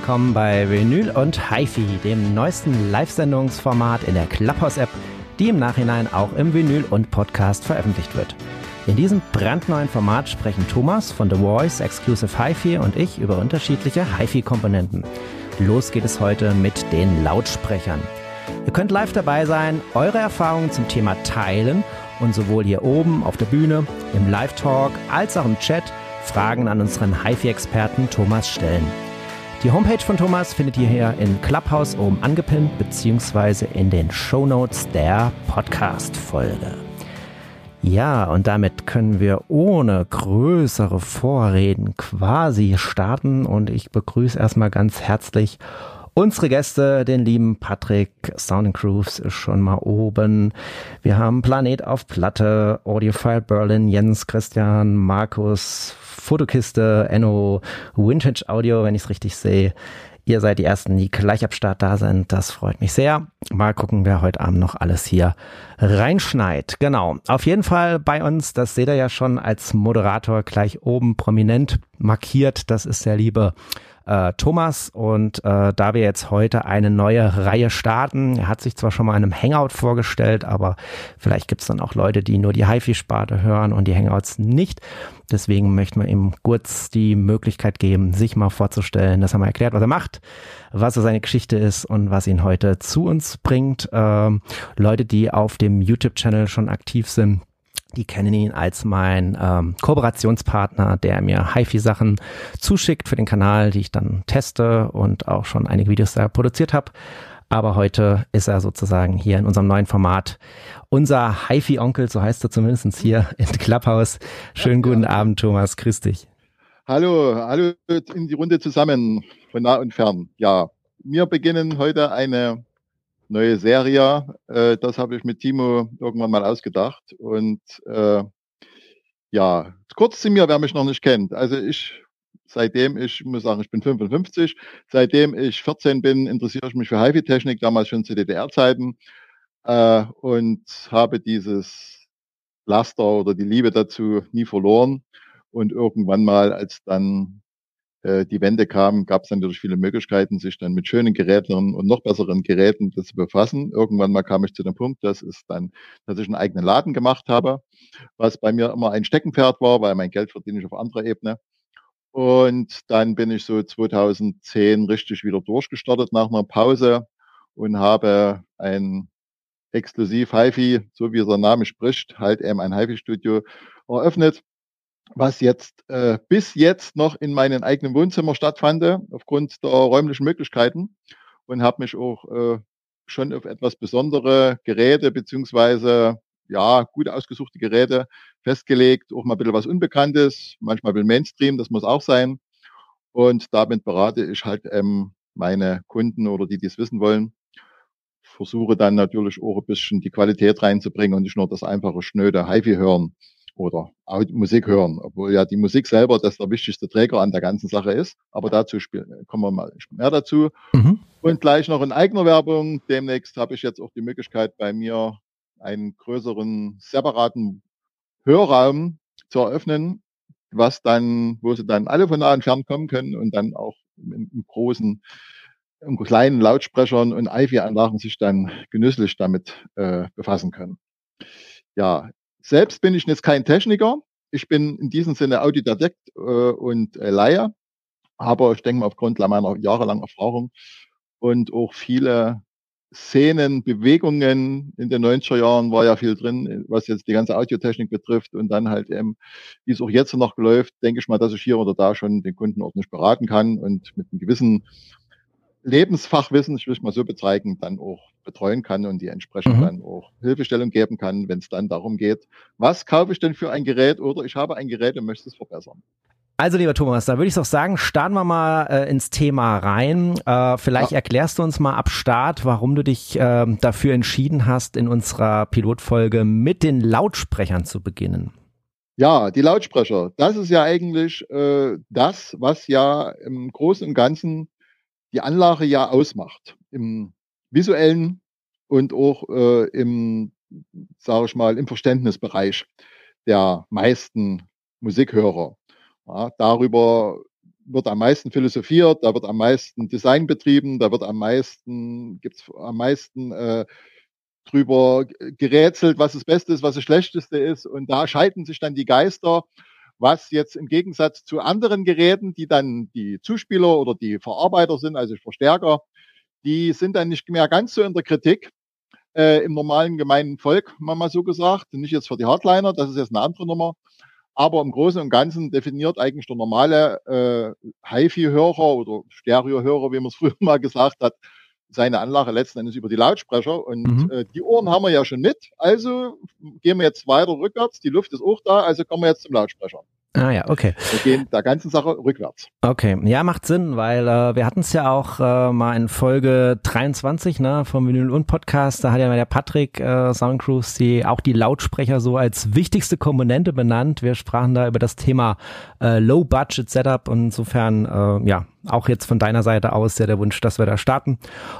Willkommen bei Vinyl und HiFi, dem neuesten Live-Sendungsformat in der Clubhouse-App, die im Nachhinein auch im Vinyl und Podcast veröffentlicht wird. In diesem brandneuen Format sprechen Thomas von The Voice Exclusive HiFi und ich über unterschiedliche HiFi-Komponenten. Los geht es heute mit den Lautsprechern. Ihr könnt live dabei sein, eure Erfahrungen zum Thema teilen und sowohl hier oben auf der Bühne, im Live-Talk als auch im Chat Fragen an unseren HiFi-Experten Thomas stellen. Die Homepage von Thomas findet ihr hier in Clubhouse oben angepinnt, beziehungsweise in den Show Notes der Podcast-Folge. Ja, und damit können wir ohne größere Vorreden quasi starten und ich begrüße erstmal ganz herzlich unsere Gäste, den lieben Patrick, Sound Grooves ist schon mal oben. Wir haben Planet auf Platte, Audiophile Berlin, Jens, Christian, Markus, Fotokiste, Enno, Vintage Audio, wenn ich es richtig sehe. Ihr seid die Ersten, die gleich ab Start da sind. Das freut mich sehr. Mal gucken, wer heute Abend noch alles hier reinschneit. Genau. Auf jeden Fall bei uns, das seht ihr ja schon als Moderator gleich oben prominent markiert. Das ist der liebe äh, Thomas. Und äh, da wir jetzt heute eine neue Reihe starten, er hat sich zwar schon mal in einem Hangout vorgestellt, aber vielleicht gibt es dann auch Leute, die nur die HiFi-Sparte hören und die Hangouts nicht. Deswegen möchten wir ihm kurz die Möglichkeit geben, sich mal vorzustellen, dass er mal erklärt, was er macht, was so seine Geschichte ist und was ihn heute zu uns bringt. Ähm, Leute, die auf dem YouTube-Channel schon aktiv sind, die kennen ihn als mein ähm, Kooperationspartner, der mir HiFi-Sachen zuschickt für den Kanal, die ich dann teste und auch schon einige Videos da produziert habe. Aber heute ist er sozusagen hier in unserem neuen Format unser HiFi-Onkel, so heißt er zumindest hier in Clubhouse. Schönen guten. Abend, Thomas. Grüß dich. Hallo, hallo in die Runde zusammen, von nah und fern. Ja, wir beginnen heute eine neue Serie. Äh, das habe ich mit Timo irgendwann mal ausgedacht. Und äh, ja, kurz zu mir, wer mich noch nicht kennt. Also ich, seitdem ich, muss sagen, ich bin 55, seitdem ich 14 bin, interessiere ich mich für HiFi-Technik, damals schon zu DDR-Zeiten äh, und habe dieses Laster oder die Liebe dazu nie verloren. Und irgendwann mal, als dann die Wende kam, gab es natürlich viele Möglichkeiten, sich dann mit schönen Geräten und noch besseren Geräten zu befassen. Irgendwann mal kam ich zu dem Punkt, dass es dann, dass ich einen eigenen Laden gemacht habe, was bei mir immer ein Steckenpferd war, weil mein Geld verdiene ich auf anderer Ebene. Und dann bin ich so 2010 richtig wieder durchgestartet nach einer Pause und habe ein exklusiv HiFi, so wie der Name spricht, halt eben ein HiFi-Studio eröffnet was jetzt äh, bis jetzt noch in meinem eigenen Wohnzimmer stattfand, aufgrund der räumlichen Möglichkeiten. Und habe mich auch äh, schon auf etwas besondere Geräte beziehungsweise ja gut ausgesuchte Geräte festgelegt, auch mal ein bisschen was Unbekanntes, manchmal ein bisschen Mainstream, das muss auch sein. Und damit berate ich halt ähm, meine Kunden oder die, die es wissen wollen, versuche dann natürlich auch ein bisschen die Qualität reinzubringen und nicht nur das einfache schnöde HiFi hören oder Musik hören, obwohl ja die Musik selber das der wichtigste Träger an der ganzen Sache ist. Aber dazu kommen wir mal mehr dazu. Mhm. Und gleich noch in eigener Werbung. Demnächst habe ich jetzt auch die Möglichkeit, bei mir einen größeren, separaten Hörraum zu eröffnen, was dann, wo sie dann alle von nah und fern kommen können und dann auch in, in großen, in kleinen Lautsprechern und IFI-Anlagen sich dann genüsslich damit äh, befassen können. Ja, selbst bin ich jetzt kein Techniker. Ich bin in diesem Sinne Autodidakt äh, und äh, Laie. Aber ich denke mal aufgrund meiner jahrelangen Erfahrung und auch viele Szenen, Bewegungen in den 90er Jahren war ja viel drin, was jetzt die ganze Audiotechnik betrifft und dann halt eben, wie es auch jetzt noch läuft, denke ich mal, dass ich hier oder da schon den Kunden ordentlich beraten kann und mit einem gewissen Lebensfachwissen, ich will es mal so bezeichnen, dann auch betreuen kann und die entsprechend mhm. dann auch Hilfestellung geben kann, wenn es dann darum geht, was kaufe ich denn für ein Gerät oder ich habe ein Gerät und möchte es verbessern. Also lieber Thomas, da würde ich doch sagen, starten wir mal äh, ins Thema rein. Äh, vielleicht ja. erklärst du uns mal ab Start, warum du dich äh, dafür entschieden hast, in unserer Pilotfolge mit den Lautsprechern zu beginnen. Ja, die Lautsprecher, das ist ja eigentlich äh, das, was ja im Großen und Ganzen die Anlage ja ausmacht. Im visuellen und auch äh, im, sage ich mal, im Verständnisbereich der meisten Musikhörer. Ja, darüber wird am meisten philosophiert, da wird am meisten Design betrieben, da wird am meisten, gibt's am meisten äh, drüber gerätselt, was das Beste ist, was das Schlechteste ist. Und da scheiden sich dann die Geister, was jetzt im Gegensatz zu anderen Geräten, die dann die Zuspieler oder die Verarbeiter sind, also Verstärker, die sind dann nicht mehr ganz so in der Kritik äh, im normalen gemeinen Volk, mal so gesagt. Nicht jetzt für die Hardliner, das ist jetzt eine andere Nummer. Aber im Großen und Ganzen definiert eigentlich der normale äh, HiFi-Hörer oder Stereo-Hörer, wie man es früher mal gesagt hat, seine Anlage letzten Endes über die Lautsprecher. Und mhm. äh, die Ohren haben wir ja schon mit. Also gehen wir jetzt weiter rückwärts. Die Luft ist auch da, also kommen wir jetzt zum Lautsprecher. Ah ja, okay. Wir gehen der ganzen Sache rückwärts. Okay, ja, macht Sinn, weil äh, wir hatten es ja auch äh, mal in Folge 23 ne, vom Vinyl und Podcast, da hat ja der Patrick äh, Soundcruise die, auch die Lautsprecher so als wichtigste Komponente benannt. Wir sprachen da über das Thema äh, Low-Budget-Setup und insofern, äh, ja, auch jetzt von deiner Seite aus ja der Wunsch, dass wir da starten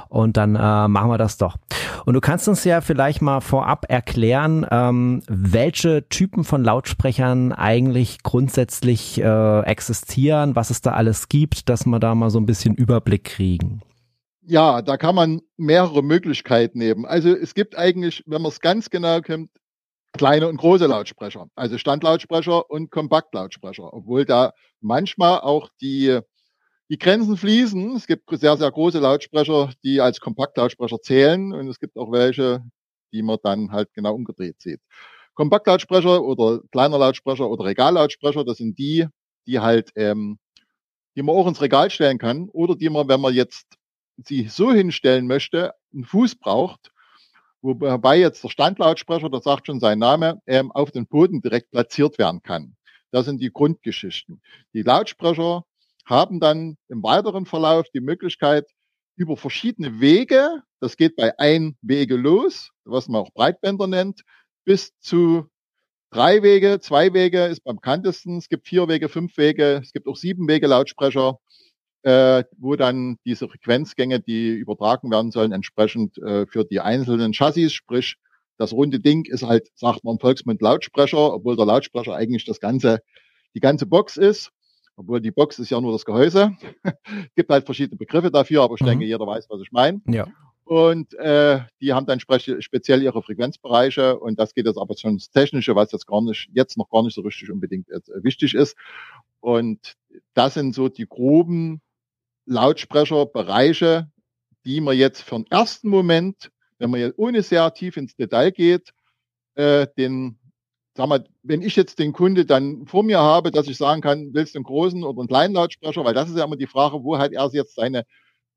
und dann äh, machen wir das doch. Und du kannst uns ja vielleicht mal vorab erklären, ähm, welche Typen von Lautsprechern eigentlich grundsätzlich äh, existieren, was es da alles gibt, dass wir da mal so ein bisschen Überblick kriegen. Ja, da kann man mehrere Möglichkeiten nehmen. Also es gibt eigentlich, wenn man es ganz genau kennt, kleine und große Lautsprecher, also Standlautsprecher und Kompaktlautsprecher, obwohl da manchmal auch die die Grenzen fließen. Es gibt sehr, sehr große Lautsprecher, die als Kompaktlautsprecher zählen und es gibt auch welche, die man dann halt genau umgedreht sieht. Kompaktlautsprecher oder kleiner Lautsprecher oder Regallautsprecher, das sind die, die halt, ähm, die man auch ins Regal stellen kann oder die man, wenn man jetzt sie so hinstellen möchte, einen Fuß braucht, wobei jetzt der Standlautsprecher, das sagt schon sein Name, ähm, auf den Boden direkt platziert werden kann. Das sind die Grundgeschichten. Die Lautsprecher haben dann im weiteren Verlauf die Möglichkeit, über verschiedene Wege, das geht bei ein Wege los, was man auch Breitbänder nennt, bis zu drei Wege, zwei Wege ist beim bekanntesten. Es gibt vier Wege, fünf Wege, es gibt auch sieben Wege Lautsprecher, äh, wo dann diese Frequenzgänge, die übertragen werden sollen, entsprechend äh, für die einzelnen Chassis, sprich das runde Ding ist halt, sagt man im Volksmund Lautsprecher, obwohl der Lautsprecher eigentlich das ganze, die ganze Box ist obwohl die Box ist ja nur das Gehäuse. gibt halt verschiedene Begriffe dafür, aber ich mhm. denke, jeder weiß, was ich meine. Ja. Und äh, die haben dann speziell ihre Frequenzbereiche und das geht jetzt aber schon ins Technische, was jetzt gar nicht, jetzt noch gar nicht so richtig unbedingt äh, wichtig ist. Und das sind so die groben Lautsprecherbereiche, die man jetzt für den ersten Moment, wenn man jetzt ohne sehr tief ins Detail geht, äh, den sag mal, wenn ich jetzt den Kunde dann vor mir habe, dass ich sagen kann, willst du einen großen oder einen kleinen Lautsprecher, weil das ist ja immer die Frage, wo hat er jetzt seine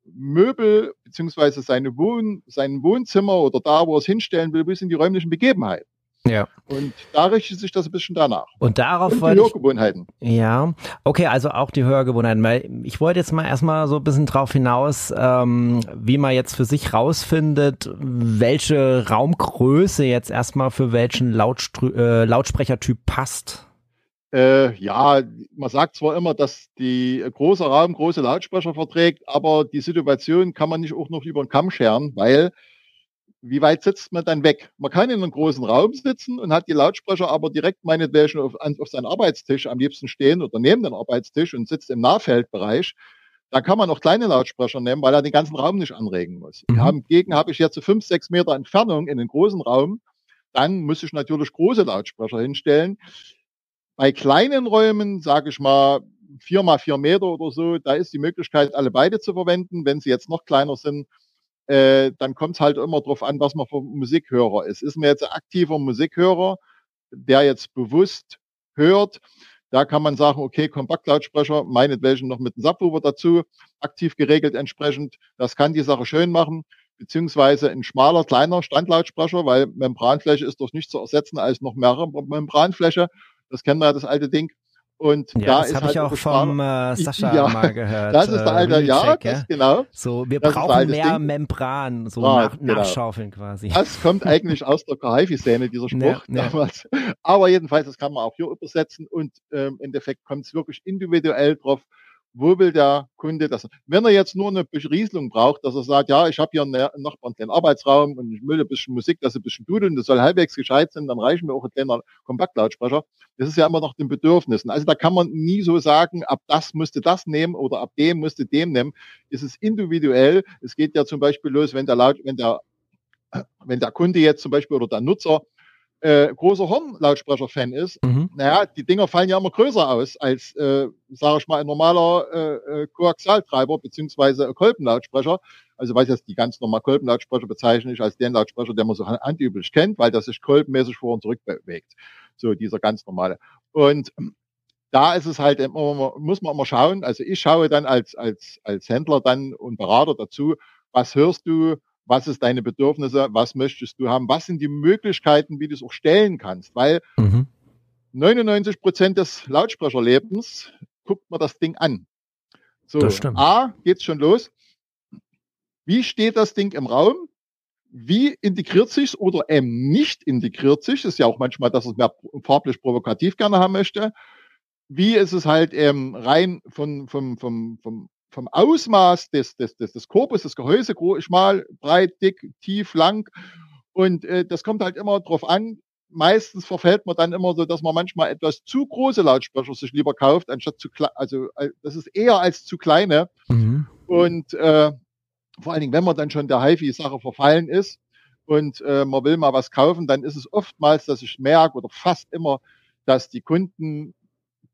Möbel beziehungsweise seine Wohn, sein Wohnzimmer oder da, wo er es hinstellen will, wie sind die räumlichen Begebenheiten? Ja. Und da richtet sich das ein bisschen danach. Und darauf Und die Hörgewohnheiten. Ich, ja, okay, also auch die Hörgewohnheiten. Weil ich wollte jetzt mal erstmal so ein bisschen drauf hinaus, ähm, wie man jetzt für sich rausfindet, welche Raumgröße jetzt erstmal für welchen Lautstr äh, Lautsprechertyp passt. Äh, ja, man sagt zwar immer, dass die große Raum große Lautsprecher verträgt, aber die Situation kann man nicht auch noch über den Kamm scheren, weil wie weit sitzt man dann weg? Man kann in einem großen Raum sitzen und hat die Lautsprecher aber direkt meinetwegen auf, auf seinen Arbeitstisch am liebsten stehen oder neben dem Arbeitstisch und sitzt im Nahfeldbereich. Da kann man auch kleine Lautsprecher nehmen, weil er den ganzen Raum nicht anregen muss. Mhm. Hingegen habe ich jetzt so fünf, sechs Meter Entfernung in den großen Raum. Dann muss ich natürlich große Lautsprecher hinstellen. Bei kleinen Räumen, sage ich mal, vier mal vier Meter oder so, da ist die Möglichkeit, alle beide zu verwenden. Wenn sie jetzt noch kleiner sind, äh, dann kommt es halt immer darauf an, was man für Musikhörer ist. Ist man jetzt ein aktiver Musikhörer, der jetzt bewusst hört, da kann man sagen, okay, Kompaktlautsprecher, meinetwegen noch mit einem Subwoofer dazu, aktiv geregelt entsprechend. Das kann die Sache schön machen, beziehungsweise ein schmaler, kleiner Standlautsprecher, weil Membranfläche ist durch nichts zu ersetzen als noch mehrere Membranfläche. Das kennen wir ja, das alte Ding. Und ja, da das ist habe halt ich auch vom äh, Sascha ja, mal gehört. Das ist der alte, äh, ja, das, genau. So, wir das brauchen mehr Ding. Membran, so Ja, nach, genau. nachschaufeln quasi. Das kommt eigentlich aus der Kahaifi-Szene, dieser Spruch Ja, ja. damals. Aber jedenfalls, das kann man auch hier übersetzen und ähm, im Endeffekt kommt es wirklich individuell drauf, wo will der Kunde das? Wenn er jetzt nur eine Berieselung braucht, dass er sagt, ja, ich habe hier einen Nachbarn den Arbeitsraum und ich will ein bisschen Musik, das ein bisschen dudeln, das soll halbwegs gescheit sein, dann reichen mir auch ein kleiner Kompaktlautsprecher. Das ist ja immer noch den Bedürfnissen. Also da kann man nie so sagen, ab das müsste das nehmen oder ab dem müsste dem nehmen. Es ist individuell. Es geht ja zum Beispiel los, wenn der Laut, wenn der, wenn der Kunde jetzt zum Beispiel oder der Nutzer äh, großer Hornlautsprecher-Fan ist, mhm. naja, die Dinger fallen ja immer größer aus als, äh, sage ich mal, ein normaler äh, äh, Koaxialtreiber beziehungsweise Kolbenlautsprecher. Also was jetzt die ganz normal Kolbenlautsprecher bezeichne ich als den Lautsprecher, der man so handüblich kennt, weil das sich kolbenmäßig vor und zurück bewegt. So dieser ganz normale. Und da ist es halt immer, muss man immer schauen. Also ich schaue dann als, als, als Händler dann und Berater dazu, was hörst du, was ist deine Bedürfnisse, was möchtest du haben, was sind die Möglichkeiten, wie du es auch stellen kannst, weil mhm. 99 Prozent des Lautsprecherlebens guckt man das Ding an. So, A, geht's schon los. Wie steht das Ding im Raum? Wie integriert sich's oder eben nicht integriert sich? Ist ja auch manchmal, dass es mehr farblich provokativ gerne haben möchte. Wie ist es halt ähm, rein von, vom, vom, vom vom Ausmaß des, des, des, des Korpus, das Gehäuse, schmal, breit, dick, tief, lang. Und äh, das kommt halt immer drauf an. Meistens verfällt man dann immer so, dass man manchmal etwas zu große Lautsprecher sich lieber kauft, anstatt zu klein. Also äh, das ist eher als zu kleine. Mhm. Und äh, vor allen Dingen, wenn man dann schon der HiFi-Sache verfallen ist und äh, man will mal was kaufen, dann ist es oftmals, dass ich merke oder fast immer, dass die Kunden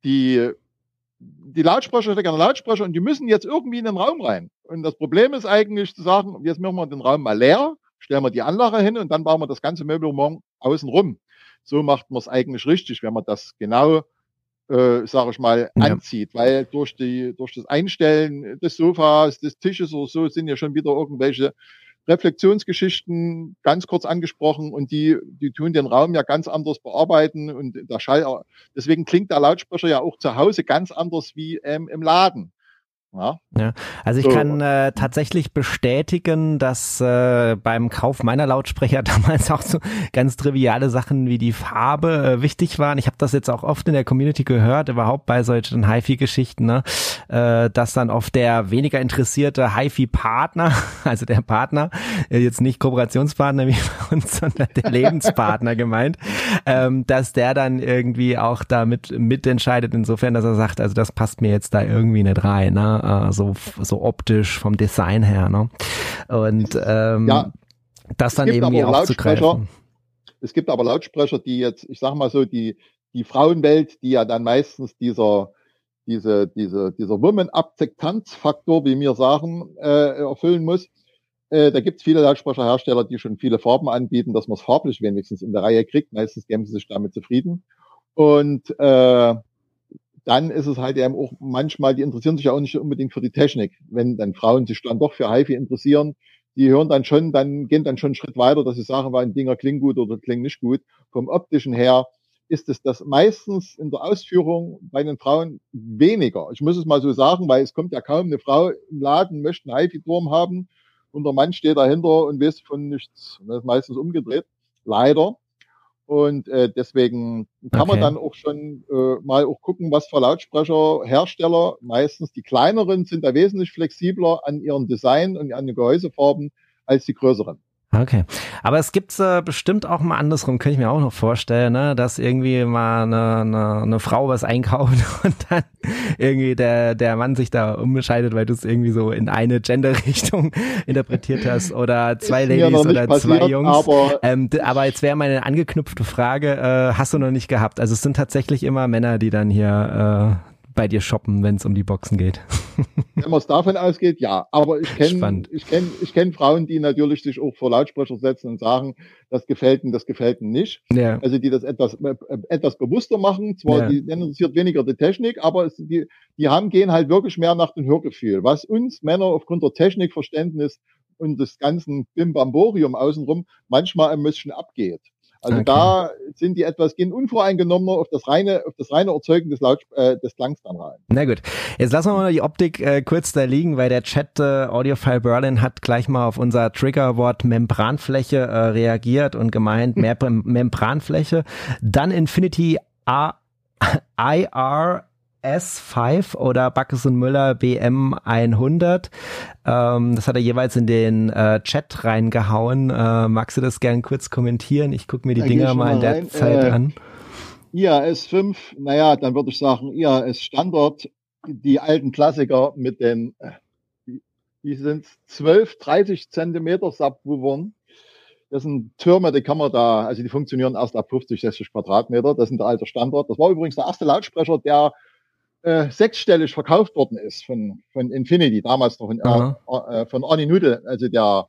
die die Lautsprecher hätte gerne Lautsprecher und die müssen jetzt irgendwie in den Raum rein. Und das Problem ist eigentlich zu sagen, jetzt machen wir den Raum mal leer, stellen wir die Anlage hin und dann bauen wir das ganze Möblement außen rum. So macht man es eigentlich richtig, wenn man das genau, äh, sage ich mal, ja. anzieht. Weil durch, die, durch das Einstellen des Sofas, des Tisches oder so sind ja schon wieder irgendwelche Reflexionsgeschichten ganz kurz angesprochen und die, die tun den Raum ja ganz anders bearbeiten und der Schall, deswegen klingt der Lautsprecher ja auch zu Hause ganz anders wie ähm, im Laden. Ja. ja. Also ich so. kann äh, tatsächlich bestätigen, dass äh, beim Kauf meiner Lautsprecher damals auch so ganz triviale Sachen wie die Farbe äh, wichtig waren. Ich habe das jetzt auch oft in der Community gehört, überhaupt bei solchen HiFi-Geschichten, ne? äh, dass dann oft der weniger interessierte HiFi-Partner, also der Partner, äh, jetzt nicht Kooperationspartner wie bei uns, sondern der Lebenspartner gemeint, ähm, dass der dann irgendwie auch damit mitentscheidet, insofern, dass er sagt, also das passt mir jetzt da irgendwie nicht rein. Ne? Äh, so, so optisch vom Design her. Ne? Und ähm, ja, das dann irgendwie aufzugreifen. Es gibt aber Lautsprecher, die jetzt, ich sag mal so, die, die Frauenwelt, die ja dann meistens dieser, diese, diese, dieser Woman-Akzeptanzfaktor, wie wir sagen, äh, erfüllen muss. Äh, da gibt es viele Lautsprecherhersteller, die schon viele Farben anbieten, dass man es farblich wenigstens in der Reihe kriegt. Meistens geben sie sich damit zufrieden. Und äh, dann ist es halt eben auch manchmal, die interessieren sich ja auch nicht unbedingt für die Technik. Wenn dann Frauen sich dann doch für HiFi interessieren, die hören dann schon, dann gehen dann schon einen Schritt weiter, dass sie sagen, weil ein Dinger klingen gut oder klingen nicht gut. Vom optischen her ist es das meistens in der Ausführung bei den Frauen weniger. Ich muss es mal so sagen, weil es kommt ja kaum eine Frau im Laden, möchte einen HiFi-Turm haben und der Mann steht dahinter und weiß von nichts. das ist meistens umgedreht. Leider. Und äh, deswegen kann okay. man dann auch schon äh, mal auch gucken, was für Lautsprecherhersteller, meistens die kleineren, sind da wesentlich flexibler an ihren Design und an den Gehäusefarben als die größeren. Okay. Aber es gibt äh, bestimmt auch mal andersrum, könnte ich mir auch noch vorstellen, ne? dass irgendwie mal eine, eine, eine Frau was einkauft und dann irgendwie der, der Mann sich da umscheidet, weil du es irgendwie so in eine Gender-Richtung interpretiert hast oder zwei Ladies oder passiert, zwei Jungs. Aber, ähm, aber jetzt wäre meine angeknüpfte Frage, äh, hast du noch nicht gehabt? Also es sind tatsächlich immer Männer, die dann hier äh, bei dir shoppen, wenn es um die Boxen geht. Wenn man es davon ausgeht, ja. Aber ich kenne ich kenn, ich kenn Frauen, die natürlich sich auch vor Lautsprecher setzen und sagen, das gefällt ihnen, das gefällt ihnen nicht. Ja. Also die das etwas, äh, etwas bewusster machen. Zwar, ja. die interessiert weniger die Technik, aber es, die, die haben, gehen halt wirklich mehr nach dem Hörgefühl. Was uns Männer aufgrund der Technikverständnis und des ganzen Bimbamborium außenrum manchmal ein bisschen abgeht. Also okay. da sind die etwas gehen unvoreingenommener auf das reine, auf das reine Erzeugen des, Laut, äh, des Klangs dann rein. Na gut. Jetzt lassen wir mal die Optik äh, kurz da liegen, weil der Chat äh, Audiophile Berlin hat gleich mal auf unser Triggerwort Membranfläche äh, reagiert und gemeint, mehr Membranfläche. Dann Infinity A IR S5 oder Backes und Müller BM 100. Ähm, das hat er jeweils in den äh, Chat reingehauen. Äh, magst du das gern kurz kommentieren? Ich gucke mir die da Dinger mal in der rein. Zeit äh, an. IAS 5, naja, dann würde ich sagen IAS Standard, die alten Klassiker mit den, äh, wie sind es, 12, 30 Zentimeter Subwoofern. Das sind Türme, die kann man da, also die funktionieren erst ab 50, 60 Quadratmeter. Das sind der alte Standard. Das war übrigens der erste Lautsprecher, der äh, sechsstellig verkauft worden ist von, von Infinity, damals noch in, äh, von Arnie Nude, also der,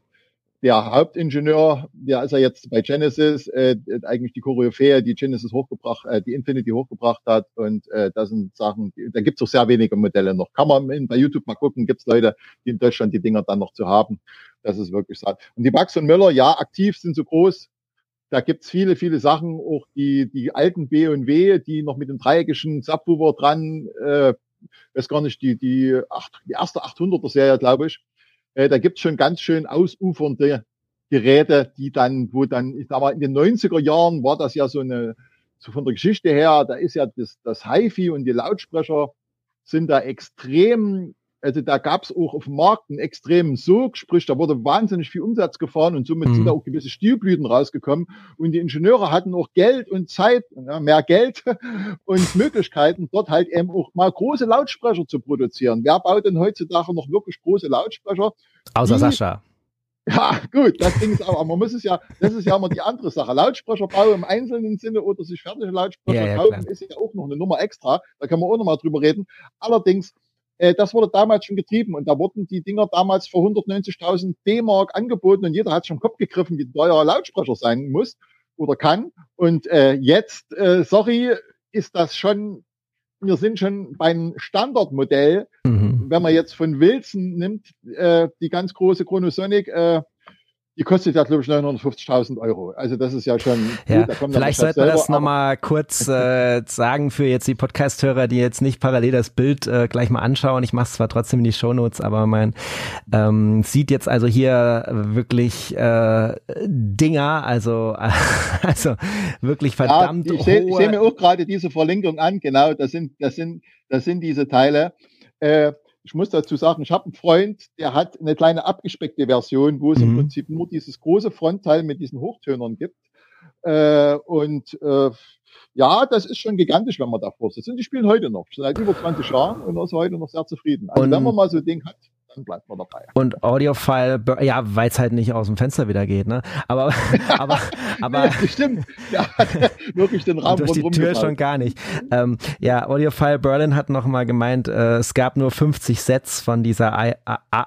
der Hauptingenieur, der ist ja jetzt bei Genesis, äh, eigentlich die Koryphäe, die Genesis hochgebracht, äh, die Infinity hochgebracht hat. Und äh, das sind Sachen, da gibt es auch sehr wenige Modelle noch. Kann man in, bei YouTube mal gucken, gibt es Leute, die in Deutschland die Dinger dann noch zu haben. Das ist wirklich so. Und die Bugs und Müller, ja, aktiv sind so groß, da gibt's viele, viele Sachen, auch die, die alten B und W, die noch mit dem dreieckigen Subwoofer dran, äh, weiß gar nicht, die, die, acht, die erste 800er Serie, glaube ich. Äh, da gibt's schon ganz schön ausufernde Geräte, die dann, wo dann, ich sag mal, in den 90er Jahren war das ja so eine, so von der Geschichte her, da ist ja das, das HiFi und die Lautsprecher sind da extrem also da gab es auch auf dem Markt einen extremen Sog, sprich, da wurde wahnsinnig viel Umsatz gefahren und somit mhm. sind da auch gewisse Stilblüten rausgekommen. Und die Ingenieure hatten auch Geld und Zeit, ja, mehr Geld und Möglichkeiten, dort halt eben auch mal große Lautsprecher zu produzieren. Wer baut denn heutzutage noch wirklich große Lautsprecher? Außer die, Sascha. Ja, gut, das Ding ist aber, man muss es ja, das ist ja immer die andere Sache. Lautsprecherbau im einzelnen Sinne oder sich fertige Lautsprecher ja, ja, kaufen, klar. ist ja auch noch eine Nummer extra. Da kann man auch noch mal drüber reden. Allerdings, das wurde damals schon getrieben und da wurden die Dinger damals für 190.000 D-Mark angeboten und jeder hat schon im Kopf gegriffen, wie teuer Lautsprecher sein muss oder kann. Und äh, jetzt, äh, sorry, ist das schon, wir sind schon beim Standardmodell. Mhm. Wenn man jetzt von Wilson nimmt, äh, die ganz große Chronosonic, äh, die kostet ja, glaube ich, 950.000 Euro. Also das ist ja schon. Ja, gut, vielleicht sollten wir das nochmal kurz äh, sagen für jetzt die Podcast-Hörer, die jetzt nicht parallel das Bild äh, gleich mal anschauen. Ich mache es zwar trotzdem in die Shownotes, aber man ähm, sieht jetzt also hier wirklich äh, Dinger, also also wirklich verdammt ja, ich sehe seh mir auch gerade diese Verlinkung an. Genau, das sind das sind das sind diese Teile. Äh, ich muss dazu sagen, ich habe einen Freund, der hat eine kleine abgespeckte Version, wo es mhm. im Prinzip nur dieses große Frontteil mit diesen Hochtönern gibt. Äh, und äh, ja, das ist schon gigantisch, wenn man davor sitzt. Und die spielen heute noch, seit über 20 Jahren und ist heute noch sehr zufrieden. Also und wenn man mal so ein Ding hat, dann bleibt man dabei. Und Audiophile, ja, weil es halt nicht aus dem Fenster wieder geht, ne? Aber, aber, aber. nee, stimmt. Ja, wirklich den Raum durch die Tür gefallen. schon gar nicht. Ähm, ja, Audiophile Berlin hat noch mal gemeint, äh, es gab nur 50 Sets von dieser I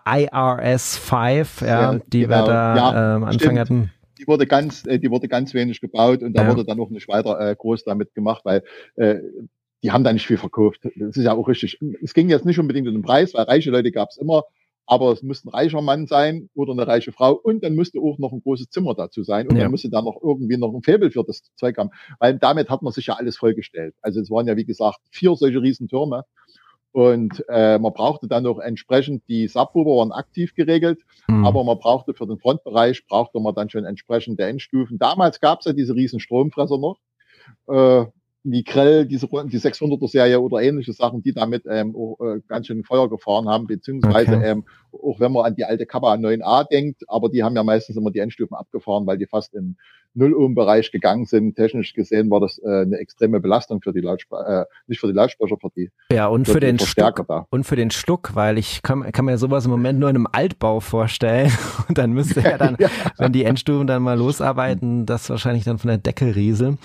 IRS 5, ja, ja die genau. wir da ja, ähm, Anfang hatten die wurde ganz, äh, die wurde ganz wenig gebaut und da ja. wurde dann auch nicht weiter äh, groß damit gemacht, weil äh, die haben da nicht viel verkauft. Das ist ja auch richtig. Es ging jetzt nicht unbedingt um den Preis, weil reiche Leute gab es immer, aber es musste ein reicher Mann sein oder eine reiche Frau und dann musste auch noch ein großes Zimmer dazu sein und ja. dann musste da noch irgendwie noch ein Faible für das Zeug haben, weil damit hat man sich ja alles vollgestellt. Also es waren ja wie gesagt vier solche Riesentürme und äh, man brauchte dann noch entsprechend die Subwoofer waren aktiv geregelt, mhm. aber man brauchte für den Frontbereich brauchte man dann schon entsprechende Endstufen. Damals gab es ja diese riesen Stromfresser noch. Äh, wie Krell, diese die 600er Serie oder ähnliche Sachen, die damit ähm, auch, äh, ganz schön Feuer gefahren haben, beziehungsweise okay. ähm, auch wenn man an die alte Kappa 9a denkt, aber die haben ja meistens immer die Endstufen abgefahren, weil die fast in Null-Ohm-Bereich gegangen sind. Technisch gesehen war das äh, eine extreme Belastung für die Lautsprecher, äh, nicht für die Lautsprecher, für die Ja, und für, für den Stuck, da. und für den Stuck, weil ich kann, kann mir sowas im Moment nur in einem Altbau vorstellen und dann müsste er dann, ja. wenn die Endstufen dann mal losarbeiten, das wahrscheinlich dann von der Decke rieseln.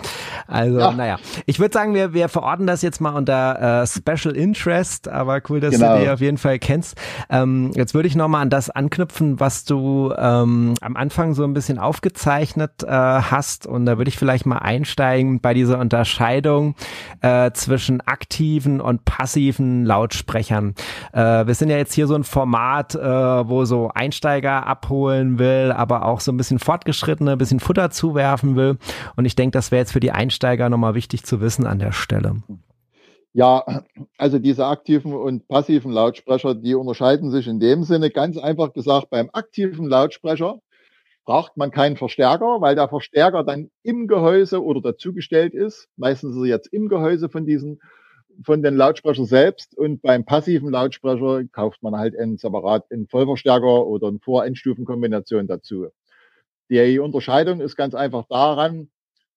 Also, ja. naja. Ich würde sagen, wir, wir verorten das jetzt mal unter äh, Special Interest, aber cool, dass genau. du die auf jeden Fall kennst. Ähm, jetzt würde ich nochmal an das anknüpfen, was du ähm, am Anfang so ein bisschen aufgezeichnet äh, hast. Und da würde ich vielleicht mal einsteigen bei dieser Unterscheidung äh, zwischen aktiven und passiven Lautsprechern. Äh, wir sind ja jetzt hier so ein Format, äh, wo so Einsteiger abholen will, aber auch so ein bisschen fortgeschrittene, ein bisschen Futter zuwerfen will. Und ich denke, das wäre jetzt für die Einsteiger nochmal wichtig zu wissen an der Stelle. Ja, also diese aktiven und passiven Lautsprecher, die unterscheiden sich in dem Sinne ganz einfach gesagt beim aktiven Lautsprecher braucht man keinen Verstärker, weil der Verstärker dann im Gehäuse oder dazugestellt ist. Meistens ist er jetzt im Gehäuse von diesen von den Lautsprechern selbst und beim passiven Lautsprecher kauft man halt einen separat einen Vollverstärker oder eine Vor-Endstufenkombination dazu. Die Unterscheidung ist ganz einfach daran,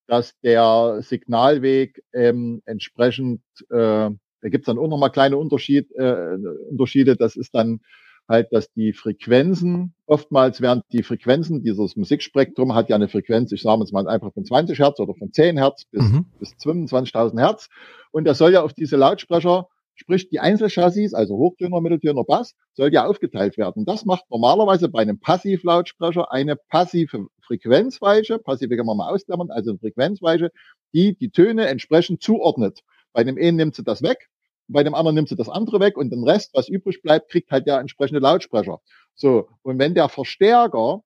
dass der Signalweg ähm, entsprechend, äh, da gibt es dann auch nochmal kleine Unterschied, äh, Unterschiede, das ist dann halt, dass die Frequenzen, oftmals werden die Frequenzen, dieses Musikspektrum hat ja eine Frequenz, ich sage jetzt mal einfach von 20 Hertz oder von 10 Hertz bis, mhm. bis 25.000 Hertz. Und das soll ja auf diese Lautsprecher, sprich die Einzelchassis, also Hochtöner, Mitteltöner, Bass, soll ja aufgeteilt werden. Das macht normalerweise bei einem Passivlautsprecher eine passive Frequenzweiche, passive kann man mal ausklammern, also eine Frequenzweiche, die die Töne entsprechend zuordnet. Bei dem einen nimmt sie das weg, bei dem anderen nimmt sie das andere weg und den Rest, was übrig bleibt, kriegt halt der entsprechende Lautsprecher. So, und wenn der Verstärker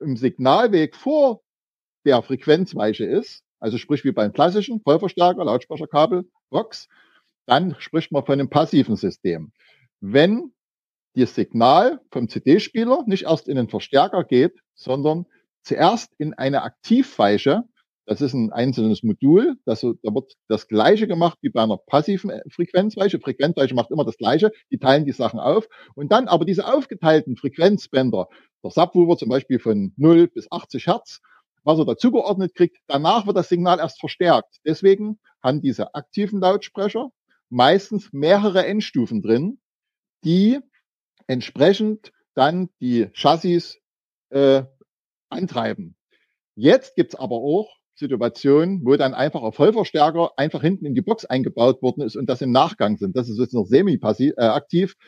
im Signalweg vor der Frequenzweiche ist, also sprich wie beim klassischen Vollverstärker, Lautsprecherkabel, Box, dann spricht man von einem passiven System. Wenn das Signal vom CD-Spieler nicht erst in den Verstärker geht, sondern zuerst in eine Aktivweiche, das ist ein einzelnes Modul. Das, da wird das Gleiche gemacht wie bei einer passiven äh, Frequenzweiche. Frequenzweiche macht immer das Gleiche. Die teilen die Sachen auf. Und dann aber diese aufgeteilten Frequenzbänder, der Subwoofer zum Beispiel von 0 bis 80 Hertz, was er dazugeordnet kriegt, danach wird das Signal erst verstärkt. Deswegen haben diese aktiven Lautsprecher meistens mehrere Endstufen drin, die entsprechend dann die Chassis äh, antreiben. Jetzt gibt's aber auch Situation, wo dann einfach ein Vollverstärker einfach hinten in die Box eingebaut worden ist und das im Nachgang sind. Das ist jetzt noch semi-aktiv. Äh,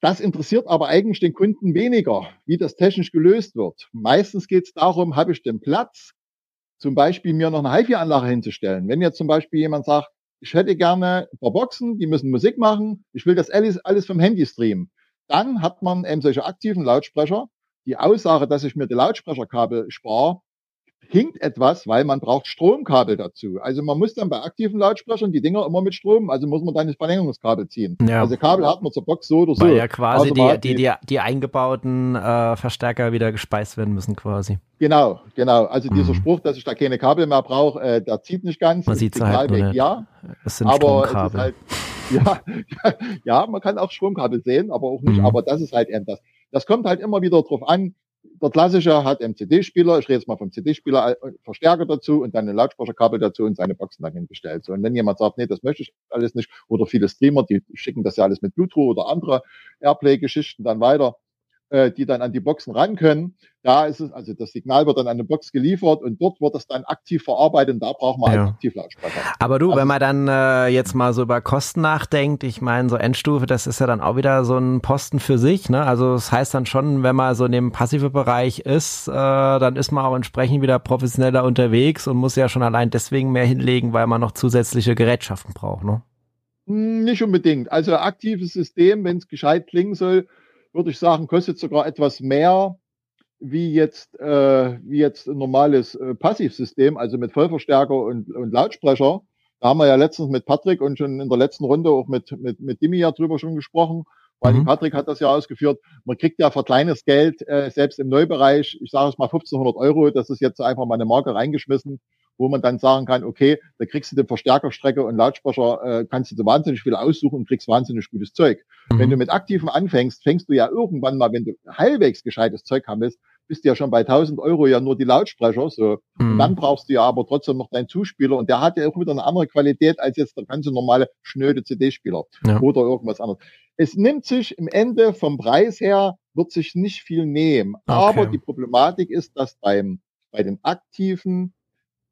das interessiert aber eigentlich den Kunden weniger, wie das technisch gelöst wird. Meistens geht es darum, habe ich den Platz, zum Beispiel mir noch eine HiFi-Anlage hinzustellen. Wenn jetzt zum Beispiel jemand sagt, ich hätte gerne ein paar Boxen, die müssen Musik machen, ich will das alles, alles vom Handy streamen, dann hat man eben solche aktiven Lautsprecher. Die Aussage, dass ich mir die Lautsprecherkabel spare, hinkt etwas, weil man braucht Stromkabel dazu. Also man muss dann bei aktiven Lautsprechern die Dinger immer mit Strom, also muss man dann das Verlängerungskabel ziehen. Ja. Also Kabel hat man zur Box so oder so. Weil ja quasi also die, die, die, die, eingebauten äh, Verstärker wieder gespeist werden müssen quasi. Genau, genau. Also mhm. dieser Spruch, dass ich da keine Kabel mehr brauche, äh, der zieht nicht ganz. Man sieht halt nur ja. Es sind aber Stromkabel. Halt, ja, ja, man kann auch Stromkabel sehen, aber auch nicht. Mhm. Aber das ist halt eben das. Das kommt halt immer wieder drauf an, der klassische hat einen CD-Spieler, ich rede jetzt mal vom CD-Spieler, äh, Verstärker dazu und dann ein Lautsprecherkabel dazu und seine Boxen dann hingestellt. So, und wenn jemand sagt, nee, das möchte ich alles nicht, oder viele Streamer, die schicken das ja alles mit Bluetooth oder andere Airplay-Geschichten dann weiter, die dann an die Boxen ran können. Da ist es, also das Signal wird dann an eine Box geliefert und dort wird es dann aktiv verarbeitet und da braucht man ja. Aktivlautsprecher. Aber du, also, wenn man dann äh, jetzt mal so über Kosten nachdenkt, ich meine, so Endstufe, das ist ja dann auch wieder so ein Posten für sich, ne? Also das heißt dann schon, wenn man so in dem passive Bereich ist, äh, dann ist man auch entsprechend wieder professioneller unterwegs und muss ja schon allein deswegen mehr hinlegen, weil man noch zusätzliche Gerätschaften braucht, ne? Hm, nicht unbedingt. Also aktives System, wenn es gescheit klingen soll, würde ich sagen, kostet sogar etwas mehr wie jetzt, äh, wie jetzt ein normales äh, Passivsystem, also mit Vollverstärker und, und Lautsprecher. Da haben wir ja letztens mit Patrick und schon in der letzten Runde auch mit, mit, mit Dimi ja drüber schon gesprochen, weil mhm. Patrick hat das ja ausgeführt. Man kriegt ja für kleines Geld, äh, selbst im Neubereich, ich sage es mal 1500 Euro, das ist jetzt einfach mal eine Marke reingeschmissen, wo man dann sagen kann, okay, da kriegst du den Verstärkerstrecke und Lautsprecher, äh, kannst du dir wahnsinnig viel aussuchen und kriegst wahnsinnig gutes Zeug. Mhm. Wenn du mit Aktiven anfängst, fängst du ja irgendwann mal, wenn du halbwegs gescheites Zeug haben willst, bist du ja schon bei 1000 Euro ja nur die Lautsprecher, so. Mhm. Und dann brauchst du ja aber trotzdem noch deinen Zuspieler und der hat ja auch wieder eine andere Qualität als jetzt der ganze normale schnöde CD-Spieler ja. oder irgendwas anderes. Es nimmt sich im Ende vom Preis her, wird sich nicht viel nehmen. Okay. Aber die Problematik ist, dass beim, bei den aktiven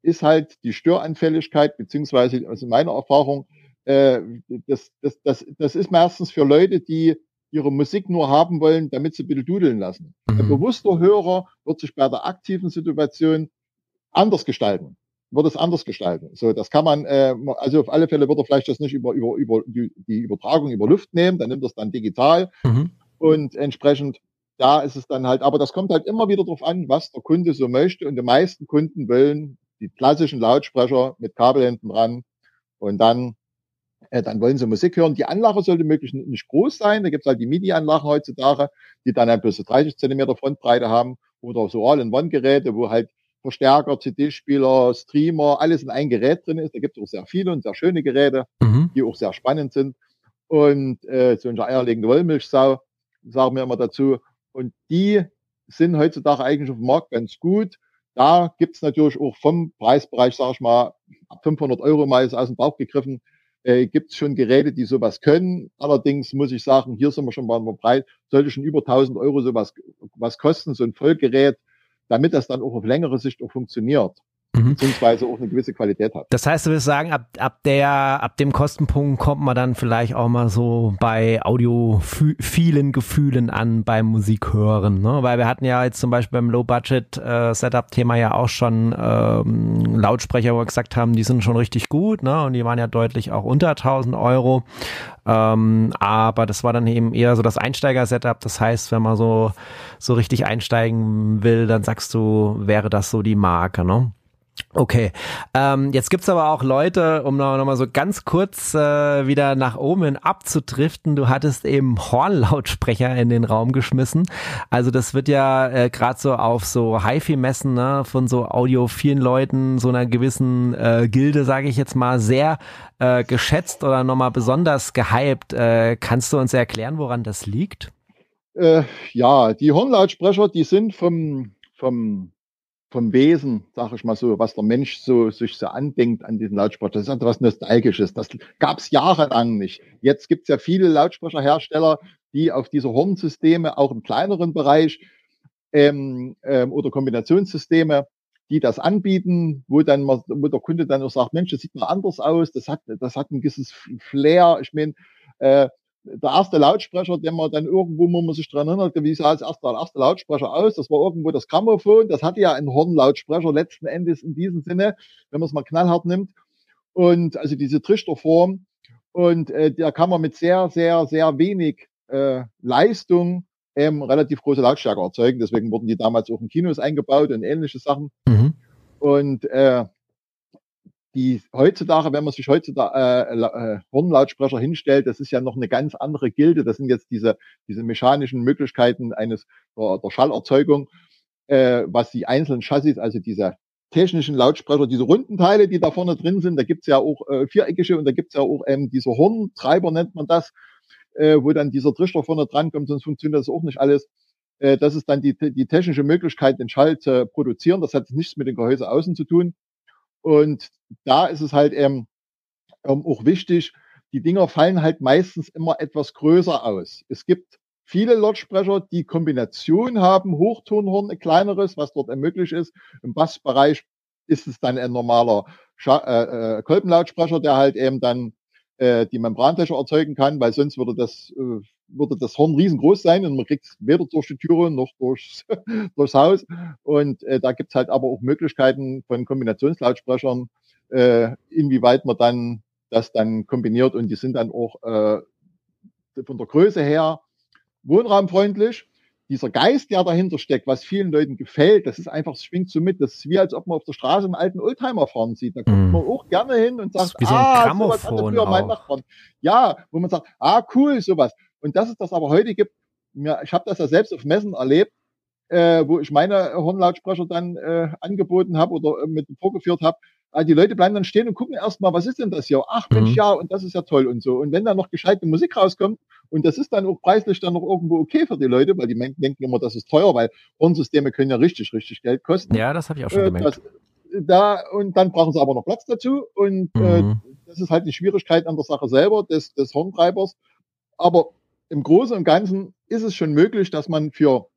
ist halt die Störanfälligkeit, beziehungsweise also meiner Erfahrung, äh, das, das, das, das ist meistens für Leute, die ihre Musik nur haben wollen, damit sie bitte dudeln lassen. Mhm. Ein bewusster Hörer wird sich bei der aktiven Situation anders gestalten, wird es anders gestalten. So, das kann man, äh, also auf alle Fälle wird er vielleicht das nicht über, über, über die, die Übertragung über Luft nehmen, dann nimmt er es dann digital mhm. und entsprechend da ist es dann halt, aber das kommt halt immer wieder darauf an, was der Kunde so möchte und die meisten Kunden wollen die klassischen Lautsprecher mit Kabel hinten dran und dann, äh, dann wollen sie Musik hören. Die Anlage sollte möglichst nicht groß sein. Da gibt es halt die MIDI-Anlagen heutzutage, die dann ein bisschen 30 Zentimeter Frontbreite haben oder so All-in-One-Geräte, wo halt Verstärker, CD-Spieler, Streamer, alles in ein Gerät drin ist. Da gibt es auch sehr viele und sehr schöne Geräte, mhm. die auch sehr spannend sind. Und äh, so eine eierlegende Wollmilchsau, sagen wir immer dazu. Und die sind heutzutage eigentlich auf dem Markt ganz gut. Da gibt es natürlich auch vom Preisbereich, sage ich mal, ab 500 Euro mal ist aus dem Bauch gegriffen, äh, gibt es schon Geräte, die sowas können. Allerdings muss ich sagen, hier sind wir schon mal breit, sollte schon über 1000 Euro sowas was kosten, so ein Vollgerät, damit das dann auch auf längere Sicht auch funktioniert mhm. beziehungsweise auch eine gewisse Qualität hat. Das heißt, du würdest sagen, ab, ab der, ab dem Kostenpunkt kommt man dann vielleicht auch mal so bei Audio vielen Gefühlen an beim Musik hören, ne? Weil wir hatten ja jetzt zum Beispiel beim Low-Budget-Setup-Thema äh, ja auch schon ähm, Lautsprecher, wo wir gesagt haben, die sind schon richtig gut, ne? Und die waren ja deutlich auch unter 1000 Euro. Ähm, aber das war dann eben eher so das Einsteiger-Setup. Das heißt, wenn man so, so richtig einsteigen will, dann sagst du, wäre das so die Marke, ne? Okay, ähm, jetzt gibt's aber auch Leute, um noch, noch so ganz kurz äh, wieder nach oben hin abzudriften. Du hattest eben Hornlautsprecher in den Raum geschmissen. Also das wird ja äh, gerade so auf so HiFi-Messen ne, von so audiophilen Leuten, so einer gewissen äh, Gilde, sage ich jetzt mal, sehr äh, geschätzt oder nochmal besonders gehypt. Äh, kannst du uns erklären, woran das liegt? Äh, ja, die Hornlautsprecher, die sind vom, vom vom Wesen, sage ich mal so, was der Mensch so sich so andenkt an diesen Lautsprecher. Das ist etwas Nostalgisches. Das gab es jahrelang nicht. Jetzt gibt es ja viele Lautsprecherhersteller, die auf diese Hornsysteme auch im kleineren Bereich ähm, ähm, oder Kombinationssysteme, die das anbieten, wo dann mal, wo der Kunde dann auch sagt, Mensch, das sieht mal anders aus, das hat, das hat ein gewisses Flair. Ich meine, äh, der erste Lautsprecher, den man dann irgendwo, wo man sich dran erinnert, wie sah als erster, erste Lautsprecher aus? Das war irgendwo das Grammophon. Das hatte ja einen Hornlautsprecher letzten Endes in diesem Sinne, wenn man es mal knallhart nimmt. Und also diese Trichterform. Und äh, da kann man mit sehr, sehr, sehr wenig äh, Leistung ähm, relativ große Lautstärke erzeugen. Deswegen wurden die damals auch in Kinos eingebaut und ähnliche Sachen. Mhm. Und äh, die heutzutage, wenn man sich heutzutage äh, äh, Hornlautsprecher hinstellt, das ist ja noch eine ganz andere Gilde. Das sind jetzt diese, diese mechanischen Möglichkeiten eines der, der Schallerzeugung, äh, was die einzelnen Chassis, also diese technischen Lautsprecher, diese runden Teile, die da vorne drin sind, da gibt's ja auch äh, viereckige und da gibt's ja auch ähm, diese Horntreiber, nennt man das, äh, wo dann dieser Trichter vorne dran kommt, sonst funktioniert das auch nicht alles. Äh, das ist dann die, die technische Möglichkeit, den Schall zu produzieren. Das hat nichts mit dem Gehäuse außen zu tun. Und da ist es halt ähm, ähm, auch wichtig, die Dinger fallen halt meistens immer etwas größer aus. Es gibt viele Lautsprecher, die Kombination haben, Hochtonhorn, ein kleineres, was dort möglich ist. Im Bassbereich ist es dann ein normaler Scha äh, äh, Kolbenlautsprecher, der halt eben dann äh, die Membranfläche erzeugen kann, weil sonst würde das, äh, würde das Horn riesengroß sein und man kriegt es weder durch die Türe noch durchs, durchs Haus. Und äh, da gibt's halt aber auch Möglichkeiten von Kombinationslautsprechern, äh, inwieweit man dann das dann kombiniert und die sind dann auch äh, von der Größe her wohnraumfreundlich. Dieser Geist, der dahinter steckt, was vielen Leuten gefällt, das ist einfach, es schwingt so mit. Das ist wie, als ob man auf der Straße einen alten Oldtimer fahren sieht. Da kommt mm. man auch gerne hin und sagt, so ah, sowas hatte früher mein Nachbarn. Ja, wo man sagt, ah, cool, sowas. Und dass es das aber heute gibt, mir, ich habe das ja selbst auf Messen erlebt, äh, wo ich meine Hornlautsprecher dann äh, angeboten habe oder äh, mit vorgeführt habe, die Leute bleiben dann stehen und gucken erstmal, was ist denn das hier? Ach Mensch, mhm. ja, und das ist ja toll und so. Und wenn dann noch gescheite Musik rauskommt, und das ist dann auch preislich dann noch irgendwo okay für die Leute, weil die denken immer, das ist teuer, weil Hornsysteme können ja richtig, richtig Geld kosten. Ja, das habe ich auch schon äh, gemerkt. Das, da, und dann brauchen sie aber noch Platz dazu. Und äh, mhm. äh, das ist halt die Schwierigkeit an der Sache selber, des, des Horntreibers. Aber im Großen und Ganzen ist es schon möglich, dass man für,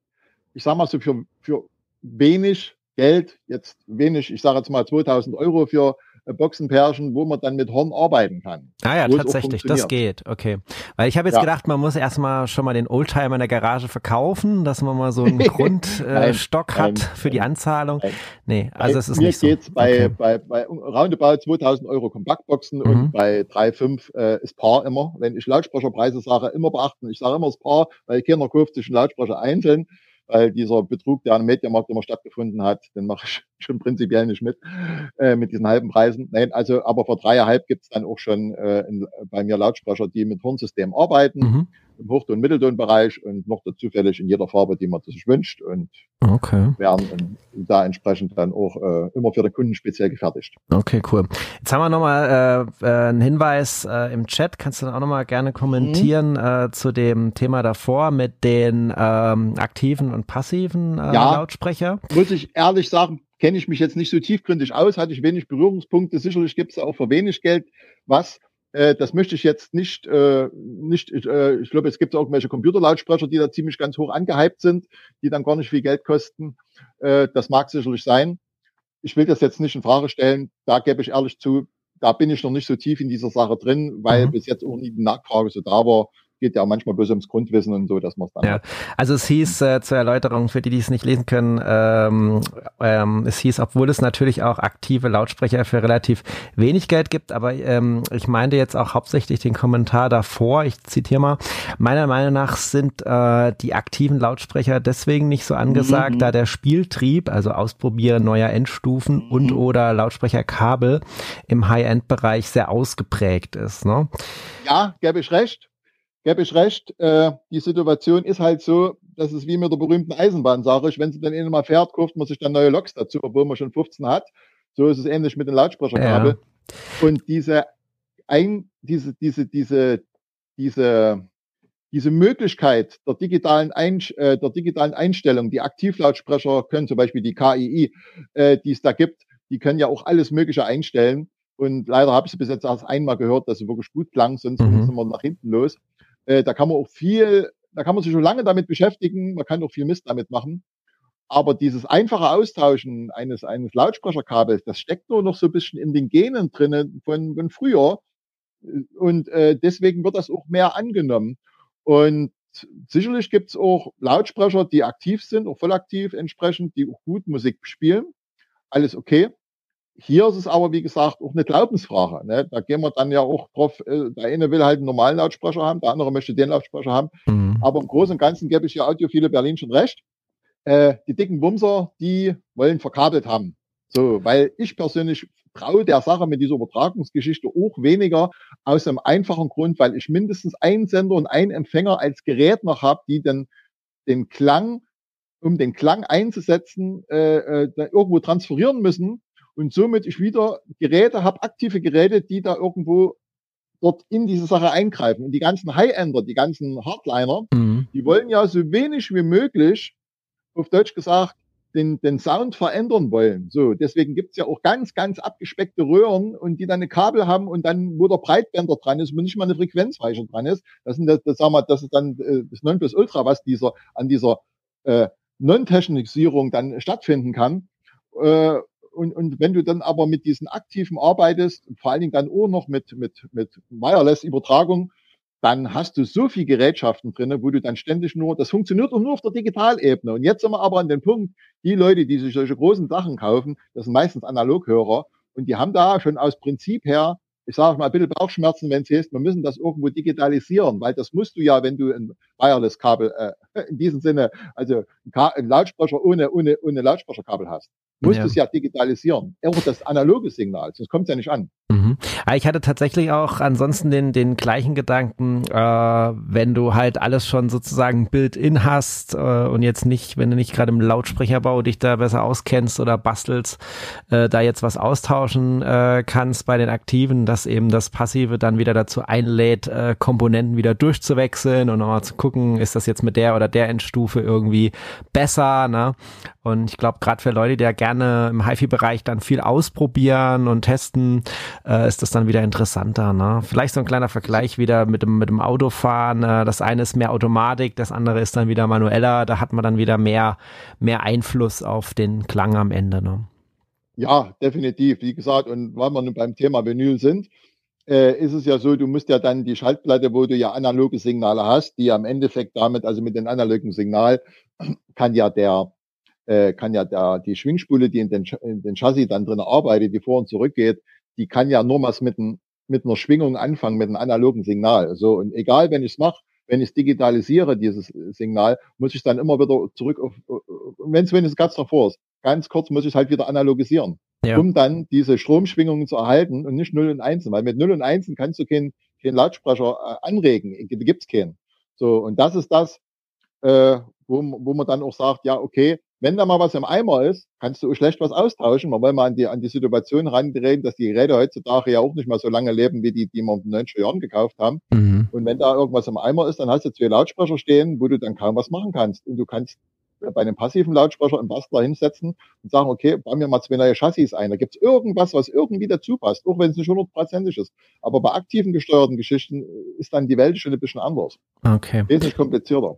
ich sag mal so, für, für wenig Geld, jetzt wenig, ich sage jetzt mal 2000 Euro für äh, Boxenpärchen, wo man dann mit Horn arbeiten kann. Ah ja, tatsächlich, das geht, okay. Weil ich habe jetzt ja. gedacht, man muss erstmal schon mal den Oldtimer in der Garage verkaufen, dass man mal so einen Grundstock äh, hat für die Anzahlung. Nein. Nee, also es ist mir nicht so. Geht's bei, okay. bei, bei roundabout 2000 Euro Kompaktboxen mhm. und bei 3,5 äh, ist Paar immer. Wenn ich Lautsprecherpreise sage, immer beachten. Ich sage immer das Paar, weil keiner kauft sich einen Lautsprecher einzeln weil dieser Betrug, der am Mediamarkt immer stattgefunden hat, den mache ich schon prinzipiell nicht mit, äh, mit diesen halben Preisen. Nein, also, aber vor dreieinhalb gibt es dann auch schon äh, in, bei mir Lautsprecher, die mit Hornsystem arbeiten. Mhm. Im Hoch- und Mitteltonbereich und noch dazu fällig in jeder Farbe, die man sich wünscht und okay. werden da entsprechend dann auch äh, immer für den Kunden speziell gefertigt. Okay, cool. Jetzt haben wir nochmal äh, äh, einen Hinweis äh, im Chat. Kannst du dann auch nochmal gerne kommentieren mhm. äh, zu dem Thema davor mit den ähm, aktiven und passiven äh, ja, Lautsprecher? Muss ich ehrlich sagen, kenne ich mich jetzt nicht so tiefgründig aus, hatte ich wenig Berührungspunkte. Sicherlich gibt es auch für wenig Geld was. Äh, das möchte ich jetzt nicht, äh, nicht äh, ich glaube, es gibt irgendwelche Computerlautsprecher, die da ziemlich ganz hoch angehypt sind, die dann gar nicht viel Geld kosten. Äh, das mag sicherlich sein. Ich will das jetzt nicht in Frage stellen. Da gebe ich ehrlich zu, da bin ich noch nicht so tief in dieser Sache drin, weil mhm. bis jetzt auch nie die Nachfrage so da war geht ja auch manchmal bloß ums Grundwissen und so, dass man es dann. Ja, hat. also es hieß äh, zur Erläuterung für die, die es nicht lesen können, ähm, ähm, es hieß, obwohl es natürlich auch aktive Lautsprecher für relativ wenig Geld gibt, aber ähm, ich meinte jetzt auch hauptsächlich den Kommentar davor. Ich zitiere mal: Meiner Meinung nach sind äh, die aktiven Lautsprecher deswegen nicht so angesagt, mhm. da der Spieltrieb, also Ausprobieren neuer Endstufen mhm. und oder Lautsprecherkabel im High-End-Bereich sehr ausgeprägt ist. Ne? Ja, gäbe ich recht gebe ich recht, äh, die Situation ist halt so, dass es wie mit der berühmten Eisenbahn, sage ich, wenn sie dann mal fährt, kauft man sich dann neue Loks dazu, obwohl man schon 15 hat. So ist es ähnlich mit den Lautsprecherkabel. Ja. Und diese, ein, diese, diese, diese, diese, diese Möglichkeit der digitalen, Ein, äh, der digitalen Einstellung, die Aktivlautsprecher können, zum Beispiel die KII, äh, die es da gibt, die können ja auch alles Mögliche einstellen. Und leider habe ich sie bis jetzt erst einmal gehört, dass sie wirklich gut klang, sonst mhm. sind wir nach hinten los. Äh, da kann man auch viel, da kann man sich schon lange damit beschäftigen, man kann auch viel Mist damit machen. Aber dieses einfache Austauschen eines, eines Lautsprecherkabels, das steckt nur noch so ein bisschen in den Genen drinnen von, von früher. Und äh, deswegen wird das auch mehr angenommen. Und sicherlich gibt es auch Lautsprecher, die aktiv sind, auch voll aktiv entsprechend, die auch gut Musik spielen. Alles okay. Hier ist es aber, wie gesagt, auch eine Glaubensfrage. Ne? Da gehen wir dann ja auch drauf, äh, der eine will halt einen normalen Lautsprecher haben, der andere möchte den Lautsprecher haben. Mhm. Aber im Großen und Ganzen gebe ich hier Audiophile Berlin schon recht. Äh, die dicken Bumser, die wollen verkabelt haben. So, weil ich persönlich traue der Sache mit dieser Übertragungsgeschichte auch weniger aus einem einfachen Grund, weil ich mindestens einen Sender und einen Empfänger als Gerät noch habe, die den, den Klang, um den Klang einzusetzen, äh, äh, irgendwo transferieren müssen und somit ich wieder Geräte habe, aktive Geräte, die da irgendwo dort in diese Sache eingreifen. Und die ganzen High-Ender, die ganzen Hardliner, mhm. die wollen ja so wenig wie möglich, auf Deutsch gesagt, den, den Sound verändern wollen. So, deswegen gibt's ja auch ganz, ganz abgespeckte Röhren und die dann eine Kabel haben und dann, wo der Breitbänder dran ist, wo nicht mal eine Frequenzweiche dran ist. Das, sind das, das, sagen wir, das ist dann äh, das Nonplusultra, was dieser an dieser äh, Non-Technisierung dann stattfinden kann. Äh, und, und wenn du dann aber mit diesen aktiven arbeitest, vor allen Dingen dann auch noch mit, mit, mit Wireless-Übertragung, dann hast du so viel Gerätschaften drinne, wo du dann ständig nur, das funktioniert auch nur auf der Digitalebene. Und jetzt sind wir aber an dem Punkt, die Leute, die sich solche großen Sachen kaufen, das sind meistens Analoghörer und die haben da schon aus Prinzip her, ich sage mal, ein bisschen Bauchschmerzen, wenn es heißt, wir müssen das irgendwo digitalisieren, weil das musst du ja, wenn du ein Wireless-Kabel, äh, in diesem Sinne, also ein, ein Lautsprecher ohne, ohne, ohne Lautsprecherkabel hast musst ja. es ja digitalisieren. Auch das analoge Signal, sonst kommt es ja nicht an. Mhm. Ich hatte tatsächlich auch ansonsten den, den gleichen Gedanken, äh, wenn du halt alles schon sozusagen Build-in hast äh, und jetzt nicht, wenn du nicht gerade im Lautsprecherbau dich da besser auskennst oder bastelst, äh, da jetzt was austauschen äh, kannst bei den Aktiven, dass eben das Passive dann wieder dazu einlädt, äh, Komponenten wieder durchzuwechseln und nochmal zu gucken, ist das jetzt mit der oder der Endstufe irgendwie besser, ne? Und ich glaube, gerade für Leute, die ja gerne im HiFi-Bereich dann viel ausprobieren und testen, äh, ist das dann wieder interessanter. Ne? Vielleicht so ein kleiner Vergleich wieder mit dem, mit dem Autofahren. Äh, das eine ist mehr Automatik, das andere ist dann wieder manueller. Da hat man dann wieder mehr, mehr Einfluss auf den Klang am Ende. Ne? Ja, definitiv. Wie gesagt, und weil wir nun beim Thema Vinyl sind, äh, ist es ja so, du musst ja dann die Schaltplatte, wo du ja analoge Signale hast, die am Endeffekt damit, also mit dem analogen Signal, kann ja der äh, kann ja da die Schwingspule, die in den, in den Chassis dann drin arbeitet, die vor und zurück geht, die kann ja nur was mit, ein, mit einer Schwingung anfangen, mit einem analogen Signal. So, und egal, wenn ich es mache, wenn ich es digitalisiere, dieses Signal, muss ich dann immer wieder zurück auf, wenn es wenigstens ganz davor ist, ganz kurz muss ich es halt wieder analogisieren, ja. um dann diese Stromschwingungen zu erhalten und nicht 0 und 1, weil mit 0 und 1 kannst du keinen keinen Lautsprecher äh, anregen, gibt's keinen. So, und das ist das, äh, wo, wo man dann auch sagt, ja, okay, wenn da mal was im Eimer ist, kannst du schlecht was austauschen. Man will mal an die, an die Situation randrehen, dass die Geräte heutzutage ja auch nicht mal so lange leben, wie die, die wir in den 90er Jahren gekauft haben. Mhm. Und wenn da irgendwas im Eimer ist, dann hast du zwei Lautsprecher stehen, wo du dann kaum was machen kannst. Und du kannst bei einem passiven Lautsprecher einen Bastler hinsetzen und sagen, okay, bauen wir mal zwei neue Chassis ein. Da gibt es irgendwas, was irgendwie dazu passt, auch wenn es nicht hundertprozentig ist. Aber bei aktiven gesteuerten Geschichten ist dann die Welt schon ein bisschen anders. Okay. Wesentlich komplizierter.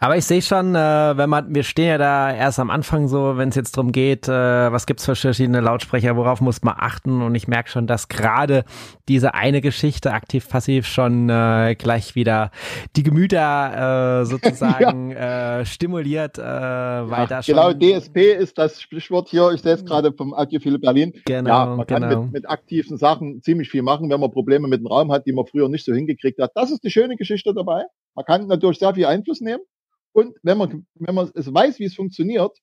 Aber ich sehe schon, äh, wenn man, wir stehen ja da erst am Anfang so, wenn es jetzt darum geht, äh, was gibt's für verschiedene Lautsprecher, worauf muss man achten? Und ich merke schon, dass gerade diese eine Geschichte aktiv-passiv schon äh, gleich wieder die Gemüter äh, sozusagen ja. äh, stimuliert, äh, ja, weil da genau, schon. Genau, DSP ist das Sprichwort hier. Ich sehe es gerade vom Audiophile Berlin. Genau, ja, man genau. kann mit, mit aktiven Sachen ziemlich viel machen, wenn man Probleme mit dem Raum hat, die man früher nicht so hingekriegt hat. Das ist die schöne Geschichte dabei. Man kann natürlich sehr viel Einfluss nehmen. Und wenn man, wenn man es weiß, wie es funktioniert,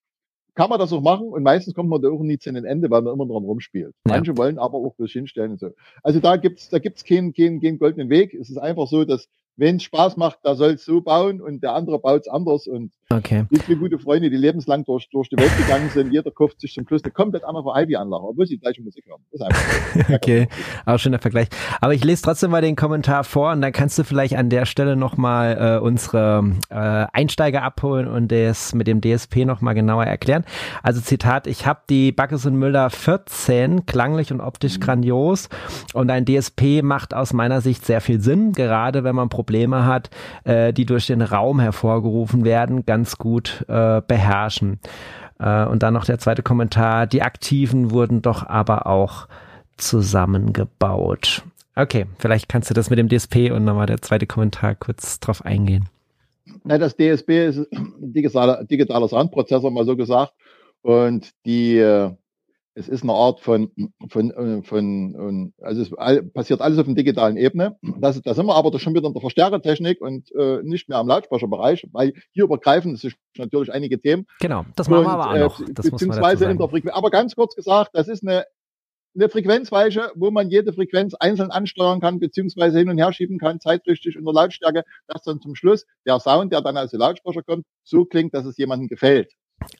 kann man das auch machen und meistens kommt man da auch nie zu einem Ende, weil man immer dran rumspielt. Ja. Manche wollen aber auch bloß hinstellen und so. Also da gibt's da gibt's keinen, keinen, keinen goldenen Weg. Es ist einfach so, dass wenn es Spaß macht, da soll es so bauen und der andere baut es anders. Und okay. wie viele gute Freunde, die lebenslang durch, durch die Welt gegangen sind, jeder kauft sich zum Schluss eine komplett andere Ivy-Anlage, obwohl sie die gleiche Musik hören. ist einfach okay, auch schöner Vergleich. Aber ich lese trotzdem mal den Kommentar vor und dann kannst du vielleicht an der Stelle nochmal äh, unsere äh, Einsteiger abholen und das mit dem DSP nochmal genauer erklären. Also Zitat, ich habe die Backes und Müller 14, klanglich und optisch mhm. grandios und ein DSP macht aus meiner Sicht sehr viel Sinn, gerade wenn man Probleme hat, äh, die durch den Raum hervorgerufen werden, ganz gut äh, beherrschen. Äh, und dann noch der zweite Kommentar, die Aktiven wurden doch aber auch zusammengebaut. Okay, vielleicht kannst du das mit dem DSP und nochmal der zweite Kommentar kurz drauf eingehen. Na, das DSP ist ein digitaler, digitaler Soundprozessor, mal so gesagt. Und die, äh, es ist eine Art von, von, äh, von, also es passiert alles auf der digitalen Ebene. Das, da sind wir aber schon wieder in der Verstärkertechnik und äh, nicht mehr am Lautsprecherbereich, weil hier übergreifen sich natürlich einige Themen. Genau, das machen wir aber auch äh, noch. Das beziehungsweise in der Frequenz. Aber ganz kurz gesagt, das ist eine, eine Frequenzweiche, wo man jede Frequenz einzeln ansteuern kann, beziehungsweise hin und her schieben kann, zeitrichtig in der Lautstärke, dass dann zum Schluss der Sound, der dann aus dem Lautsprecher kommt, so klingt, dass es jemandem gefällt.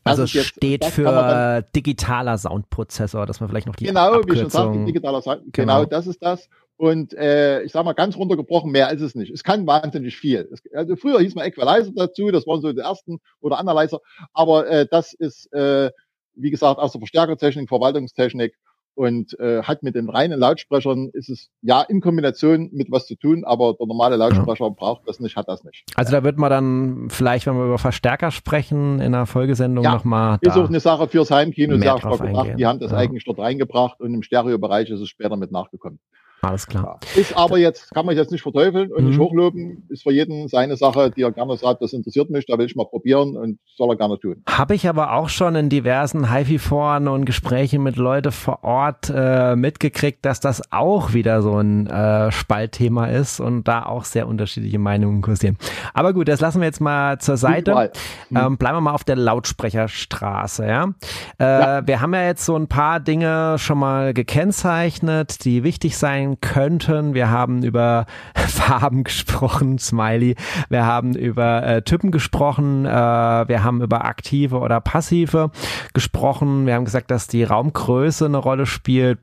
Also es steht für dann, digitaler Soundprozessor, dass man vielleicht noch die Genau, Abkürzung, wie schon sagte, digitaler Sound, genau. genau, das ist das. Und äh, ich sage mal ganz runtergebrochen, mehr ist es nicht. Es kann wahnsinnig viel. Es, also früher hieß man Equalizer dazu, das waren so die ersten oder Analyzer, aber äh, das ist, äh, wie gesagt, aus der Verstärkertechnik, Verwaltungstechnik und äh, hat mit den reinen Lautsprechern ist es ja in Kombination mit was zu tun, aber der normale Lautsprecher ja. braucht das nicht, hat das nicht. Also da wird man dann vielleicht, wenn wir über Verstärker sprechen, in einer Folgesendung ja, nochmal. Ist auch eine Sache fürs Heimkino sehr stark. Die haben das ja. eigentlich dort reingebracht und im Stereobereich ist es später mit nachgekommen. Alles klar. Ja. Ist aber jetzt, kann man jetzt nicht verteufeln und mhm. nicht hochloben. Ist für jeden seine Sache, die er gerne sagt, das interessiert mich, da will ich mal probieren und soll er gerne tun. Habe ich aber auch schon in diversen HiFi-Foren und Gesprächen mit Leuten vor Ort äh, mitgekriegt, dass das auch wieder so ein äh, Spaltthema ist und da auch sehr unterschiedliche Meinungen kursieren. Aber gut, das lassen wir jetzt mal zur Seite. Mhm. Ähm, bleiben wir mal auf der Lautsprecherstraße. Ja? Äh, ja? Wir haben ja jetzt so ein paar Dinge schon mal gekennzeichnet, die wichtig sein sein könnten. Wir haben über Farben gesprochen, Smiley. Wir haben über äh, Typen gesprochen. Äh, wir haben über aktive oder passive gesprochen. Wir haben gesagt, dass die Raumgröße eine Rolle spielt.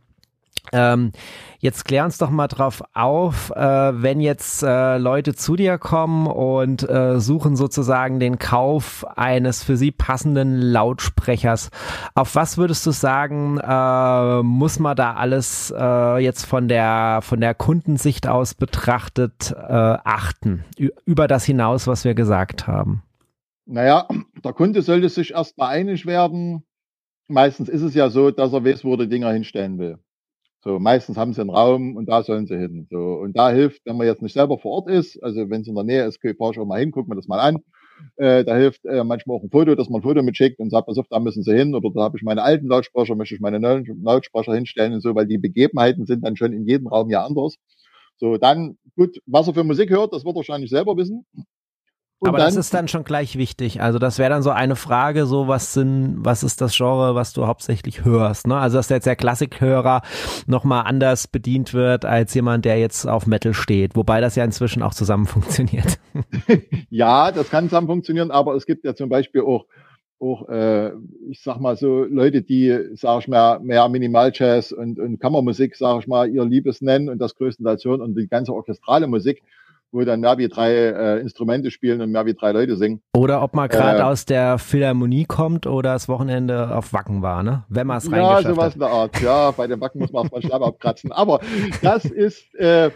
Ähm, jetzt klär uns doch mal drauf auf, äh, wenn jetzt äh, Leute zu dir kommen und äh, suchen sozusagen den Kauf eines für sie passenden Lautsprechers. Auf was würdest du sagen, äh, muss man da alles äh, jetzt von der von der Kundensicht aus betrachtet äh, achten? Über das hinaus, was wir gesagt haben. Naja, der Kunde sollte sich erstmal einig werden. Meistens ist es ja so, dass er weiß, wo er die Dinger hinstellen will. So, meistens haben sie einen Raum und da sollen sie hin. So, und da hilft, wenn man jetzt nicht selber vor Ort ist, also wenn es in der Nähe ist, fahre ich auch mal hin, guck mir das mal an. Äh, da hilft äh, manchmal auch ein Foto, dass man ein Foto mitschickt und sagt, pass auf, da müssen sie hin oder da habe ich meine alten Lautsprecher, möchte ich meine neuen Lautsprecher hinstellen und so, weil die Begebenheiten sind dann schon in jedem Raum ja anders. So, dann, gut, was er für Musik hört, das wird er wahrscheinlich selber wissen. Und Aber das ist dann schon gleich wichtig. Also das wäre dann so eine Frage, so was sind, was ist das Genre, was du hauptsächlich hörst? Ne? Also dass jetzt der Klassikhörer nochmal anders bedient wird als jemand, der jetzt auf Metal steht. Wobei das ja inzwischen auch zusammen funktioniert. ja, das kann zusammen funktionieren, aber es gibt ja zum Beispiel auch auch, äh, ich sag mal so, Leute, die, sag ich mal, mehr Minimal-Jazz und, und Kammermusik, sag ich mal, ihr Liebes nennen und das größtenteils hören und die ganze orchestrale Musik, wo dann mehr wie drei äh, Instrumente spielen und mehr wie drei Leute singen. Oder ob man gerade äh, aus der Philharmonie kommt oder das Wochenende auf Wacken war, ne? Wenn man es Ja, sowas in der Art. Ja, bei den Wacken muss man erstmal Stab abkratzen. Aber das ist, äh,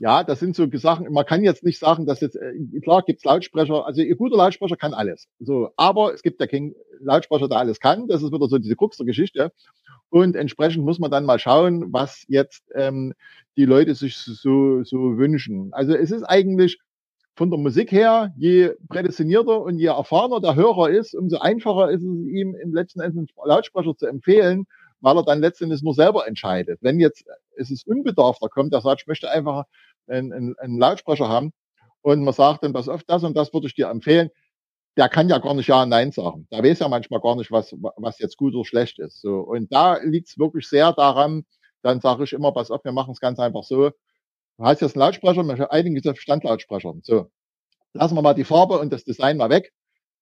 ja, das sind so Sachen, man kann jetzt nicht sagen, dass jetzt, äh, klar gibt's Lautsprecher, also ein guter Lautsprecher kann alles. So, aber es gibt ja keinen Lautsprecher, der alles kann. Das ist wieder so diese Krux der Geschichte. Und entsprechend muss man dann mal schauen, was jetzt ähm, die Leute sich so, so wünschen. Also es ist eigentlich von der Musik her, je prädestinierter und je erfahrener der Hörer ist, umso einfacher ist es ihm im letzten Endes Lautsprecher zu empfehlen, weil er dann letztendlich nur selber entscheidet. Wenn jetzt es ist unbedarfter kommt, der sagt, ich möchte einfach einen, einen, einen Lautsprecher haben und man sagt dann, pass auf, das und das würde ich dir empfehlen, der kann ja gar nicht Ja und Nein sagen. Der weiß ja manchmal gar nicht, was, was jetzt gut oder schlecht ist. So. Und da liegt es wirklich sehr daran, dann sage ich immer, pass auf, wir machen es ganz einfach so. Du hast jetzt einen Lautsprecher, wir sich auf Standlautsprecher. So, lassen wir mal die Farbe und das Design mal weg.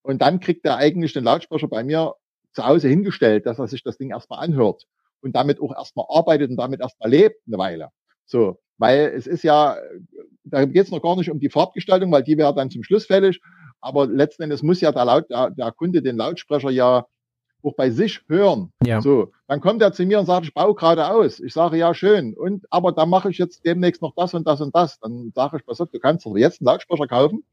Und dann kriegt er eigentlich den Lautsprecher bei mir zu Hause hingestellt, dass er sich das Ding erstmal anhört und damit auch erstmal arbeitet und damit erstmal lebt eine Weile. So, weil es ist ja, da geht es noch gar nicht um die Farbgestaltung, weil die wäre dann zum Schluss fällig. Aber letzten Endes muss ja der, Laut, der, der Kunde den Lautsprecher ja auch bei sich hören. Ja. So, dann kommt er zu mir und sagt, ich baue gerade aus. Ich sage, ja, schön. Und, aber dann mache ich jetzt demnächst noch das und das und das. Dann sage ich, pass auf, du kannst doch jetzt einen Lautsprecher kaufen,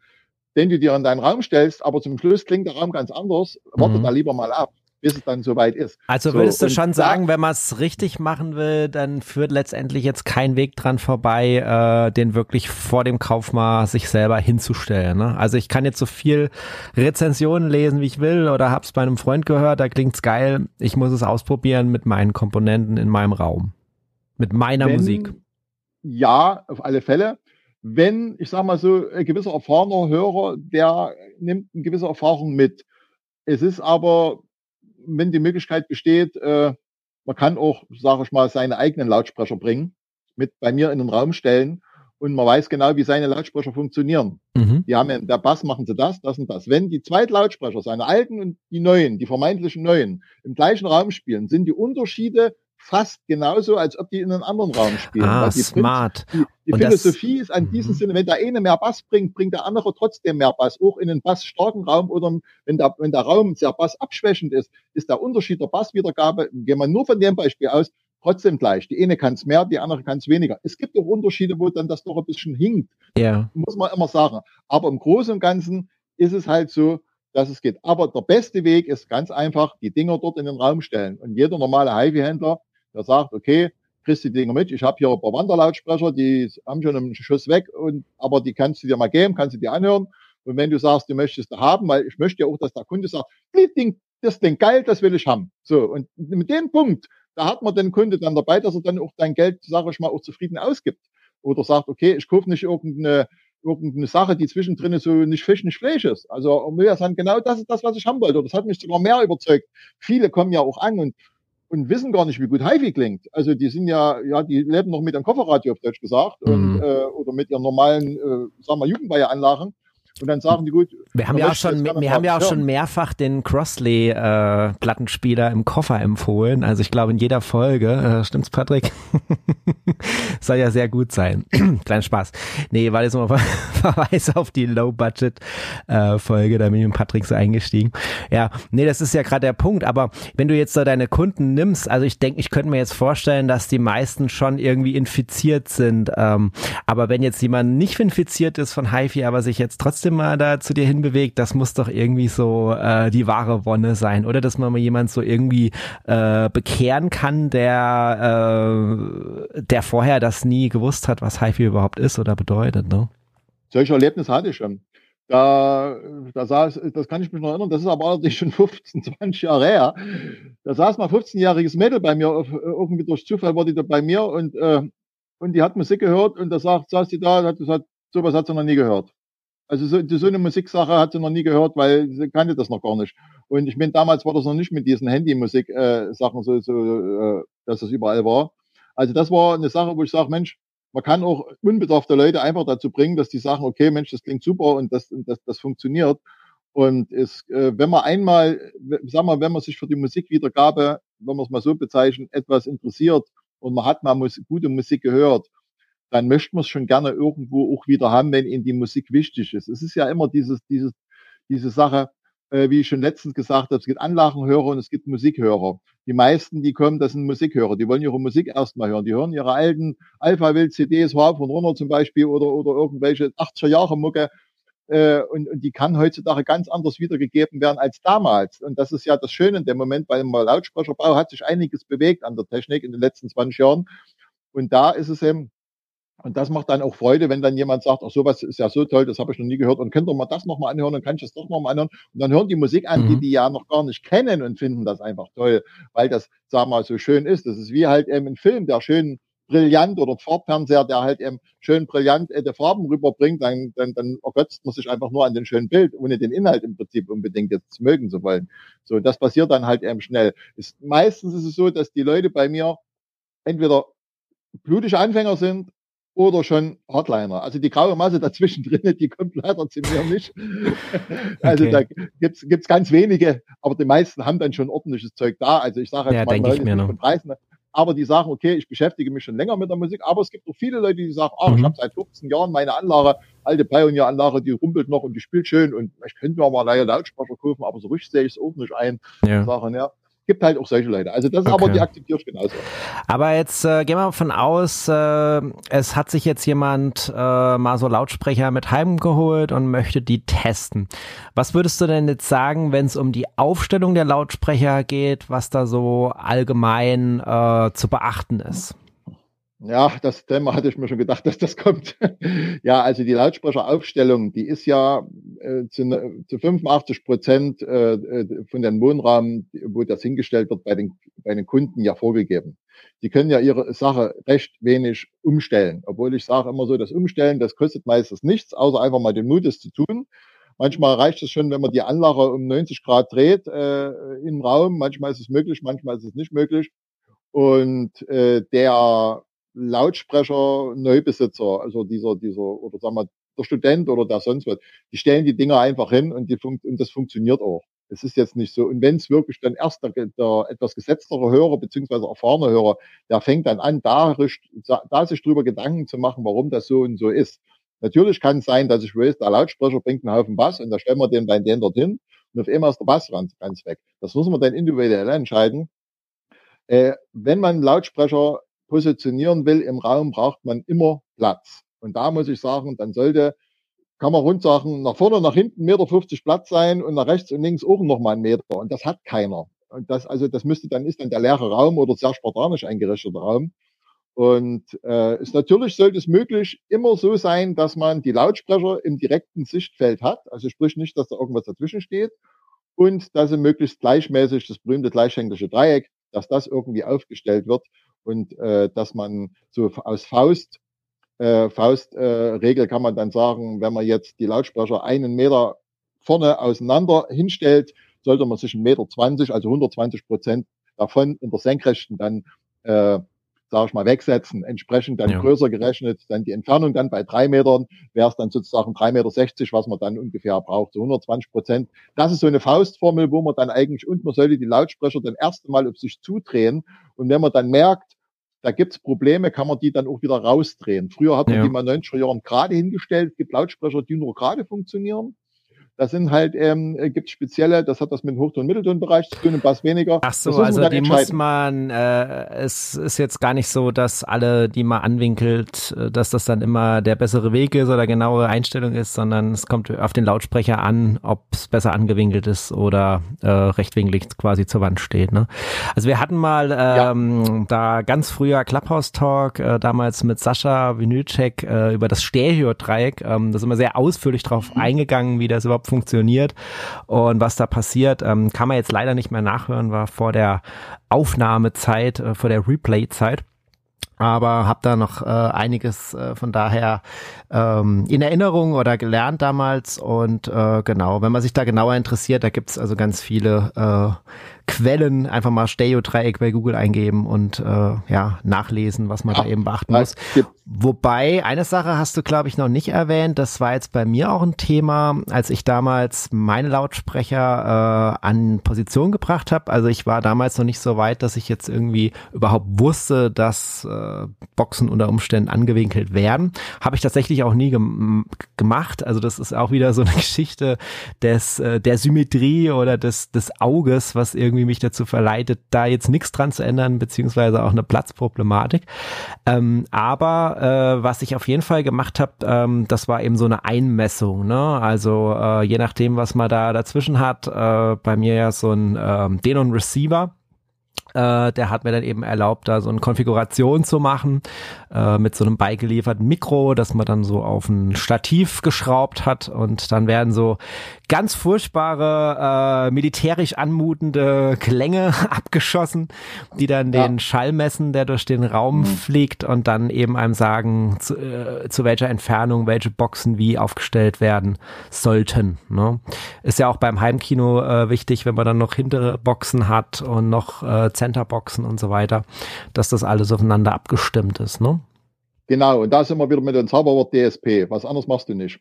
den du dir in deinen Raum stellst, aber zum Schluss klingt der Raum ganz anders. Warte mhm. da lieber mal ab bis es dann soweit ist. Also würdest so, du schon sagen, wenn man es richtig machen will, dann führt letztendlich jetzt kein Weg dran vorbei, äh, den wirklich vor dem Kauf mal sich selber hinzustellen. Ne? Also ich kann jetzt so viel Rezensionen lesen, wie ich will, oder hab's bei einem Freund gehört, da klingt's geil. Ich muss es ausprobieren mit meinen Komponenten in meinem Raum. Mit meiner wenn, Musik. Ja, auf alle Fälle. Wenn, ich sag mal so, ein gewisser erfahrener Hörer, der nimmt eine gewisse Erfahrung mit. Es ist aber wenn die Möglichkeit besteht, äh, man kann auch, sage ich mal, seine eigenen Lautsprecher bringen, mit bei mir in den Raum stellen und man weiß genau, wie seine Lautsprecher funktionieren. Mhm. Die haben in der Bass machen sie das, das und das. Wenn die Zweitlautsprecher, seine alten und die neuen, die vermeintlichen neuen, im gleichen Raum spielen, sind die Unterschiede fast genauso, als ob die in einem anderen Raum spielen. Ah, smart. Die, die Philosophie ist an diesem mhm. Sinne, wenn der eine mehr Bass bringt, bringt der andere trotzdem mehr Bass, auch in einen bassstarken Raum oder wenn der, wenn der Raum sehr bassabschwächend ist, ist der Unterschied der Basswiedergabe, gehen wir nur von dem Beispiel aus, trotzdem gleich. Die eine kann es mehr, die andere kann es weniger. Es gibt auch Unterschiede, wo dann das doch ein bisschen hinkt. Ja. Muss man immer sagen. Aber im Großen und Ganzen ist es halt so, dass es geht. Aber der beste Weg ist ganz einfach, die Dinger dort in den Raum stellen. Und jeder normale HiFi-Händler der sagt, okay, kriegst die Dinger mit, ich habe hier ein paar Wanderlautsprecher, die haben schon einen Schuss weg, und, aber die kannst du dir mal geben, kannst du dir anhören. Und wenn du sagst, du möchtest da haben, weil ich möchte ja auch, dass der Kunde sagt, das Ding, das Ding geil, das will ich haben. So, und mit dem Punkt, da hat man den Kunde dann dabei, dass er dann auch dein Geld, sage ich mal, auch zufrieden ausgibt. Oder sagt, okay, ich kaufe nicht irgendeine, irgendeine Sache, die zwischendrin so nicht Fisch, nicht Fleisch ist. Also sagen, genau das ist das, was ich haben wollte. Das hat mich sogar mehr überzeugt. Viele kommen ja auch an und und wissen gar nicht, wie gut HiFi klingt. Also die sind ja, ja, die leben noch mit einem Kofferradio auf Deutsch gesagt mhm. und, äh, oder mit ihren normalen, äh, sagen wir, Jugendweiheanlagen. Und dann sagen die gut. Wir haben ja auch schon, wir haben ja auch schon mehrfach den Crossley äh, Plattenspieler im Koffer empfohlen. Also ich glaube in jeder Folge. Äh, stimmt's, Patrick? Soll ja sehr gut sein. Kleinen Spaß. Nee, war jetzt nur Verweis auf die Low Budget äh, Folge. Da bin ich mit Patrick so eingestiegen. Ja, nee, das ist ja gerade der Punkt. Aber wenn du jetzt so deine Kunden nimmst, also ich denke, ich könnte mir jetzt vorstellen, dass die meisten schon irgendwie infiziert sind. Ähm, aber wenn jetzt jemand nicht infiziert ist von HiFi, aber sich jetzt trotzdem trotzdem mal da zu dir hinbewegt, das muss doch irgendwie so äh, die wahre Wonne sein, oder? Dass man mal jemand so irgendwie äh, bekehren kann, der, äh, der vorher das nie gewusst hat, was HiFi überhaupt ist oder bedeutet, ne? Solche Erlebnisse hatte ich schon. Da, da saß, das kann ich mich noch erinnern, das ist aber allerdings schon 15, 20 Jahre her. Da saß mal 15-jähriges Mädel bei mir, irgendwie durch Zufall war die da bei mir und, äh, und die hat Musik gehört und da sagt, saß die da und hat gesagt, sowas hat sie noch nie gehört. Also so, so eine Musiksache hat sie noch nie gehört, weil sie kannte das noch gar nicht. Und ich meine, damals war das noch nicht mit diesen Handymusik-Sachen äh, so, so äh, dass das überall war. Also das war eine Sache, wo ich sage, Mensch, man kann auch unbedarfte Leute einfach dazu bringen, dass die sagen, okay, Mensch, das klingt super und das, das, das funktioniert. Und es, äh, wenn man einmal, sag mal, wenn man sich für die Musikwiedergabe, wenn man es mal so bezeichnen, etwas interessiert und man hat mal Musik, gute Musik gehört, dann möchte man es schon gerne irgendwo auch wieder haben, wenn ihnen die Musik wichtig ist. Es ist ja immer dieses, dieses, diese Sache, äh, wie ich schon letztens gesagt habe, es gibt Anlagenhörer und es gibt Musikhörer. Die meisten, die kommen, das sind Musikhörer. Die wollen ihre Musik erstmal hören. Die hören ihre alten Alpha-Wild-CDs, Harp und Runner zum Beispiel oder, oder irgendwelche 80er-Jahre-Mucke äh, und, und die kann heutzutage ganz anders wiedergegeben werden als damals. Und das ist ja das Schöne in dem Moment, weil im Lautsprecherbau hat sich einiges bewegt an der Technik in den letzten 20 Jahren. Und da ist es eben, und das macht dann auch Freude, wenn dann jemand sagt, ach sowas ist ja so toll, das habe ich noch nie gehört und könnt ihr mal das nochmal anhören und kann ich das doch nochmal anhören. Und dann hören die Musik an, mhm. die die ja noch gar nicht kennen und finden das einfach toll, weil das, sag mal, so schön ist. Das ist wie halt eben ein Film, der schön brillant oder Farbfernseher, der halt eben schön brillant äh, die Farben rüberbringt, dann, dann, dann ergötzt man sich einfach nur an den schönen Bild, ohne den Inhalt im Prinzip unbedingt jetzt mögen zu wollen. So, das passiert dann halt eben schnell. Ist, meistens ist es so, dass die Leute bei mir entweder blutige Anfänger sind oder schon Hardliner. Also die graue Masse dazwischen drin, die kommt leider zu mir nicht. also okay. da gibt's gibt's ganz wenige, aber die meisten haben dann schon ordentliches Zeug da. Also ich sage jetzt ja, mal, Leute, ich mir von Preisen, aber die sagen, okay, ich beschäftige mich schon länger mit der Musik, aber es gibt auch viele Leute, die sagen, ach, mhm. ich habe seit 15 Jahren meine Anlage, alte Pioneer-Anlage, die rumpelt noch und die spielt schön und ich könnte mir mal leider Lautsprecher kaufen, aber so richtig sehe ich es auch nicht ein. Ja. Sagen, ja, gibt halt auch solche Leute. Also das ist okay. aber, die akzeptiere ich genauso. Aber jetzt äh, gehen wir mal von aus, äh, es hat sich jetzt jemand äh, mal so Lautsprecher mit heimgeholt und möchte die testen. Was würdest du denn jetzt sagen, wenn es um die Aufstellung der Lautsprecher geht, was da so allgemein äh, zu beachten ist? Ja, das Thema hatte ich mir schon gedacht, dass das kommt. ja, also die Lautsprecheraufstellung, die ist ja äh, zu, ne, zu 85 Prozent äh, äh, von dem Wohnraum, wo das hingestellt wird, bei den, bei den Kunden ja vorgegeben. Die können ja ihre Sache recht wenig umstellen. Obwohl ich sage immer so, das Umstellen, das kostet meistens nichts, außer einfach mal den Mut, es zu tun. Manchmal reicht es schon, wenn man die Anlage um 90 Grad dreht äh, im Raum. Manchmal ist es möglich, manchmal ist es nicht möglich. Und äh, der Lautsprecher Neubesitzer, also dieser, dieser, oder sagen wir, der Student oder der sonst was, die stellen die Dinger einfach hin und, die funkt, und das funktioniert auch. Es ist jetzt nicht so. Und wenn es wirklich dann erst der, der etwas gesetztere Hörer beziehungsweise erfahrene Hörer, der fängt dann an, da, da sich drüber Gedanken zu machen, warum das so und so ist. Natürlich kann es sein, dass ich weiß, der Lautsprecher bringt einen Haufen Bass und da stellen wir den bei den dorthin und auf einmal ist der Bass ganz weg. Das muss man dann individuell entscheiden. Äh, wenn man Lautsprecher positionieren will im Raum, braucht man immer Platz. Und da muss ich sagen, dann sollte, kann man rund sagen, nach vorne, nach hinten 1,50 Meter Platz sein und nach rechts und links auch nochmal einen Meter. Und das hat keiner. Und das, also das müsste dann, ist dann der leere Raum oder sehr spartanisch eingerichteter Raum. Und äh, ist natürlich sollte es möglich immer so sein, dass man die Lautsprecher im direkten Sichtfeld hat. Also sprich nicht, dass da irgendwas dazwischen steht. Und dass sie möglichst gleichmäßig, das berühmte gleichschenkliche Dreieck, dass das irgendwie aufgestellt wird und äh, dass man so aus Faust äh, Faustregel äh, kann man dann sagen, wenn man jetzt die Lautsprecher einen Meter vorne auseinander hinstellt, sollte man sich einen Meter 20, also 120 Prozent davon in der Senkrechten dann äh, sage ich mal, wegsetzen, entsprechend dann ja. größer gerechnet, dann die Entfernung dann bei drei Metern wäre es dann sozusagen drei Meter, sechzig, was man dann ungefähr braucht, so 120 Prozent. Das ist so eine Faustformel, wo man dann eigentlich, und man sollte die Lautsprecher dann erst einmal auf sich zudrehen und wenn man dann merkt, da gibt's Probleme, kann man die dann auch wieder rausdrehen. Früher hat man ja. die mal 90er Jahren gerade hingestellt, es gibt Lautsprecher, die nur gerade funktionieren. Das sind halt, ähm, äh, gibt spezielle, das hat das mit dem Hochton- und Mitteltonbereich zu tun, im Bass weniger. Ach so, also die muss man, äh, es ist jetzt gar nicht so, dass alle, die man anwinkelt, äh, dass das dann immer der bessere Weg ist oder genaue Einstellung ist, sondern es kommt auf den Lautsprecher an, ob es besser angewinkelt ist oder äh, rechtwinklig quasi zur Wand steht. Ne? Also wir hatten mal ähm, ja. da ganz früher Clubhouse Talk, äh, damals mit Sascha Vinylcheck äh, über das Stereo-Dreieck. Ähm, da sind wir sehr ausführlich drauf mhm. eingegangen, wie das überhaupt funktioniert und was da passiert, ähm, kann man jetzt leider nicht mehr nachhören, war vor der Aufnahmezeit, äh, vor der Replay-Zeit. aber habe da noch äh, einiges äh, von daher ähm, in Erinnerung oder gelernt damals und äh, genau, wenn man sich da genauer interessiert, da gibt's also ganz viele äh, Quellen, einfach mal Stereo-Dreieck bei Google eingeben und äh, ja, nachlesen, was man ja, da eben beachten muss. Wobei, eine Sache hast du, glaube ich, noch nicht erwähnt, das war jetzt bei mir auch ein Thema, als ich damals meine Lautsprecher äh, an Position gebracht habe. Also ich war damals noch nicht so weit, dass ich jetzt irgendwie überhaupt wusste, dass äh, Boxen unter Umständen angewinkelt werden. Habe ich tatsächlich auch nie gem gemacht. Also das ist auch wieder so eine Geschichte des, äh, der Symmetrie oder des, des Auges, was irgendwie mich dazu verleitet, da jetzt nichts dran zu ändern, beziehungsweise auch eine Platzproblematik. Ähm, aber äh, was ich auf jeden Fall gemacht habe, ähm, das war eben so eine Einmessung. Ne? Also äh, je nachdem, was man da dazwischen hat, äh, bei mir ja so ein ähm, Denon Receiver. Äh, der hat mir dann eben erlaubt, da so eine Konfiguration zu machen äh, mit so einem beigelieferten Mikro, das man dann so auf ein Stativ geschraubt hat und dann werden so ganz furchtbare, äh, militärisch anmutende Klänge abgeschossen, die dann ja. den Schall messen, der durch den Raum mhm. fliegt und dann eben einem sagen, zu, äh, zu welcher Entfernung welche Boxen wie aufgestellt werden sollten. Ne? Ist ja auch beim Heimkino äh, wichtig, wenn man dann noch hintere Boxen hat und noch äh, Centerboxen und so weiter, dass das alles aufeinander abgestimmt ist. Ne? Genau, und da sind wir wieder mit dem Zauberwort DSP. Was anderes machst du nicht.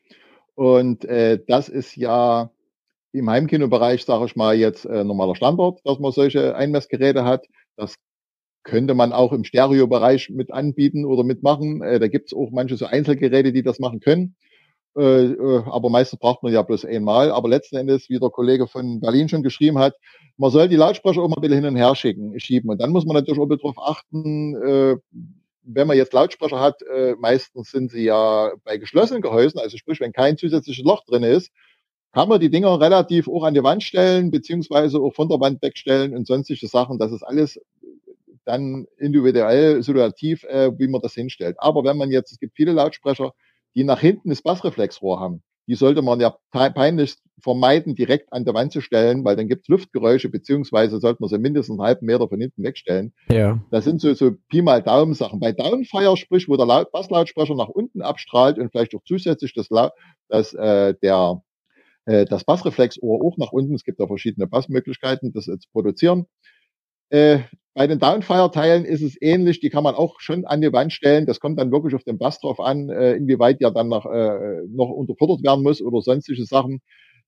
Und äh, das ist ja im Heimkinobereich, sage ich mal, jetzt äh, normaler Standard, dass man solche Einmessgeräte hat. Das könnte man auch im Stereobereich mit anbieten oder mitmachen. Äh, da gibt es auch manche so Einzelgeräte, die das machen können. Äh, äh, aber meistens braucht man ja bloß einmal. Aber letzten Endes, wie der Kollege von Berlin schon geschrieben hat, man soll die Lautsprecher auch mal ein bisschen hin und her schicken, schieben. Und dann muss man natürlich auch darauf achten, äh, wenn man jetzt Lautsprecher hat, meistens sind sie ja bei geschlossenen Gehäusen, also sprich, wenn kein zusätzliches Loch drin ist, kann man die Dinger relativ auch an die Wand stellen, beziehungsweise auch von der Wand wegstellen und sonstige Sachen. Das ist alles dann individuell, situativ, wie man das hinstellt. Aber wenn man jetzt, es gibt viele Lautsprecher, die nach hinten das Bassreflexrohr haben, die sollte man ja peinlich vermeiden, direkt an der Wand zu stellen, weil dann gibt es Luftgeräusche, beziehungsweise sollte man sie mindestens einen halben Meter von hinten wegstellen. Ja. Das sind so, so Pi mal Daumen Sachen. Bei Downfire, sprich, wo der Laut Basslautsprecher nach unten abstrahlt und vielleicht auch zusätzlich das, das, äh, der, äh, das Bassreflexohr auch nach unten. Es gibt da verschiedene Bassmöglichkeiten, das zu produzieren. Äh, bei den Downfire-Teilen ist es ähnlich, die kann man auch schon an die Wand stellen. Das kommt dann wirklich auf den Bass drauf an, äh, inwieweit der dann noch, äh, noch unterfordert werden muss oder sonstige Sachen.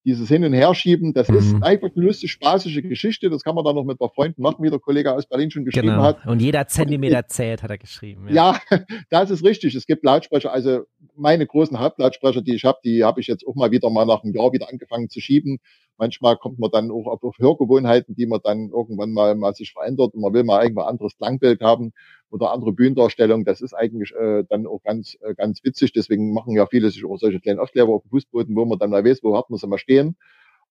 Dieses Hin- und Herschieben, das mhm. ist einfach eine lustige, spaßige Geschichte. Das kann man dann noch mit ein paar Freunden machen, wie der Kollege aus Berlin schon geschrieben genau. hat. Und jeder Zentimeter zählt, hat er geschrieben. Ja. ja, das ist richtig. Es gibt Lautsprecher, also meine großen Hauptlautsprecher, die ich habe, die habe ich jetzt auch mal wieder mal nach einem Jahr wieder angefangen zu schieben. Manchmal kommt man dann auch auf, auf Hörgewohnheiten, die man dann irgendwann mal, mal sich verändert und man will mal irgendwann anderes Klangbild haben oder andere Bühnendarstellung. Das ist eigentlich äh, dann auch ganz, äh, ganz witzig. Deswegen machen ja viele sich auch solche kleinen Aufkleber auf dem Fußboden, wo man dann mal weiß, wo hat man sie mal stehen.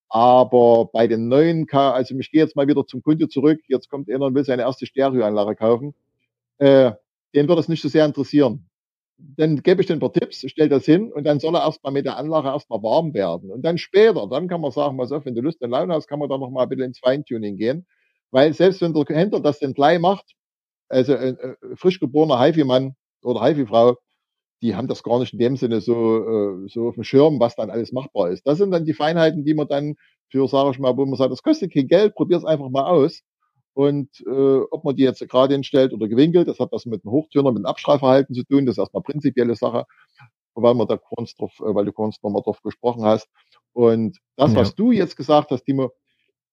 Aber bei den neuen K, also ich gehe jetzt mal wieder zum Kunde zurück. Jetzt kommt einer und will seine erste Stereoanlage kaufen. Äh, den wird es nicht so sehr interessieren dann gebe ich den ein paar Tipps, stelle das hin und dann soll er erstmal mit der Anlage erstmal warm werden. Und dann später, dann kann man sagen, was auf, wenn du Lust und Laune hast, kann man da noch mal ein bisschen ins Feintuning gehen. Weil selbst wenn der Händler das dann gleich macht, also ein äh, frisch geborener HIFI-Mann oder HIFI-Frau, die haben das gar nicht in dem Sinne so, äh, so auf dem Schirm, was dann alles machbar ist. Das sind dann die Feinheiten, die man dann für, sage ich mal, wo man sagt, das kostet kein Geld, probier es einfach mal aus. Und äh, ob man die jetzt gerade hinstellt oder gewinkelt, das hat was mit einem Hochtöner, mit einem Abstrahlverhalten zu tun. Das ist erstmal prinzipielle Sache, weil man da kurz drauf, äh, weil du kurz nochmal drauf gesprochen hast. Und das, ja. was du jetzt gesagt hast, Timo,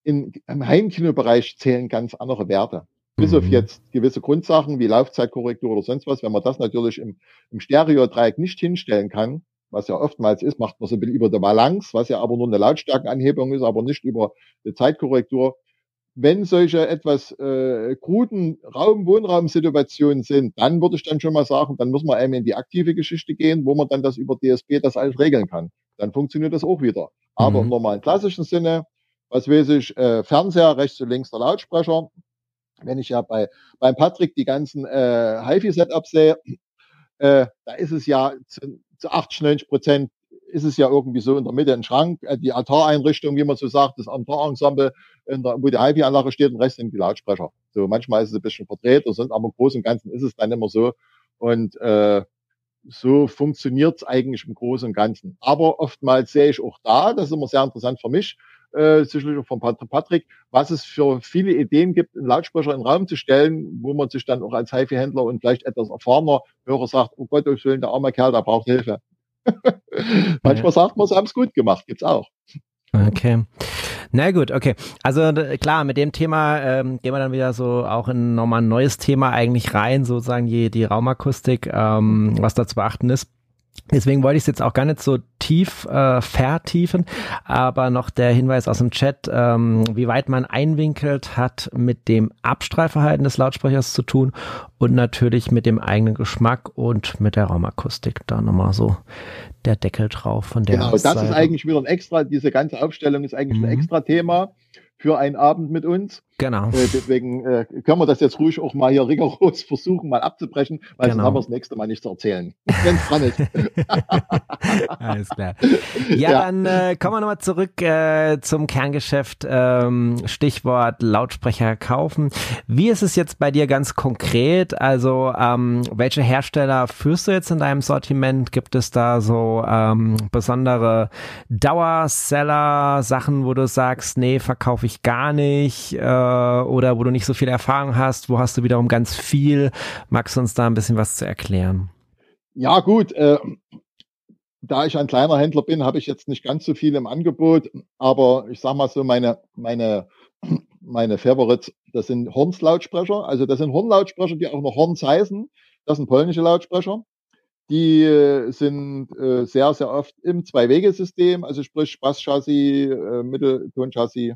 in, im Heimkinobereich zählen ganz andere Werte. Bis mhm. auf jetzt gewisse Grundsachen wie Laufzeitkorrektur oder sonst was. Wenn man das natürlich im, im Stereo-Dreieck nicht hinstellen kann, was ja oftmals ist, macht man so ein bisschen über der Balance, was ja aber nur eine Lautstärkenanhebung ist, aber nicht über eine Zeitkorrektur wenn solche etwas äh, kruden Raum, Wohnraumsituationen sind, dann würde ich dann schon mal sagen, dann muss man eben in die aktive Geschichte gehen, wo man dann das über DSP das alles regeln kann. Dann funktioniert das auch wieder. Aber mhm. im normalen klassischen Sinne, was weiß ich, äh, Fernseher, rechts und links der Lautsprecher. Wenn ich ja bei beim Patrick die ganzen äh, HiFi-Setups sehe, äh, da ist es ja zu, zu 80, 90 Prozent ist es ja irgendwie so in der Mitte ein Schrank, äh, die Altareinrichtung, wie man so sagt, das Altarensemble, wo die HiFi-Anlage steht, und Rest sind die Lautsprecher. So manchmal ist es ein bisschen verdreht, oder sonst, aber im Großen und Ganzen ist es dann immer so. Und äh, so funktioniert es eigentlich im Großen und Ganzen. Aber oftmals sehe ich auch da, das ist immer sehr interessant für mich, äh, sicherlich auch von Patrick, was es für viele Ideen gibt, einen Lautsprecher in den Raum zu stellen, wo man sich dann auch als HiFi-Händler und vielleicht etwas erfahrener Hörer sagt, oh Gott, ich will, der arme Kerl, der braucht Hilfe. Manchmal sagt man, sie haben es gut gemacht, gibt's auch. Okay. Na gut, okay. Also klar, mit dem Thema ähm, gehen wir dann wieder so auch in nochmal ein neues Thema eigentlich rein, sozusagen die, die Raumakustik, ähm, was da zu beachten ist. Deswegen wollte ich es jetzt auch gar nicht so tief äh, vertiefen, aber noch der Hinweis aus dem Chat, ähm, wie weit man einwinkelt, hat mit dem Abstrahlverhalten des Lautsprechers zu tun und natürlich mit dem eigenen Geschmack und mit der Raumakustik. Da nochmal so der Deckel drauf von der Genau, Seite. das ist eigentlich wieder ein extra, diese ganze Aufstellung ist eigentlich mhm. ein extra Thema für einen Abend mit uns. Genau. Äh, deswegen äh, können wir das jetzt ruhig auch mal hier rigoros versuchen, mal abzubrechen, weil genau. sonst haben wir das nächste Mal nicht zu erzählen. Es dran ist. Alles klar. Ja, ja. dann äh, kommen wir nochmal zurück äh, zum Kerngeschäft. Ähm, Stichwort Lautsprecher kaufen. Wie ist es jetzt bei dir ganz konkret? Also ähm, welche Hersteller führst du jetzt in deinem Sortiment? Gibt es da so ähm, besondere Dauerseller, Sachen, wo du sagst, nee, verkaufe ich gar nicht? Äh, oder wo du nicht so viel Erfahrung hast? Wo hast du wiederum ganz viel? Magst du uns da ein bisschen was zu erklären? Ja, gut. Äh, da ich ein kleiner Händler bin, habe ich jetzt nicht ganz so viel im Angebot, aber ich sage mal so, meine, meine, meine Favorites, das sind Horns-Lautsprecher. Also das sind Horn-Lautsprecher, die auch noch Horns heißen. Das sind polnische Lautsprecher. Die äh, sind äh, sehr, sehr oft im Zwei-Wege-System, also sprich Basschassis, äh, Mitteltonchassis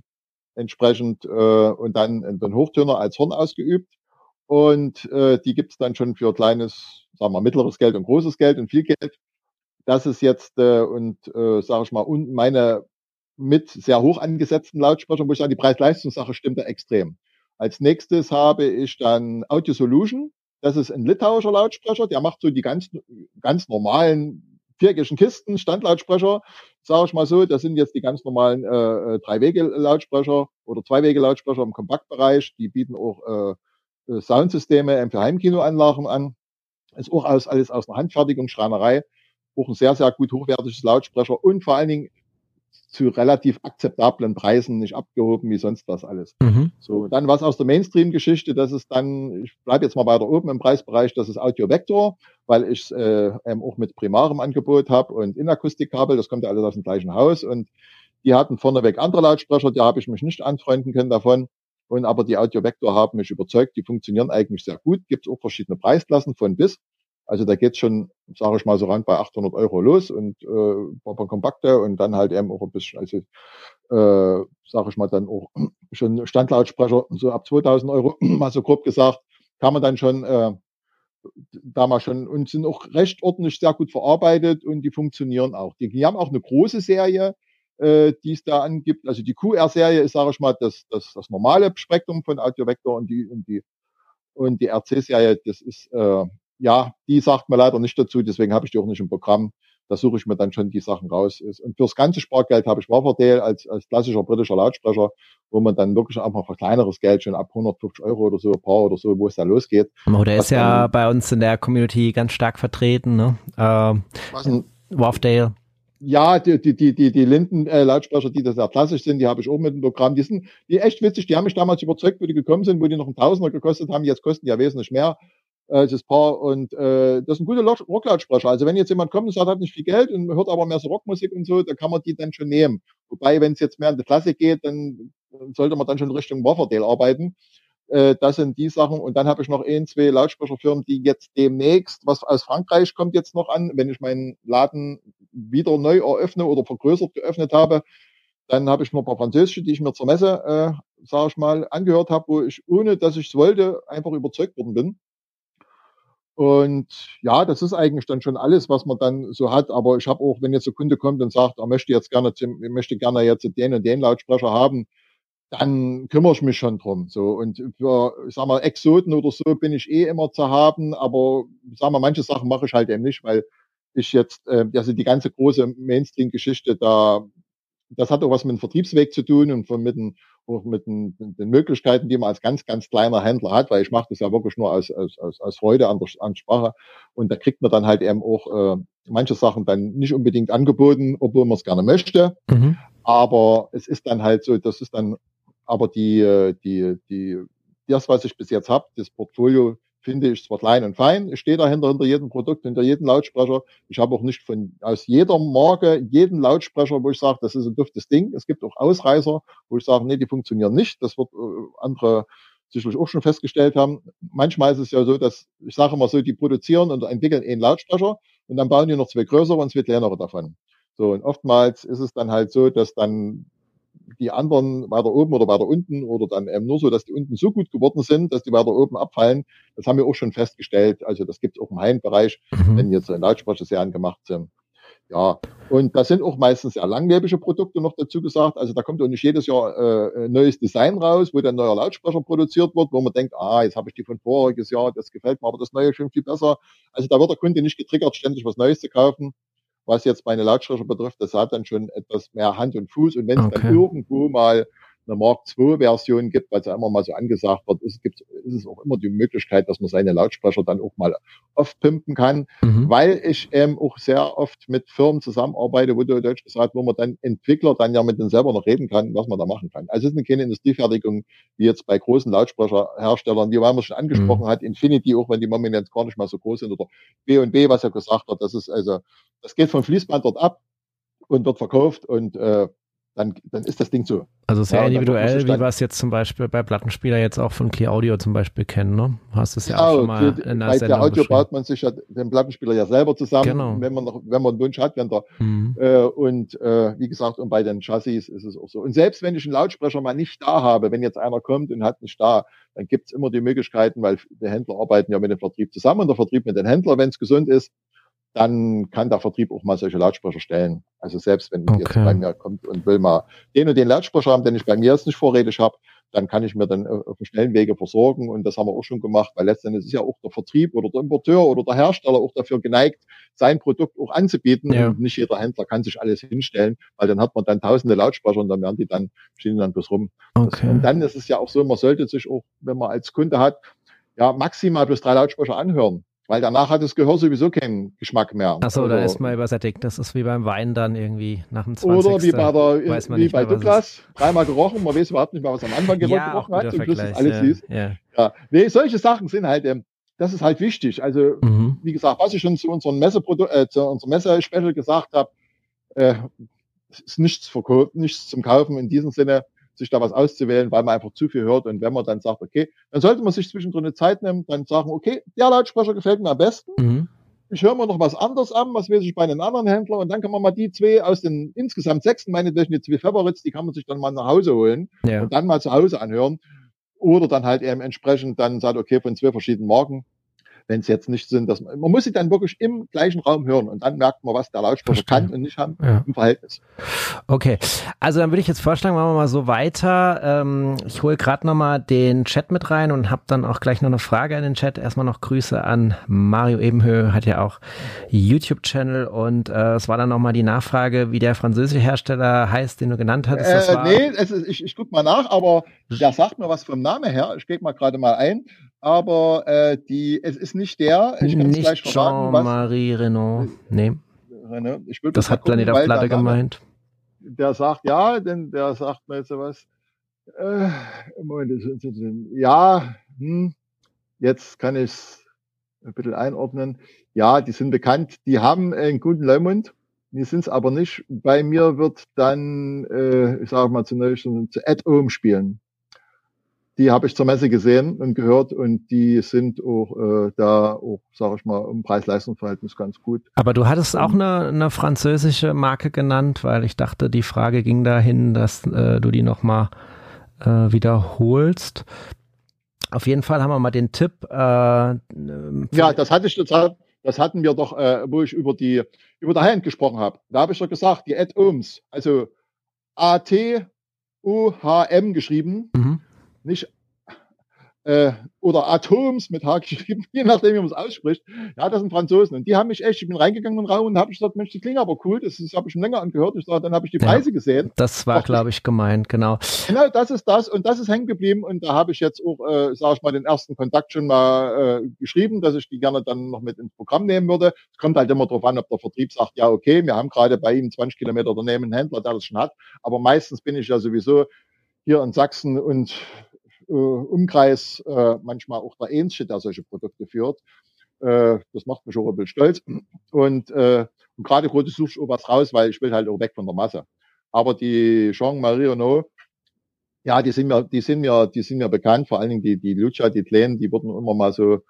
entsprechend äh, und dann den Hochtöner als Horn ausgeübt. Und äh, die gibt's dann schon für kleines, sagen wir mittleres Geld und großes Geld und viel Geld. Das ist jetzt äh, und äh, sage ich mal und meine mit sehr hoch angesetzten Lautsprechern, wo ich sagen, die Preis-Leistungssache stimmt da extrem. Als nächstes habe ich dann Audio Solution. Das ist ein litauischer Lautsprecher, der macht so die ganz, ganz normalen viereckigen Kisten, Standlautsprecher, sage ich mal so, das sind jetzt die ganz normalen äh, äh Drei-Wege-Lautsprecher oder Zwei-Wege-Lautsprecher im Kompaktbereich. Die bieten auch äh, äh Soundsysteme für Heimkinoanlagen an. Ist auch aus, alles aus einer Handfertigung, Schreinerei. Auch ein sehr, sehr gut hochwertiges Lautsprecher und vor allen Dingen zu relativ akzeptablen Preisen, nicht abgehoben wie sonst was alles. Mhm. So, dann was aus der Mainstream-Geschichte, das ist dann, ich bleibe jetzt mal weiter oben im Preisbereich, das ist Audio Vector, weil ich es äh, auch mit primarem Angebot habe und Inakustikkabel, das kommt ja alles aus dem gleichen Haus und die hatten vorneweg andere Lautsprecher, die habe ich mich nicht anfreunden können davon. Und aber die Audio Vector haben mich überzeugt, die funktionieren eigentlich sehr gut. Gibt es auch verschiedene Preisklassen von bis. Also da geht's schon, sage ich mal, so ran bei 800 Euro los und äh, paar kompakte und dann halt eben auch ein bisschen, also äh, sage ich mal, dann auch schon Standlautsprecher so ab 2000 Euro, mal so grob gesagt, kann man dann schon äh, da mal schon und sind auch recht ordentlich sehr gut verarbeitet und die funktionieren auch. Die, die haben auch eine große Serie, äh, die es da angibt. Also die QR-Serie ist, sage ich mal, das, das, das normale Spektrum von Audio Vector und die und die und die RC-Serie, das ist äh, ja, die sagt mir leider nicht dazu, deswegen habe ich die auch nicht im Programm. Da suche ich mir dann schon die Sachen raus. Und fürs ganze Spargeld habe ich Waferdale als, als klassischer britischer Lautsprecher, wo man dann wirklich einfach für kleineres Geld schon ab 150 Euro oder so, ein paar oder so, wo es da losgeht. Oh, der ist ja bei uns in der Community ganz stark vertreten, ne? Äh, was ein. Ja, die, die, die, die, die Linden-Lautsprecher, die da sehr klassisch sind, die habe ich auch mit dem Programm. Die sind die echt witzig, die haben mich damals überzeugt, wo die gekommen sind, wo die noch einen Tausender gekostet haben, jetzt kosten die ja wesentlich mehr äh, das Paar und äh, das sind gute Rocklautsprecher. Also wenn jetzt jemand kommt und sagt, hat nicht viel Geld und hört aber mehr so Rockmusik und so, dann kann man die dann schon nehmen. Wobei, wenn es jetzt mehr in die Klasse geht, dann sollte man dann schon Richtung Wafferdale arbeiten. Äh, das sind die Sachen. Und dann habe ich noch ein, zwei Lautsprecherfirmen, die jetzt demnächst, was aus Frankreich kommt jetzt noch an, wenn ich meinen Laden wieder neu eröffne oder vergrößert geöffnet habe, dann habe ich noch ein paar französische, die ich mir zur Messe, äh, sage ich mal, angehört habe, wo ich, ohne dass ich es wollte, einfach überzeugt worden bin. Und ja, das ist eigentlich dann schon alles, was man dann so hat. Aber ich habe auch, wenn jetzt ein Kunde kommt und sagt, er möchte jetzt gerne, möchte gerne jetzt den und den Lautsprecher haben, dann kümmere ich mich schon drum. So und für, ich sag mal, Exoten oder so bin ich eh immer zu haben. Aber sag mal, manche Sachen mache ich halt eben nicht, weil ich jetzt, äh, also die ganze große Mainstream-Geschichte da, das hat auch was mit dem Vertriebsweg zu tun und von, mit, den, mit den, den Möglichkeiten, die man als ganz, ganz kleiner Händler hat, weil ich mache das ja wirklich nur aus, aus, aus, aus Freude an der, an Sprache. Und da kriegt man dann halt eben auch äh, manche Sachen dann nicht unbedingt angeboten, obwohl man es gerne möchte. Mhm. Aber es ist dann halt so, das ist dann aber die, äh, die, die, das, was ich bis jetzt habe, das Portfolio finde ich zwar klein und fein, ich stehe dahinter, hinter jedem Produkt, hinter jedem Lautsprecher. Ich habe auch nicht von aus jeder Marke jeden Lautsprecher, wo ich sage, das ist ein duftes Ding. Es gibt auch Ausreißer, wo ich sage, nee, die funktionieren nicht. Das wird äh, andere sicherlich auch schon festgestellt haben. Manchmal ist es ja so, dass, ich sage immer so, die produzieren und entwickeln einen Lautsprecher und dann bauen die noch zwei größere und zwei kleinere davon. So, und oftmals ist es dann halt so, dass dann die anderen weiter oben oder weiter unten oder dann eben nur so, dass die unten so gut geworden sind, dass die weiter oben abfallen. Das haben wir auch schon festgestellt. Also das gibt es auch im High-Bereich, mhm. wenn jetzt Lautsprecherserien gemacht sind. Ja, und da sind auch meistens sehr langlebige Produkte noch dazu gesagt. Also da kommt auch nicht jedes Jahr äh, ein neues Design raus, wo dann neuer Lautsprecher produziert wird, wo man denkt, ah, jetzt habe ich die von voriges Jahr, das gefällt mir, aber das neue schon viel besser. Also da wird der Kunde nicht getriggert, ständig was Neues zu kaufen, was jetzt meine Lautsprecher betrifft, das hat dann schon etwas mehr Hand und Fuß. Und wenn es okay. dann irgendwo mal eine Mark II Version gibt, weil es ja immer mal so angesagt wird, ist, gibt, ist es auch immer die Möglichkeit, dass man seine Lautsprecher dann auch mal oft pimpen kann, mhm. weil ich ähm, auch sehr oft mit Firmen zusammenarbeite, wo du Deutsch gesagt, wo man dann Entwickler dann ja mit denen selber noch reden kann, was man da machen kann. Also es ist eine keine Industriefertigung wie jetzt bei großen Lautsprecherherstellern, wie man schon angesprochen mhm. hat, Infinity, auch wenn die momentan gar nicht mal so groß sind oder B&B, was er gesagt hat, das ist also, das geht vom Fließband dort ab und wird verkauft und äh, dann, dann ist das Ding so. Also sehr ja, individuell, wie wir es jetzt zum Beispiel bei Plattenspieler jetzt auch von Clear Audio zum Beispiel kennen, ne? Hast du es ja, ja auch schon mal in der Bei Clear Audio baut man sich ja den Plattenspieler ja selber zusammen, genau. wenn man noch, wenn man einen Wunsch hat, wenn der, mhm. äh, und äh, wie gesagt, und bei den Chassis ist es auch so. Und selbst wenn ich einen Lautsprecher mal nicht da habe, wenn jetzt einer kommt und hat nicht da, dann gibt es immer die Möglichkeiten, weil die Händler arbeiten ja mit dem Vertrieb zusammen und der Vertrieb mit den Händlern, wenn es gesund ist, dann kann der Vertrieb auch mal solche Lautsprecher stellen. Also selbst wenn okay. jetzt bei mir kommt und will mal den und den Lautsprecher haben, den ich bei mir jetzt nicht vorrätig habe, dann kann ich mir dann auf dem schnellen Wege versorgen. Und das haben wir auch schon gemacht, weil letztendlich ist ja auch der Vertrieb oder der Importeur oder der Hersteller auch dafür geneigt, sein Produkt auch anzubieten. Ja. Und nicht jeder Händler kann sich alles hinstellen, weil dann hat man dann tausende Lautsprecher und dann werden die dann, stehen dann bloß rum. Okay. und dann ist es ja auch so, man sollte sich auch, wenn man als Kunde hat, ja, maximal bloß drei Lautsprecher anhören. Weil danach hat das Gehör sowieso keinen Geschmack mehr. Achso, da ist man übersättigt. Das ist wie beim Wein dann irgendwie nach dem 20. Oder wie bei, der, wie bei Douglas. Dreimal gerochen, man weiß überhaupt nicht mehr, was am Anfang ja, gerochen hat. Zum Schluss ist alles ja, süß. Ja. ja. Nee, solche Sachen sind halt, ähm, das ist halt wichtig. Also, mhm. wie gesagt, was ich schon zu unserem Messeprodukt, äh, zu unserem Messe-Special gesagt habe, äh, ist nichts, nichts zum Kaufen in diesem Sinne sich da was auszuwählen, weil man einfach zu viel hört. Und wenn man dann sagt, okay, dann sollte man sich zwischendrin eine Zeit nehmen, dann sagen, okay, der Lautsprecher gefällt mir am besten. Mhm. Ich höre mir noch was anderes an, was weiß ich bei einem anderen Händler und dann kann man mal die zwei aus den insgesamt sechs, meinetwegen die zwei Favorites, die kann man sich dann mal nach Hause holen ja. und dann mal zu Hause anhören. Oder dann halt eben entsprechend dann sagt, okay, von zwei verschiedenen Marken, wenn es jetzt nicht sind, dass man, man muss sie dann wirklich im gleichen Raum hören und dann merkt man, was der Lautsprecher kann und nicht haben ja. im Verhältnis. Okay, also dann würde ich jetzt vorschlagen, machen wir mal so weiter. Ähm, ich hole gerade nochmal den Chat mit rein und habe dann auch gleich noch eine Frage an den Chat. Erstmal noch Grüße an Mario Ebenhö, hat ja auch YouTube-Channel und äh, es war dann nochmal die Nachfrage, wie der französische Hersteller heißt, den du genannt hattest. Äh, nee, es ist, ich, ich gucke mal nach, aber der sagt mir was vom Namen her. Ich gehe mal gerade mal ein aber äh, die, es ist nicht der. Ich kann nicht gleich Jean-Marie Renault. Nee. Renault. Ich das hat gucken, Planet auf Platte gemeint. Der sagt ja, denn der sagt mir jetzt was. Äh, Moment, ja, hm, jetzt kann ich es ein bisschen einordnen. Ja, die sind bekannt, die haben einen guten Leumund. Die sind es aber nicht. Bei mir wird dann, äh, ich sage mal zunächst, zu Add-Ohm spielen die habe ich zur Messe gesehen und gehört und die sind auch äh, da auch, sage ich mal, im Preis-Leistungs-Verhältnis ganz gut. Aber du hattest auch eine, eine französische Marke genannt, weil ich dachte, die Frage ging dahin, dass äh, du die nochmal äh, wiederholst. Auf jeden Fall haben wir mal den Tipp. Äh, ja, das hatte ich total. Das hatten wir doch, äh, wo ich über die über der Hand gesprochen habe. Da habe ich doch gesagt, die Ad-Ohms, also A T U H M geschrieben. Mhm nicht äh, oder Atoms mit H geschrieben, je nachdem, wie man es ausspricht. Ja, das sind Franzosen. Und die haben mich echt, ich bin reingegangen in den Raum und habe gesagt, Mensch, die klingen aber cool, das, das habe ich schon länger angehört. Ich sag, dann habe ich die Preise ja, gesehen. Das war, glaube ich, gemeint, genau. Genau, das ist das und das ist hängen geblieben und da habe ich jetzt auch, äh, sage ich mal, den ersten Kontakt schon mal äh, geschrieben, dass ich die gerne dann noch mit ins Programm nehmen würde. Es kommt halt immer darauf an, ob der Vertrieb sagt, ja, okay, wir haben gerade bei Ihnen 20 Kilometer daneben einen Händler, der das schon hat. Aber meistens bin ich ja sowieso hier in Sachsen und Umkreis äh, manchmal auch der Ähnliche, der solche Produkte führt. Äh, das macht mich auch ein bisschen stolz. Und, äh, und gerade gerade suche ich auch was raus, weil ich will halt auch weg von der Masse. Aber die Jean-Marie Renault, ja, die sind mir, die sind mir, die sind mir bekannt, vor allen Dingen die, die Lucia, die Kleinen, die wurden immer mal so,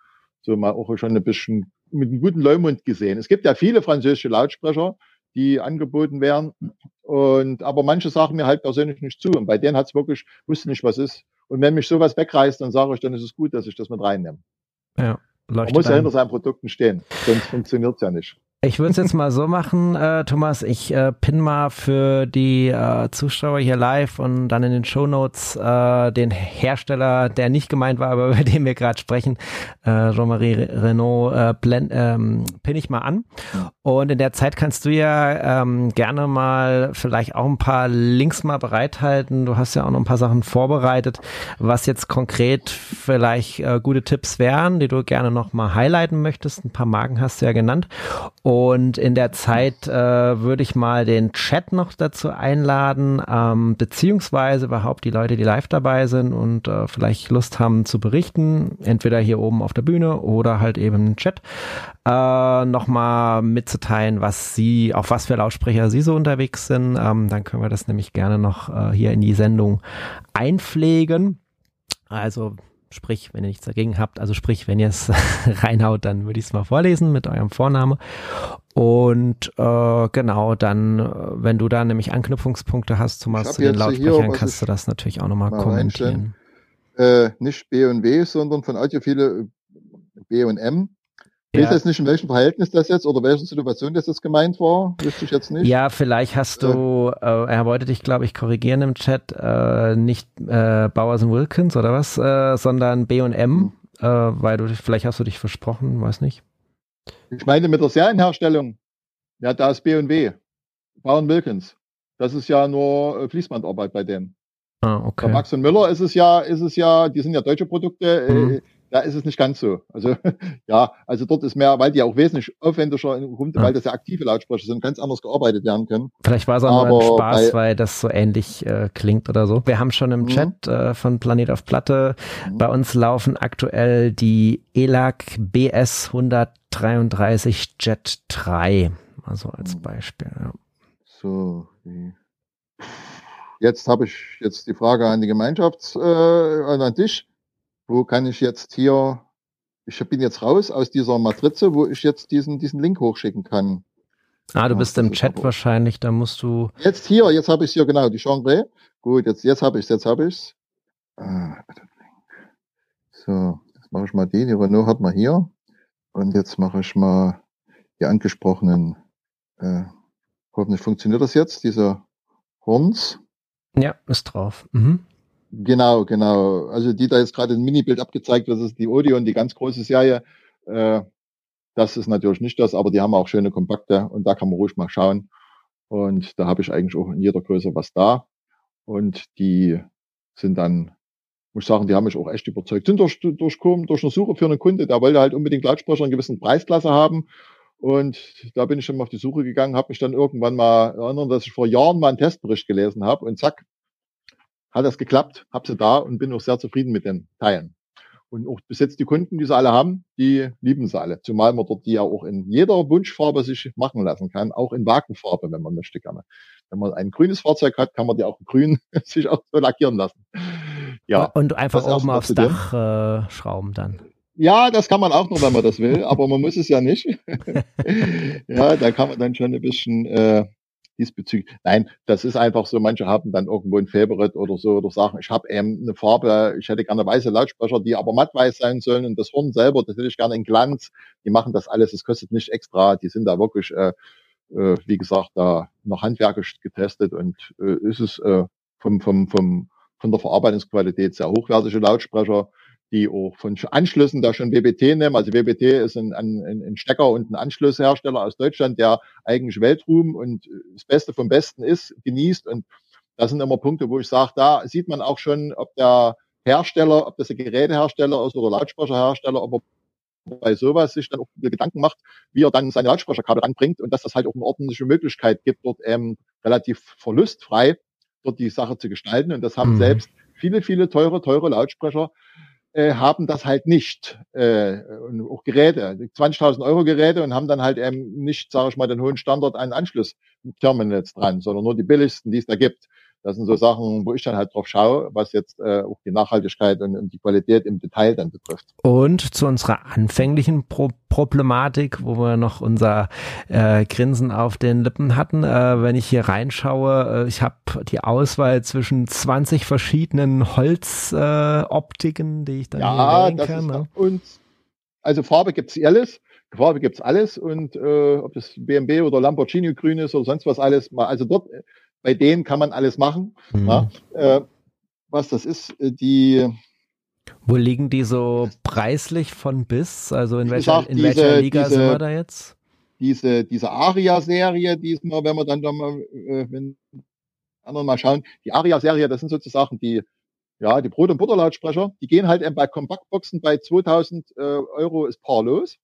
so mal auch schon ein bisschen mit einem guten Leumund gesehen. Es gibt ja viele französische Lautsprecher, die angeboten werden. Und, aber manche sagen mir halt persönlich nicht zu. Und bei denen hat es wirklich, wusste nicht, was ist. Und wenn mich sowas wegreißt, dann sage ich, dann ist es gut, dass ich das mit reinnehme. Ja, Man muss ja hinter seinen Produkten stehen, sonst funktioniert es ja nicht. Ich würde es jetzt mal so machen, äh, Thomas. Ich äh, pin mal für die äh, Zuschauer hier live und dann in den Show Notes äh, den Hersteller, der nicht gemeint war, aber über den wir gerade sprechen, äh, Jean-Marie Renault, äh, blend, ähm, pin ich mal an. Und in der Zeit kannst du ja ähm, gerne mal vielleicht auch ein paar Links mal bereithalten. Du hast ja auch noch ein paar Sachen vorbereitet, was jetzt konkret vielleicht äh, gute Tipps wären, die du gerne noch mal highlighten möchtest. Ein paar Marken hast du ja genannt. In der Zeit äh, würde ich mal den Chat noch dazu einladen, ähm, beziehungsweise überhaupt die Leute, die live dabei sind und äh, vielleicht Lust haben zu berichten, entweder hier oben auf der Bühne oder halt eben im Chat, äh, nochmal mitzuteilen, was sie, auf was für Lautsprecher sie so unterwegs sind. Ähm, dann können wir das nämlich gerne noch äh, hier in die Sendung einpflegen. Also Sprich, wenn ihr nichts dagegen habt, also sprich, wenn ihr es reinhaut, dann würde ich es mal vorlesen mit eurem Vorname. Und äh, genau, dann, äh, wenn du da nämlich Anknüpfungspunkte hast, Thomas, zu den Lautsprechern, kannst du das natürlich auch nochmal kommentieren. Äh, nicht B und W, sondern von Audiophile B und M. Ich weiß jetzt nicht, in welchem Verhältnis das jetzt oder welcher Situation das jetzt gemeint war. Wüsste ich jetzt nicht. Ja, vielleicht hast du, äh, er wollte dich, glaube ich, korrigieren im Chat, äh, nicht äh, Bowers Wilkins oder was, äh, sondern B und M, hm. äh, weil du vielleicht hast du dich versprochen, weiß nicht. Ich meine mit der Serienherstellung, ja, da ist B und W. Bauer Wilkins. Das ist ja nur äh, Fließbandarbeit bei denen. Ah, okay. Bei Max und Müller ist es ja, ist es ja, die sind ja deutsche Produkte. Äh, mhm da ist es nicht ganz so. Also ja, also dort ist mehr, weil die auch wesentlich aufwendiger, ja. weil das ja aktive Lautsprecher sind, ganz anders gearbeitet werden können. Vielleicht war es auch nur ein Spaß, bei, weil das so ähnlich äh, klingt oder so. Wir haben schon im mhm. Chat äh, von Planet auf Platte, mhm. bei uns laufen aktuell die ELAC BS 133 Jet 3, also als mhm. Beispiel. Ja. So, jetzt habe ich jetzt die Frage an die Gemeinschafts, äh, an dich wo kann ich jetzt hier, ich bin jetzt raus aus dieser Matrize, wo ich jetzt diesen, diesen Link hochschicken kann. Ah, du bist im Chat wahrscheinlich, da musst du. Jetzt hier, jetzt habe ich es hier, genau, die Chambre. Gut, jetzt, jetzt habe ich es, jetzt habe ich es. Ah, so, jetzt mache ich mal die, die Renault hat man hier. Und jetzt mache ich mal die angesprochenen, äh, hoffentlich funktioniert das jetzt, diese Horns. Ja, ist drauf. Mhm. Genau, genau. Also die da jetzt gerade ein Minibild abgezeigt das ist die Odeon, die ganz große Serie. Äh, das ist natürlich nicht das, aber die haben auch schöne Kompakte und da kann man ruhig mal schauen. Und da habe ich eigentlich auch in jeder Größe was da. Und die sind dann, muss ich sagen, die haben mich auch echt überzeugt. Sind durch, durch, durch eine Suche für einen Kunde, der wollte halt unbedingt Lautsprecher in einer gewissen Preisklasse haben. Und da bin ich schon mal auf die Suche gegangen, habe mich dann irgendwann mal erinnert, dass ich vor Jahren mal einen Testbericht gelesen habe und zack, hat das geklappt, habe sie da und bin auch sehr zufrieden mit den Teilen. Und auch bis jetzt die Kunden, die sie alle haben, die lieben sie alle. Zumal man dort die ja auch in jeder Wunschfarbe sich machen lassen kann, auch in Wagenfarbe, wenn man möchte gerne. Wenn man ein grünes Fahrzeug hat, kann man die auch grün sich auch so lackieren lassen. Ja. Und einfach oben aufs Dach äh, schrauben dann. Ja, das kann man auch noch, wenn man das will, aber man muss es ja nicht. ja, da kann man dann schon ein bisschen äh, diesbezüglich. Nein, das ist einfach so, manche haben dann irgendwo ein Favorite oder so oder sagen, ich habe eben eine Farbe, ich hätte gerne weiße Lautsprecher, die aber mattweiß sein sollen und das Horn selber, das hätte ich gerne in Glanz. Die machen das alles, es kostet nicht extra, die sind da wirklich, äh, äh, wie gesagt, da noch handwerkisch getestet und äh, ist es äh, vom, vom, vom, von der Verarbeitungsqualität sehr hochwertige Lautsprecher, die auch von Anschlüssen da schon WBT nehmen. Also WBT ist ein, ein, ein Stecker und ein Anschlusshersteller aus Deutschland, der eigentlich Weltruhm und das Beste vom Besten ist, genießt. Und das sind immer Punkte, wo ich sage, da sieht man auch schon, ob der Hersteller, ob das ein Gerätehersteller ist oder Lautsprecherhersteller, ob er bei sowas sich dann auch Gedanken macht, wie er dann seine Lautsprecherkabel anbringt und dass das halt auch eine ordentliche Möglichkeit gibt, dort ähm, relativ verlustfrei dort die Sache zu gestalten. Und das haben mhm. selbst viele, viele teure, teure Lautsprecher äh, haben das halt nicht. Äh, und auch Geräte, 20.000 Euro Geräte und haben dann halt eben nicht, sage ich mal, den hohen Standard an Anschlussterminals dran, sondern nur die billigsten, die es da gibt. Das sind so Sachen, wo ich dann halt drauf schaue, was jetzt äh, auch die Nachhaltigkeit und, und die Qualität im Detail dann betrifft. Und zu unserer anfänglichen Pro Problematik, wo wir noch unser äh, Grinsen auf den Lippen hatten, äh, wenn ich hier reinschaue, äh, ich habe die Auswahl zwischen 20 verschiedenen Holzoptiken, äh, die ich dann ja, hier das kann. Ist ne? und also Farbe gibt's alles. Farbe gibt's alles und äh, ob das BMW oder Lamborghini grün ist oder sonst was alles, also dort bei denen kann man alles machen. Mhm. Ja, äh, was das ist, äh, die. Wo liegen die so preislich von bis? Also in welcher, gesagt, in diese, welcher Liga diese, sind wir da jetzt? Diese, diese Aria-Serie, diesmal, wenn wir dann da mal, äh, wenn anderen mal schauen, die Aria-Serie, das sind sozusagen die, ja, die Brot- und Butterlautsprecher, die gehen halt bei Kompaktboxen bei 2000 äh, Euro ist Paar los.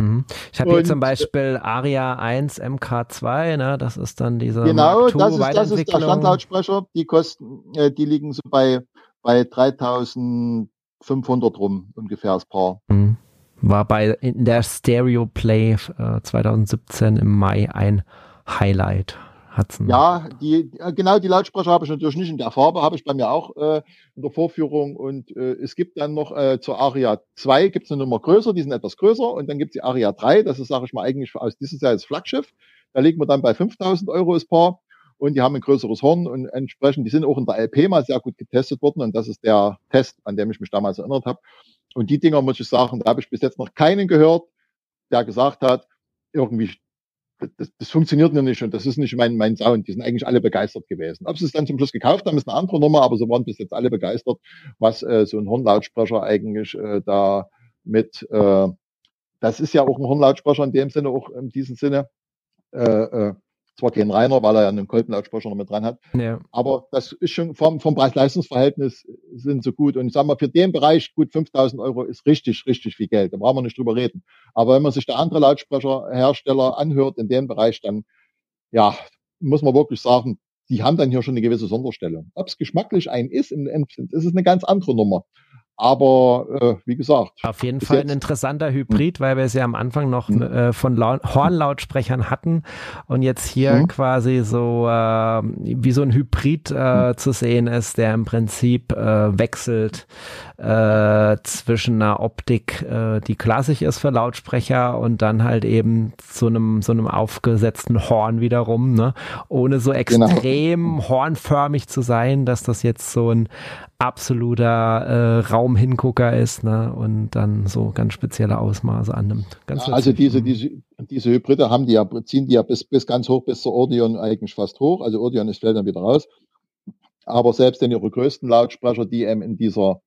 Mhm. Ich habe hier zum Beispiel Aria 1 MK2, ne? das ist dann diese Genau, das ist, das ist der Standlautsprecher. Die kosten, äh, die liegen so bei, bei 3500 rum ungefähr das Paar. Mhm. War bei in der Stereo Play äh, 2017 im Mai ein Highlight. Hudson. Ja, die, äh, genau die Lautsprecher habe ich natürlich nicht in der Farbe, habe ich bei mir auch äh, in der Vorführung. Und äh, es gibt dann noch äh, zur Aria 2 gibt es eine Nummer größer, die sind etwas größer. Und dann gibt es die Aria 3, das ist, sage ich mal, eigentlich aus dieses Jahr das Flaggschiff. Da liegen wir dann bei 5000 Euro das Paar. Und die haben ein größeres Horn und entsprechend, die sind auch in der LP mal sehr gut getestet worden. Und das ist der Test, an dem ich mich damals erinnert habe. Und die Dinger, muss ich sagen, da habe ich bis jetzt noch keinen gehört, der gesagt hat, irgendwie das, das funktioniert mir nicht und das ist nicht mein, mein Sound. Die sind eigentlich alle begeistert gewesen. Ob sie es dann zum Schluss gekauft haben, ist eine andere Nummer, aber sie waren bis jetzt alle begeistert, was äh, so ein Hornlautsprecher eigentlich äh, da mit, äh, das ist ja auch ein Hornlautsprecher in dem Sinne, auch in diesem Sinne, äh, äh, zwar kein reiner, weil er ja einen Kolbenlautsprecher noch mit dran hat. Ja. Aber das ist schon vom, vom Preis-Leistungs-Verhältnis sind so gut. Und ich sage mal, für den Bereich gut 5000 Euro ist richtig, richtig viel Geld. Da brauchen wir nicht drüber reden. Aber wenn man sich der andere Lautsprecherhersteller anhört in dem Bereich, dann, ja, muss man wirklich sagen, die haben dann hier schon eine gewisse Sonderstellung. Ob es geschmacklich ein ist, im Endeffekt, ist es eine ganz andere Nummer. Aber äh, wie gesagt. Auf jeden Fall ein interessanter Hybrid, weil wir es ja am Anfang noch mhm. äh, von Lau Hornlautsprechern hatten und jetzt hier mhm. quasi so äh, wie so ein Hybrid mhm. zu sehen ist, der im Prinzip äh, wechselt äh, zwischen einer Optik, äh, die klassisch ist für Lautsprecher und dann halt eben zu einem so einem aufgesetzten Horn wiederum, ne? ohne so genau. extrem genau. hornförmig zu sein, dass das jetzt so ein absoluter äh, Raumhingucker ist ne? und dann so ganz spezielle Ausmaße annimmt. Ganz ja, also diese, diese, diese Hybride haben die ja, ziehen die ja bis, bis ganz hoch, bis zur Audion eigentlich fast hoch. Also Audion ist fällt dann wieder raus. Aber selbst in ihre größten Lautsprecher, die eben in dieser,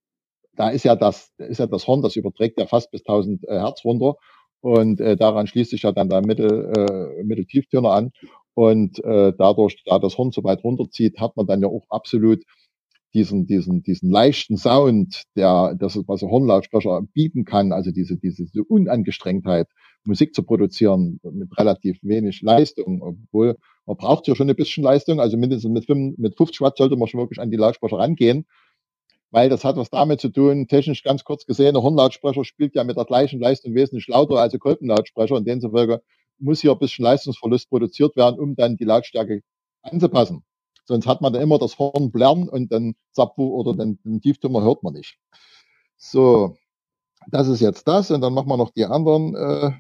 da ist ja das, ist ja das Horn, das überträgt ja fast bis 1000 äh, Hertz runter. Und äh, daran schließt sich ja dann der Mittel, äh, Mitteltieftöner an. Und äh, dadurch, da das Horn so weit runterzieht, hat man dann ja auch absolut diesen, diesen, diesen leichten Sound, der, das, was ein Hornlautsprecher bieten kann, also diese, diese, diese Unangestrengtheit, Musik zu produzieren mit relativ wenig Leistung, obwohl man braucht ja schon ein bisschen Leistung, also mindestens mit, 5, mit 50 Watt sollte man schon wirklich an die Lautsprecher rangehen, weil das hat was damit zu tun, technisch ganz kurz gesehen, ein Hornlautsprecher spielt ja mit der gleichen Leistung wesentlich lauter als ein Kolbenlautsprecher und demzufolge muss hier ein bisschen Leistungsverlust produziert werden, um dann die Lautstärke anzupassen. Sonst hat man da immer das Horn blärren und dann Zapfu oder den, den Tieftöner hört man nicht. So, das ist jetzt das und dann machen wir noch die anderen, äh,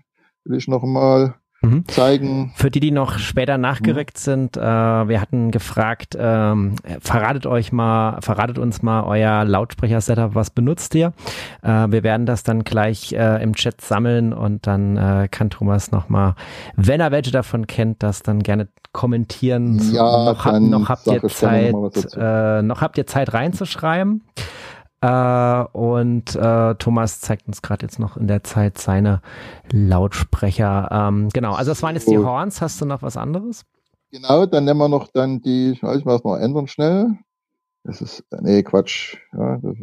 will ich noch mal mhm. zeigen. Für die, die noch später nachgerückt mhm. sind, äh, wir hatten gefragt, ähm, verratet euch mal, verratet uns mal euer Lautsprecher-Setup, was benutzt ihr? Äh, wir werden das dann gleich äh, im Chat sammeln und dann äh, kann Thomas nochmal, wenn er welche davon kennt, das dann gerne kommentieren. Ja, noch, hab, noch habt ihr Zeit, äh, noch habt ihr Zeit reinzuschreiben. Äh, und äh, Thomas zeigt uns gerade jetzt noch in der Zeit seine Lautsprecher. Ähm, genau, also das waren jetzt die Horns. Hast du noch was anderes? Genau, dann nehmen wir noch dann die, ich weiß, was noch ändern schnell. Das ist, nee, Quatsch. Ja, das,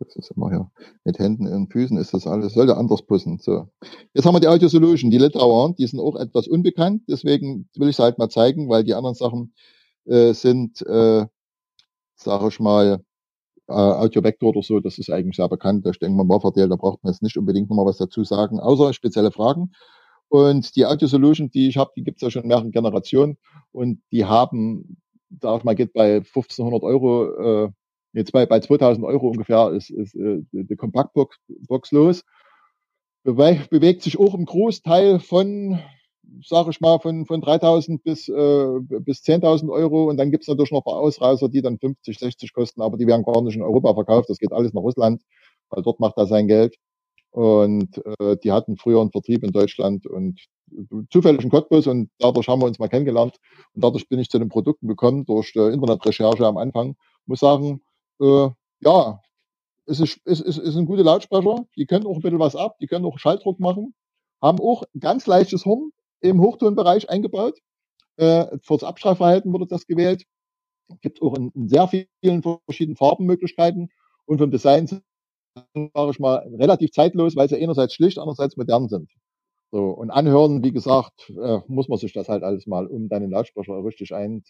das ist immer hier. Mit Händen und Füßen ist das alles, sollte anders pussen. So. Jetzt haben wir die Audio Solution, die Litauer, die sind auch etwas unbekannt, deswegen will ich es halt mal zeigen, weil die anderen Sachen äh, sind, äh, sage ich mal, äh, Audio Vector oder so, das ist eigentlich sehr bekannt. Da denken wir mal verteilt, da braucht man jetzt nicht unbedingt nochmal was dazu sagen, außer spezielle Fragen. Und die Audio Solution, die ich habe, die gibt es ja schon mehrere Generationen und die haben, sag mal, geht bei 1500 Euro, äh, jetzt bei, bei 2000 Euro ungefähr ist, ist äh, die Kompaktbox Box los. Bewe bewegt sich auch im Großteil von sage ich mal, von, von 3.000 bis, äh, bis 10.000 Euro. Und dann gibt es natürlich noch ein paar Ausreißer, die dann 50, 60 kosten, aber die werden gar nicht in Europa verkauft. Das geht alles nach Russland, weil dort macht er sein Geld. Und äh, die hatten früher einen Vertrieb in Deutschland und zufällig einen Cottbus und dadurch haben wir uns mal kennengelernt. Und dadurch bin ich zu den Produkten gekommen, durch äh, Internetrecherche am Anfang. Muss sagen, äh, ja, es ist, es, ist, es sind gute Lautsprecher, die können auch ein bisschen was ab, die können auch Schalldruck machen, haben auch ganz leichtes Horn, im Hochtonbereich eingebaut. Äh, fürs Abstrahlverhalten wurde das gewählt. Gibt auch in, in, sehr vielen verschiedenen Farbenmöglichkeiten und vom Design sage ich mal relativ zeitlos, weil sie einerseits schlicht, andererseits modern sind. So, und anhören, wie gesagt, äh, muss man sich das halt alles mal um deinen Lautsprecher richtig ein,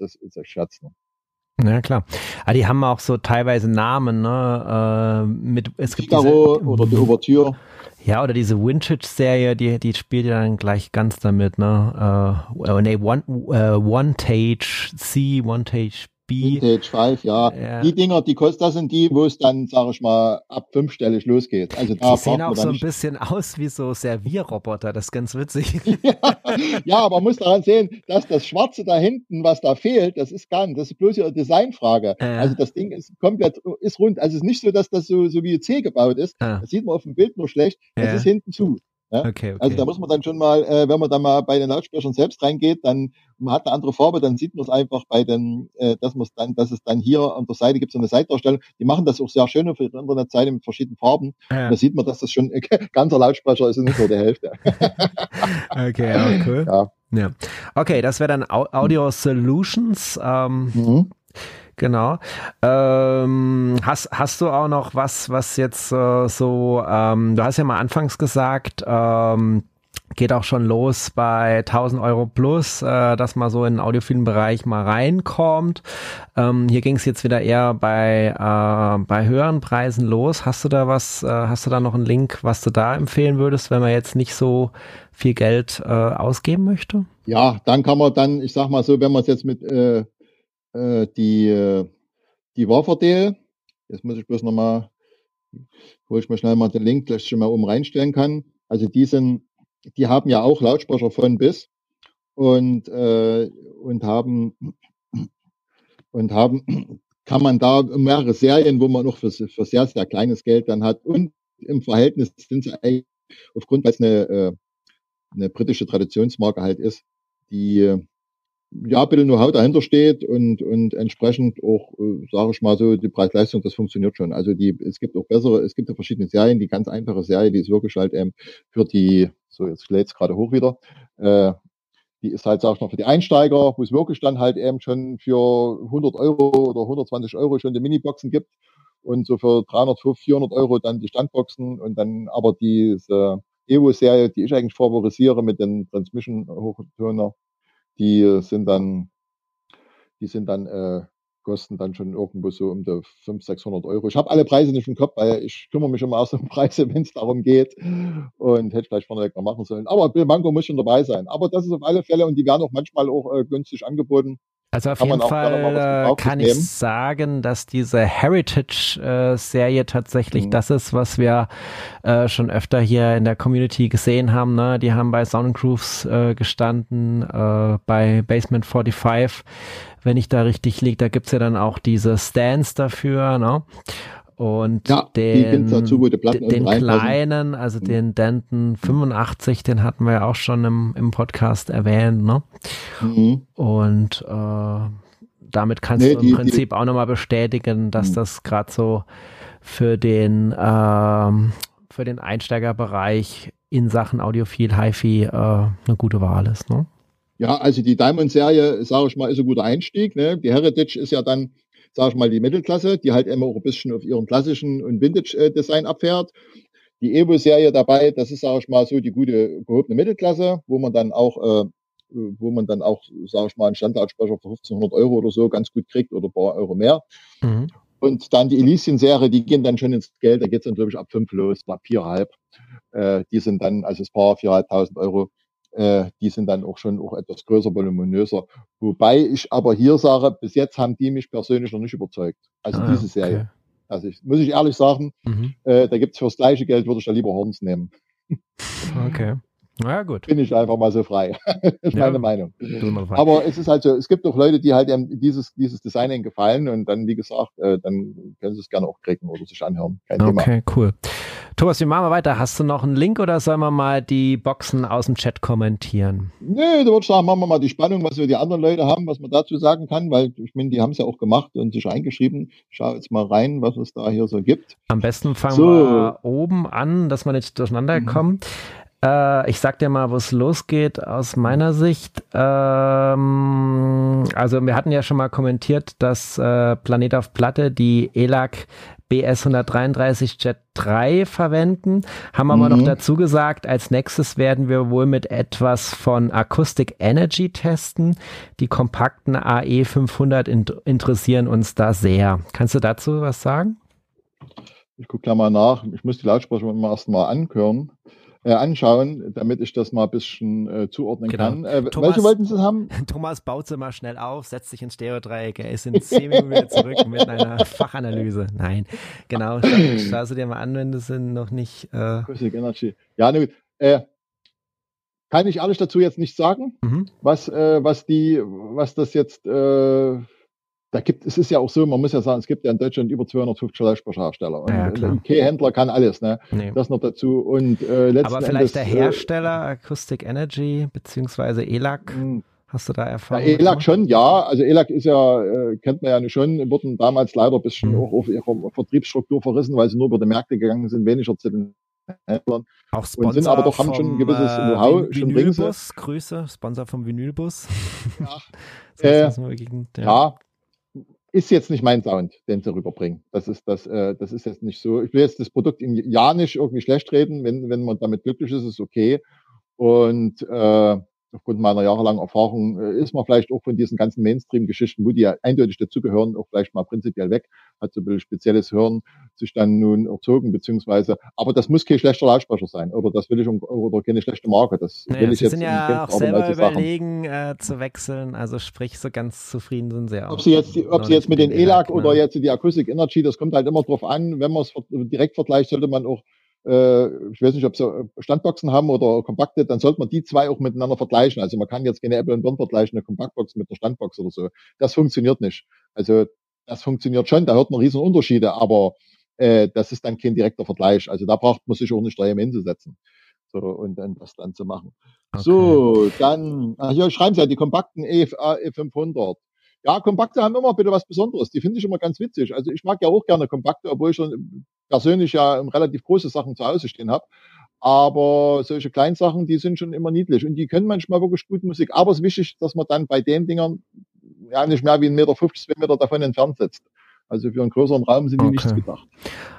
Ne? Ja, klar. Aber ah, die haben auch so teilweise Namen, ne? Äh, mit, es gibt Figaro diese, oder die Ouvertüre. Ja, oder diese Vintage-Serie, die, die spielt ja dann gleich ganz damit, ne? Äh, nee, One, äh, One Tage C, One Tage Vintage 5, ja. ja. Die Dinger, die kosten, das sind die, wo es dann, sage ich mal, ab fünfstellig losgeht. Also da die sehen auch so ein bisschen aus wie so Servierroboter, das ist ganz witzig. ja, ja, aber man muss daran sehen, dass das Schwarze da hinten, was da fehlt, das ist gar nicht, das ist bloß eine Designfrage. Äh. Also das Ding ist komplett, ist rund. Also es ist nicht so, dass das so, so wie C gebaut ist. Äh. Das sieht man auf dem Bild nur schlecht. Das ja. ist hinten zu. Ja? Okay, okay. Also da muss man dann schon mal, äh, wenn man dann mal bei den Lautsprechern selbst reingeht, dann man hat eine andere Farbe, dann sieht man es einfach bei den, äh, dass man dann, dass es dann hier an der Seite gibt so eine Seitdarstellung. Die machen das auch sehr schön auf der Internetseite mit verschiedenen Farben. Ja. Da sieht man, dass das schon äh, ganzer Lautsprecher ist und nicht nur die Hälfte. okay, ja, cool. Ja. ja. Okay, das wäre dann Audio Solutions. Ähm, mhm. Genau. Ähm, hast, hast du auch noch was, was jetzt äh, so, ähm, du hast ja mal anfangs gesagt, ähm, geht auch schon los bei 1000 Euro plus, äh, dass man so in den audiophilen Bereich mal reinkommt. Ähm, hier ging es jetzt wieder eher bei, äh, bei höheren Preisen los. Hast du da was, äh, hast du da noch einen Link, was du da empfehlen würdest, wenn man jetzt nicht so viel Geld äh, ausgeben möchte? Ja, dann kann man dann, ich sag mal so, wenn man es jetzt mit äh, die, äh, die Waffer-Deal. Jetzt muss ich bloß nochmal, wo ich mir schnell mal den Link gleich schon mal oben reinstellen kann. Also die sind, die haben ja auch Lautsprecher von bis und, äh, und haben, und haben, kann man da mehrere Serien, wo man noch für, für sehr, sehr kleines Geld dann hat und im Verhältnis sind sie eigentlich aufgrund, weil es eine, äh, eine britische Traditionsmarke halt ist, die, ja, ein bisschen Know-how dahinter steht und, und entsprechend auch, äh, sage ich mal so, die Preis-Leistung, das funktioniert schon. Also die, es gibt auch bessere, es gibt ja verschiedene Serien, die ganz einfache Serie, die ist wirklich halt ähm, für die, so jetzt lädt es gerade hoch wieder, äh, die ist halt, sag ich mal, für die Einsteiger, wo es wirklich dann halt eben schon für 100 Euro oder 120 Euro schon die Miniboxen gibt und so für 300, 400 Euro dann die Standboxen und dann aber diese Evo-Serie, die ich eigentlich favorisiere mit den Transmission-Hochtoner, die sind dann, die sind dann, äh, kosten dann schon irgendwo so um die 500, 600 Euro. Ich habe alle Preise nicht im Kopf, weil ich kümmere mich immer aus um Preise, wenn es darum geht und hätte vielleicht vorneweg noch machen sollen. Aber Bill Mango muss schon dabei sein. Aber das ist auf alle Fälle und die werden auch manchmal auch äh, günstig angeboten. Also auf jeden Fall äh, kann ich sagen, dass diese Heritage-Serie tatsächlich mhm. das ist, was wir äh, schon öfter hier in der Community gesehen haben. Ne? Die haben bei Soundgrooves äh, gestanden, äh, bei Basement 45, wenn ich da richtig liege. Da gibt's ja dann auch diese Stands dafür. Ne? Und ja, den, den kleinen, also mhm. den Denton 85, den hatten wir ja auch schon im, im Podcast erwähnt, ne? Mhm. Und äh, damit kannst nee, du im die, Prinzip die, auch nochmal bestätigen, dass mh. das gerade so für den ähm, für den Einsteigerbereich in Sachen Audiophil HiFi äh, eine gute Wahl ist. Ne? Ja, also die Diamond-Serie, sage ich mal, ist ein guter Einstieg. Ne? Die Heritage ist ja dann, sage ich mal, die Mittelklasse, die halt immer auch ein bisschen auf ihren klassischen und Vintage-Design abfährt. Die Evo-Serie dabei, das ist, sage ich mal, so die gute gehobene Mittelklasse, wo man dann auch, äh, wo man dann auch, sage ich mal, einen Standardsprecher für 1500 Euro oder so ganz gut kriegt oder ein paar Euro mehr. Mhm. Und dann die Elysian-Serie, die gehen dann schon ins Geld, da geht es dann, glaube ich, ab fünf los, ab viereinhalb. Äh, die sind dann, also das Paar viereinhalbtausend Euro, äh, die sind dann auch schon auch etwas größer, voluminöser. Wobei ich aber hier sage, bis jetzt haben die mich persönlich noch nicht überzeugt. Also ah, diese Serie. Okay. Also ich, muss ich ehrlich sagen, mhm. äh, da gibt es fürs gleiche Geld, würde ich da lieber Horns nehmen. Okay. Ja, gut. Bin ich einfach mal so frei. ist ja, meine Meinung. Aber es ist halt so, es gibt auch Leute, die halt dieses, dieses Design gefallen und dann, wie gesagt, äh, dann können sie es gerne auch kriegen oder sich anhören. Kein okay, Thema. cool. Thomas, wie machen wir weiter? Hast du noch einen Link oder sollen wir mal die Boxen aus dem Chat kommentieren? Nee, du würdest sagen, machen wir mal die Spannung, was wir die anderen Leute haben, was man dazu sagen kann, weil ich meine, die haben es ja auch gemacht und sich eingeschrieben. Ich schaue jetzt mal rein, was es da hier so gibt. Am besten fangen so. wir oben an, dass man nicht durcheinander mhm. kommt. Äh, ich sag dir mal, wo es losgeht aus meiner Sicht. Ähm, also wir hatten ja schon mal kommentiert, dass äh, Planet auf Platte die ELAC BS 133 Jet 3 verwenden, haben aber mhm. noch dazu gesagt, als nächstes werden wir wohl mit etwas von Acoustic Energy testen. Die kompakten AE 500 in interessieren uns da sehr. Kannst du dazu was sagen? Ich gucke da mal nach. Ich muss die Lautsprecher mal erst mal anhören äh, anschauen, damit ich das mal ein bisschen äh, zuordnen genau. kann. Äh, Thomas, welche wollten Sie haben? Thomas baut sie mal schnell auf, setzt sich ins Stereodreieck, er ist in zehn Minuten wieder zurück mit einer Fachanalyse. Nein, genau, schau, schau sie dir mal an, wenn du sie noch nicht... Äh Energy. Ja, ne, kann ich alles dazu jetzt nicht sagen, mhm. was, äh, was die, was das jetzt da gibt es ist ja auch so, man muss ja sagen, es gibt ja in Deutschland über 250 Lautsprecherhersteller. Und ja, ein IK-Händler kann alles, ne? Nee. Das noch dazu. Und äh, Aber vielleicht Endes, der äh, Hersteller Acoustic Energy beziehungsweise ELAC. Hm. Hast du da Erfahrung? Ja, ELAC schon, ja. Also ELAC ist ja, äh, kennt man ja schon, wurden damals leider ein bisschen mhm. auch auf ihrer Vertriebsstruktur verrissen, weil sie nur über die Märkte gegangen sind, weniger zu den Händlern. Auch Sponsor und sind aber doch haben schon ein gewisses äh, Know-how. Vinylbus, Grüße, Sponsor vom Vinylbus. Ja, äh, ja. Ist jetzt nicht mein Sound, den sie rüberbringen. Das ist das, äh, das ist jetzt nicht so. Ich will jetzt das Produkt in ja nicht irgendwie schlecht reden. Wenn, wenn man damit glücklich ist, ist okay. Und äh, aufgrund meiner jahrelangen Erfahrung äh, ist man vielleicht auch von diesen ganzen Mainstream-Geschichten, wo die ja eindeutig dazugehören, auch vielleicht mal prinzipiell weg, hat so ein bisschen spezielles Hören sich dann nun erzogen, beziehungsweise, aber das muss kein schlechter Lautsprecher sein, oder das will ich, oder keine schlechte Marke, das naja, will ich Sie jetzt sind ja auch selber überlegen, äh, zu wechseln, also sprich, so ganz zufrieden sind Sie auch. Ob Sie jetzt, ob Sie jetzt mit den ELAC oder ne? jetzt die Acoustic Energy, das kommt halt immer drauf an, wenn man es direkt vergleicht, sollte man auch äh, ich weiß nicht, ob sie äh, Standboxen haben oder kompakte, dann sollte man die zwei auch miteinander vergleichen. Also man kann jetzt keine Apple und Birn vergleichen, eine Kompaktbox mit einer Standbox oder so. Das funktioniert nicht. Also das funktioniert schon, da hört man riesen Unterschiede, aber äh, das ist dann kein direkter Vergleich. Also da braucht man sich auch nicht daheim hinzusetzen so, und dann das dann zu machen. Okay. So, dann, ach, hier schreiben sie ja die kompakten EFA E500. Ja, Kompakte haben immer bitte was Besonderes. Die finde ich immer ganz witzig. Also ich mag ja auch gerne Kompakte, obwohl ich schon persönlich ja relativ große Sachen zu Hause stehen habe. Aber solche Kleinsachen, die sind schon immer niedlich und die können manchmal wirklich gut Musik. Aber es ist wichtig, dass man dann bei den Dingern ja nicht mehr wie 1,50 Meter, 2 Meter davon entfernt sitzt. Also für einen größeren Raum sind die okay. nichts gedacht.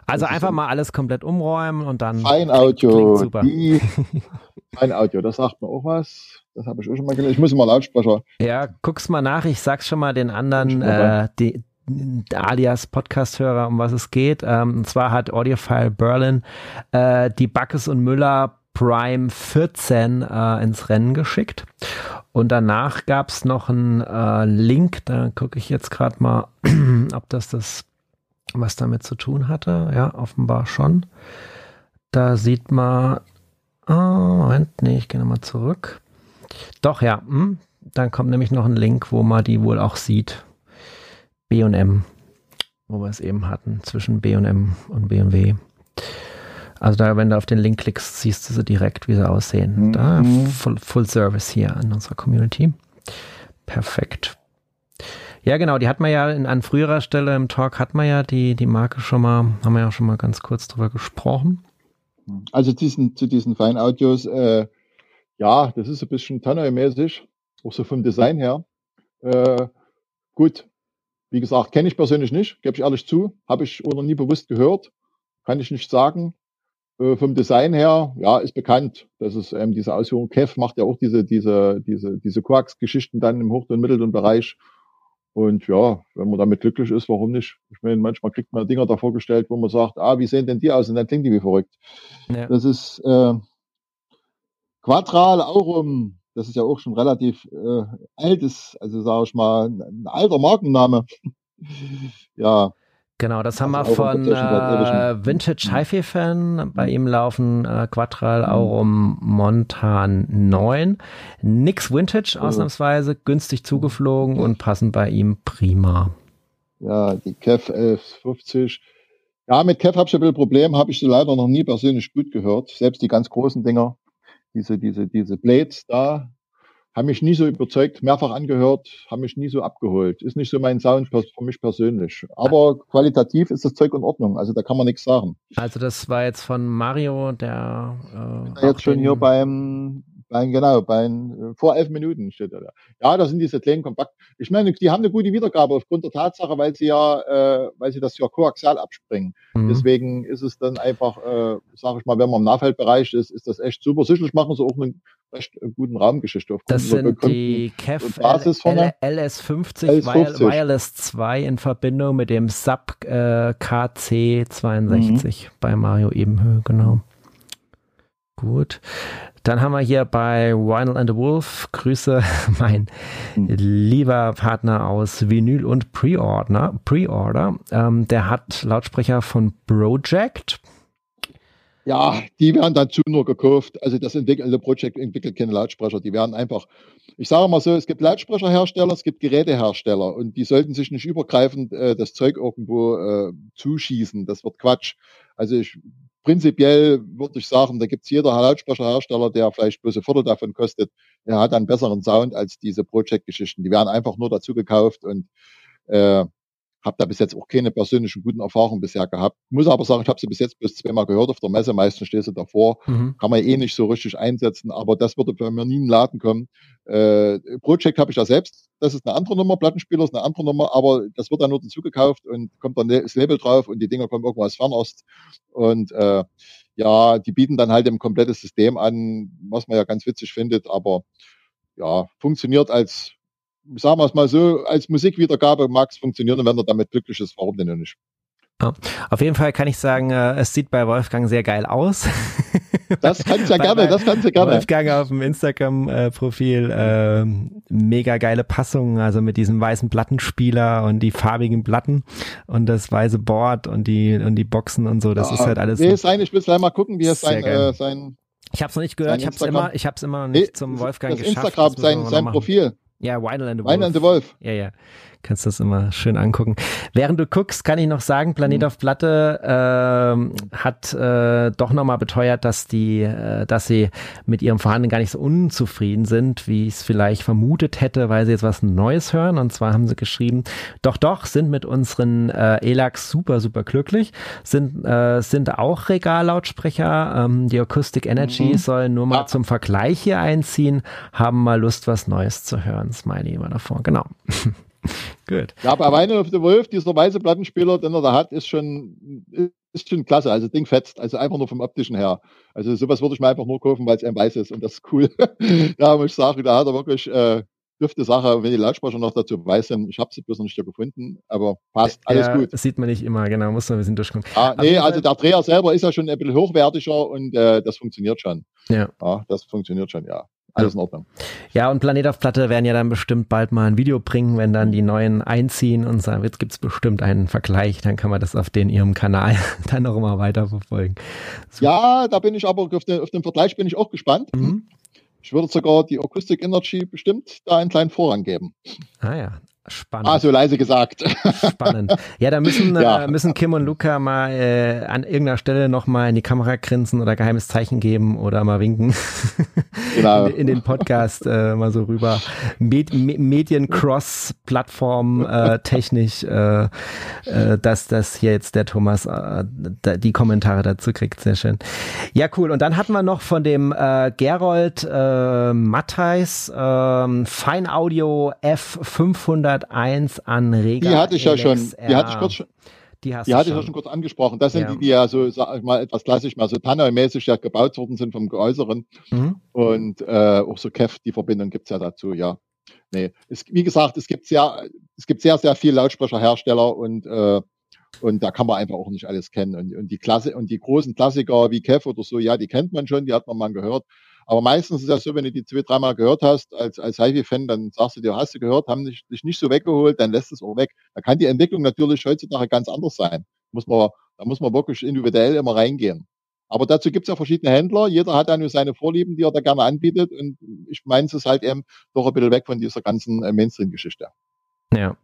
Also einfach mal alles komplett umräumen und dann. Feinaudio. Die, Feinaudio, das sagt mir auch was. Das habe ich auch schon mal gelesen. Ich muss mal Lautsprecher. Ja, guck's mal nach. Ich sag's schon mal den anderen, äh, die, alias Podcast-Hörer, um was es geht. Ähm, und zwar hat Audiophile Berlin äh, die Backes und Müller Prime 14 äh, ins Rennen geschickt. Und danach gab es noch einen äh, Link, da gucke ich jetzt gerade mal, ob das das was damit zu tun hatte. Ja, offenbar schon. Da sieht man, oh, Moment, nee, ich gehe nochmal zurück. Doch, ja, hm, dann kommt nämlich noch ein Link, wo man die wohl auch sieht. B&M, wo wir es eben hatten, zwischen B&M und BMW. Also da, wenn du auf den Link klickst, siehst du sie direkt, wie sie aussehen. Mhm. Da, Full, Full Service hier in unserer Community. Perfekt. Ja, genau, die hat man ja in, an früherer Stelle im Talk hat man ja die, die Marke schon mal, haben wir ja schon mal ganz kurz drüber gesprochen. Also diesen, zu diesen Feinaudios, äh, ja, das ist ein bisschen Tannoy-mäßig, auch so vom Design her. Äh, gut, wie gesagt, kenne ich persönlich nicht, gebe ich ehrlich zu, habe ich oder nie bewusst gehört, kann ich nicht sagen. Äh, vom Design her, ja, ist bekannt. Das ist ähm, diese Ausführung. Kev macht ja auch diese, diese, diese, diese Quarks-Geschichten dann im Hoch- und Mittelton-Bereich. Und ja, wenn man damit glücklich ist, warum nicht? Ich meine, manchmal kriegt man Dinger da vorgestellt, wo man sagt, ah, wie sehen denn die aus? Und dann klingen die wie verrückt. Ja. Das ist äh, Quadral Aurum, das ist ja auch schon relativ äh, altes, also sage ich mal, ein alter Markenname. ja, Genau, das haben wir von äh, Vintage HiFi Fan. Bei ihm laufen äh, Quadral mhm. Aurum Montan 9. Nix Vintage ausnahmsweise, günstig zugeflogen und passen bei ihm prima. Ja, die Kev 1150. Ja, mit Kev habe ich ein bisschen Problem, habe ich sie leider noch nie persönlich gut gehört. Selbst die ganz großen Dinger, diese, diese, diese Blades da, haben mich nie so überzeugt, mehrfach angehört, haben mich nie so abgeholt. Ist nicht so mein Sound für mich persönlich. Aber qualitativ ist das Zeug in Ordnung. Also da kann man nichts sagen. Also das war jetzt von Mario, der äh, jetzt schon hier beim bei, genau, bei äh, vor elf Minuten steht er da. Ja, da sind diese kleinen Kompakt. Ich meine, die haben eine gute Wiedergabe aufgrund der Tatsache, weil sie ja, äh, weil sie das ja koaxial abspringen. Mhm. Deswegen ist es dann einfach, äh, sage ich mal, wenn man im Nahfeldbereich ist, ist das echt super. Sicherlich machen sie auch eine recht äh, guten Raumgeschichte. Das sind die KEF LS50, LS50 Wireless 2 in Verbindung mit dem Sub äh, KC62 mhm. bei Mario Ebenhöhe, genau. Gut. Dann haben wir hier bei Vinyl and the Wolf, Grüße, mein mhm. lieber Partner aus Vinyl und Pre-Order. Pre-Order. Ähm, der hat Lautsprecher von Project. Ja, die werden dazu nur gekauft. Also das entwickelnde Project entwickelt keine Lautsprecher. Die werden einfach, ich sage mal so, es gibt Lautsprecherhersteller, es gibt Gerätehersteller und die sollten sich nicht übergreifend äh, das Zeug irgendwo äh, zuschießen. Das wird Quatsch. Also ich prinzipiell würde ich sagen, da gibt es jeder Lautsprecherhersteller, der vielleicht bloß ein Viertel davon kostet, der hat einen besseren Sound als diese Project-Geschichten. Die werden einfach nur dazu gekauft und äh, habe da bis jetzt auch keine persönlichen guten Erfahrungen bisher gehabt. Muss aber sagen, ich habe sie bis jetzt bis zweimal gehört auf der Messe. Meistens stehst du davor. Mhm. Kann man eh nicht so richtig einsetzen, aber das würde bei mir nie in den Laden kommen. Äh, Project habe ich ja selbst. Das ist eine andere Nummer. Plattenspieler ist eine andere Nummer, aber das wird dann nur dazu gekauft und kommt dann das Label drauf und die Dinger kommen irgendwo aus Fernost. Und äh, ja, die bieten dann halt ein komplettes System an, was man ja ganz witzig findet, aber ja, funktioniert als sagen wir es mal so, als Musikwiedergabe mag es funktionieren und wenn er damit glücklich ist, warum denn nicht? Ja. Auf jeden Fall kann ich sagen, äh, es sieht bei Wolfgang sehr geil aus. Das kannst du ja gerne, das kannst du gerne. Wolfgang auf dem Instagram-Profil, äh, mega geile Passungen, also mit diesem weißen Plattenspieler und die farbigen Platten und das weiße Board und die und die Boxen und so, das ja, ist halt alles. Nee, sein, ich will gleich mal gucken, wie es sein, äh, sein ich habe es noch nicht gehört, ich habe es immer, ich habe es immer noch nicht nee, zum Wolfgang das geschafft. Instagram, sein, sein Profil. Ja, Wine and the Wolf. Wine and the Wolf. Ja, ja. Kannst das immer schön angucken. Während du guckst, kann ich noch sagen, Planet mhm. auf Platte äh, hat äh, doch nochmal beteuert, dass die, äh, dass sie mit ihrem Vorhanden gar nicht so unzufrieden sind, wie ich es vielleicht vermutet hätte, weil sie jetzt was Neues hören. Und zwar haben sie geschrieben, doch, doch, sind mit unseren äh, ELAX super, super glücklich, sind, äh, sind auch Regallautsprecher. Ähm, die Acoustic Energy mhm. sollen nur mal ja. zum Vergleich hier einziehen, haben mal Lust, was Neues zu hören. Smiley immer davor, genau. Gut. Ja, bei Weinen of the Wolf, dieser weiße Plattenspieler, den er da hat, ist schon, ist schon klasse. Also Ding fetzt. Also einfach nur vom optischen her. Also sowas würde ich mir einfach nur kaufen, weil es ein weiß ist und das ist cool. ja, muss ich sagen, da hat er wirklich äh, dürfte Sache, wenn die Lautsprecher noch dazu weiß sind. Ich habe sie bloß noch nicht gefunden, aber passt, alles ja, gut. Das sieht man nicht immer, genau, muss man ein bisschen durchkommen. Ah, nee, also der Dreher selber ist ja schon ein bisschen hochwertiger und äh, das funktioniert schon. Ja. ja. Das funktioniert schon, ja alles in Ordnung. Ja, und Planet auf Platte werden ja dann bestimmt bald mal ein Video bringen, wenn dann die neuen einziehen und dann gibt es bestimmt einen Vergleich, dann kann man das auf den ihrem Kanal dann auch immer weiter verfolgen. So. Ja, da bin ich aber auf den, auf den Vergleich bin ich auch gespannt. Mhm. Ich würde sogar die Acoustic Energy bestimmt da einen kleinen Vorrang geben. Ah ja. Spannend. Ah, so leise gesagt. Spannend. Ja, da müssen, ja. Äh, müssen Kim und Luca mal äh, an irgendeiner Stelle nochmal in die Kamera grinsen oder geheimes Zeichen geben oder mal winken. Genau. in, in den Podcast äh, mal so rüber. Med Medien-Cross-Plattform äh, technisch, äh, äh, dass das hier jetzt der Thomas äh, die Kommentare dazu kriegt. Sehr schön. Ja, cool. Und dann hatten wir noch von dem äh, Gerold äh, Matthijs äh, Feinaudio F500 101 an Rega. Die hatte ich ja schon, die hatte ich kurz schon. Die, hast die hatte schon. ich ja schon kurz angesprochen. Das sind ja. die, die ja so, sag ich mal, etwas klassisch mal so Tannoy-mäßig ja gebaut worden sind vom Geäußeren. Mhm. Und äh, auch so Kev, die Verbindung gibt es ja dazu, ja. Nee, es, wie gesagt, es gibt sehr, es gibt sehr, sehr viele Lautsprecherhersteller und äh, und da kann man einfach auch nicht alles kennen. Und, und die Klasse und die großen Klassiker wie Kev oder so, ja, die kennt man schon, die hat man mal gehört. Aber meistens ist das so, wenn du die zwei, dreimal gehört hast, als, als HIFI-Fan, dann sagst du dir, hast du gehört, haben dich, dich nicht so weggeholt, dann lässt es auch weg. Da kann die Entwicklung natürlich heutzutage ganz anders sein. Muss man, da muss man wirklich individuell immer reingehen. Aber dazu gibt es ja verschiedene Händler. Jeder hat ja nur seine Vorlieben, die er da gerne anbietet. Und ich meine, es ist halt eben doch ein bisschen weg von dieser ganzen äh, Mainstream-Geschichte. Ja,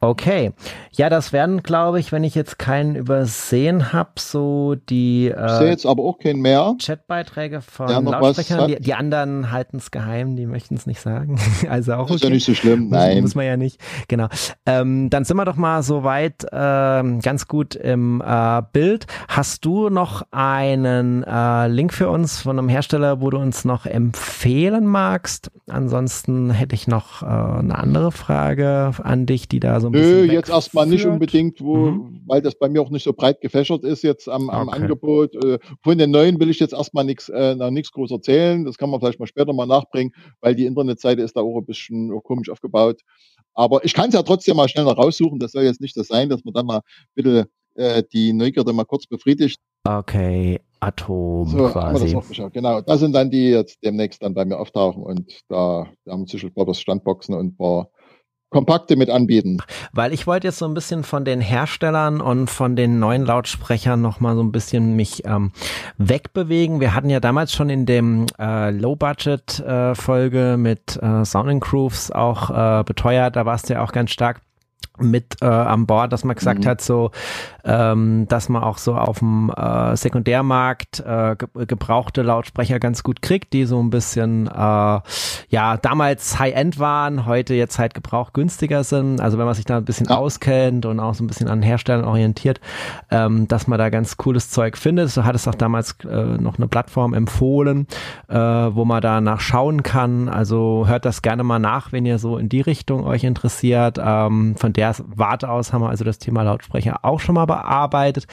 Okay. Ja, das werden, glaube ich, wenn ich jetzt keinen übersehen habe, so die äh, ich sehe jetzt aber auch keinen mehr. Chatbeiträge von ja, Lautsprechern. Die, die, anderen halten es geheim, die möchten es nicht sagen. also auch okay. Ist ja nicht so schlimm, nein. Muss, muss man ja nicht. Genau. Ähm, dann sind wir doch mal soweit äh, ganz gut im äh, Bild. Hast du noch einen äh, Link für uns von einem Hersteller, wo du uns noch empfehlen magst? Ansonsten hätte ich noch äh, eine andere Frage an dich dich, die da so ein bisschen. Nö, jetzt erstmal nicht unbedingt, wo, mhm. weil das bei mir auch nicht so breit gefächert ist jetzt am, am okay. Angebot. Äh, von den neuen will ich jetzt erstmal nichts äh, nichts groß erzählen. Das kann man vielleicht mal später mal nachbringen, weil die Internetseite ist da auch ein bisschen komisch aufgebaut. Aber ich kann es ja trotzdem mal schnell noch raussuchen. Das soll jetzt nicht das sein, dass man dann mal bitte äh, die Neugierde mal kurz befriedigt. Okay, Atom so, quasi. Das genau, das sind dann die, jetzt demnächst dann bei mir auftauchen und da, haben Sichel Brothers Standboxen und ein paar kompakte mit anbieten. Weil ich wollte jetzt so ein bisschen von den Herstellern und von den neuen Lautsprechern noch mal so ein bisschen mich ähm, wegbewegen. Wir hatten ja damals schon in dem äh, Low-Budget-Folge äh, mit äh, Sound Grooves auch äh, beteuert, da warst du ja auch ganz stark mit äh, an Bord, dass man gesagt mhm. hat, so, ähm, dass man auch so auf dem äh, Sekundärmarkt äh, ge gebrauchte Lautsprecher ganz gut kriegt, die so ein bisschen, äh, ja, damals High-End waren, heute jetzt halt Gebrauch günstiger sind. Also wenn man sich da ein bisschen ja. auskennt und auch so ein bisschen an Herstellern orientiert, ähm, dass man da ganz cooles Zeug findet. So hat es auch damals äh, noch eine Plattform empfohlen, äh, wo man da nachschauen kann. Also hört das gerne mal nach, wenn ihr so in die Richtung euch interessiert. Ähm, von der der Warte aus haben wir also das Thema Lautsprecher auch schon mal bearbeitet.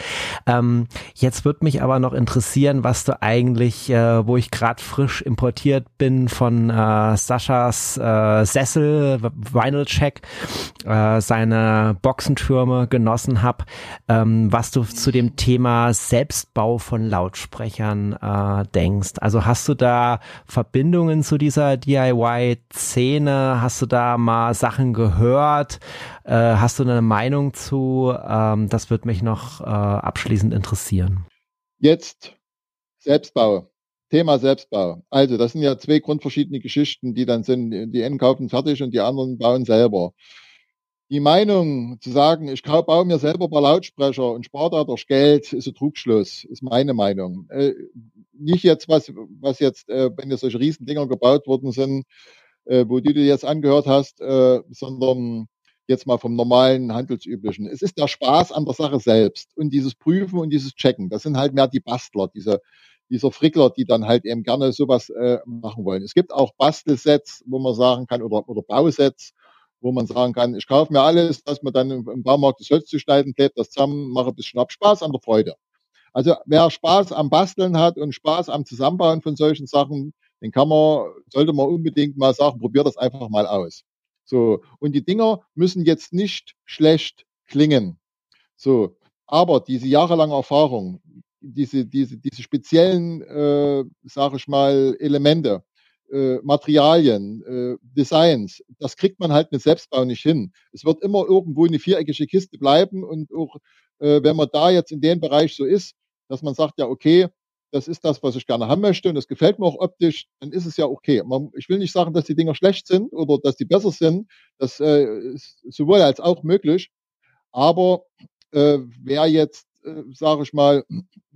Ähm, jetzt wird mich aber noch interessieren, was du eigentlich, äh, wo ich gerade frisch importiert bin von äh, Saschas äh, Sessel, Vinyl Check, äh, seine Boxentürme genossen habe, ähm, was du zu dem Thema Selbstbau von Lautsprechern äh, denkst. Also hast du da Verbindungen zu dieser DIY-Szene? Hast du da mal Sachen gehört? Äh, hast du eine Meinung zu? Ähm, das würde mich noch äh, abschließend interessieren. Jetzt Selbstbau. Thema Selbstbau. Also, das sind ja zwei grundverschiedene Geschichten, die dann sind. Die einen kaufen fertig und die anderen bauen selber. Die Meinung zu sagen, ich baue mir selber ein paar Lautsprecher und spare dadurch Geld, ist ein Trugschluss, ist meine Meinung. Äh, nicht jetzt, was, was jetzt, äh, wenn jetzt solche Riesendinger gebaut worden sind, äh, wo du dir jetzt angehört hast, äh, sondern jetzt mal vom normalen handelsüblichen. Es ist der Spaß an der Sache selbst und dieses Prüfen und dieses Checken. Das sind halt mehr die Bastler, diese, dieser Frickler, die dann halt eben gerne sowas äh, machen wollen. Es gibt auch Bastelsets, wo man sagen kann, oder, oder Bausets, wo man sagen kann, ich kaufe mir alles, dass man dann im, Baumarkt das Holz zu schneiden, klebt das zusammen, mache ein bisschen ab. Spaß an der Freude. Also wer Spaß am Basteln hat und Spaß am Zusammenbauen von solchen Sachen, den kann man, sollte man unbedingt mal sagen, probier das einfach mal aus. So. Und die Dinger müssen jetzt nicht schlecht klingen. So. Aber diese jahrelange Erfahrung, diese, diese, diese speziellen, äh, sage ich mal, Elemente, äh, Materialien, äh, Designs, das kriegt man halt mit Selbstbau nicht hin. Es wird immer irgendwo eine viereckige Kiste bleiben und auch äh, wenn man da jetzt in dem Bereich so ist, dass man sagt, ja, okay, das ist das, was ich gerne haben möchte und das gefällt mir auch optisch, dann ist es ja okay. Man, ich will nicht sagen, dass die Dinger schlecht sind oder dass die besser sind. Das äh, ist sowohl als auch möglich. Aber äh, wer jetzt, äh, sage ich mal,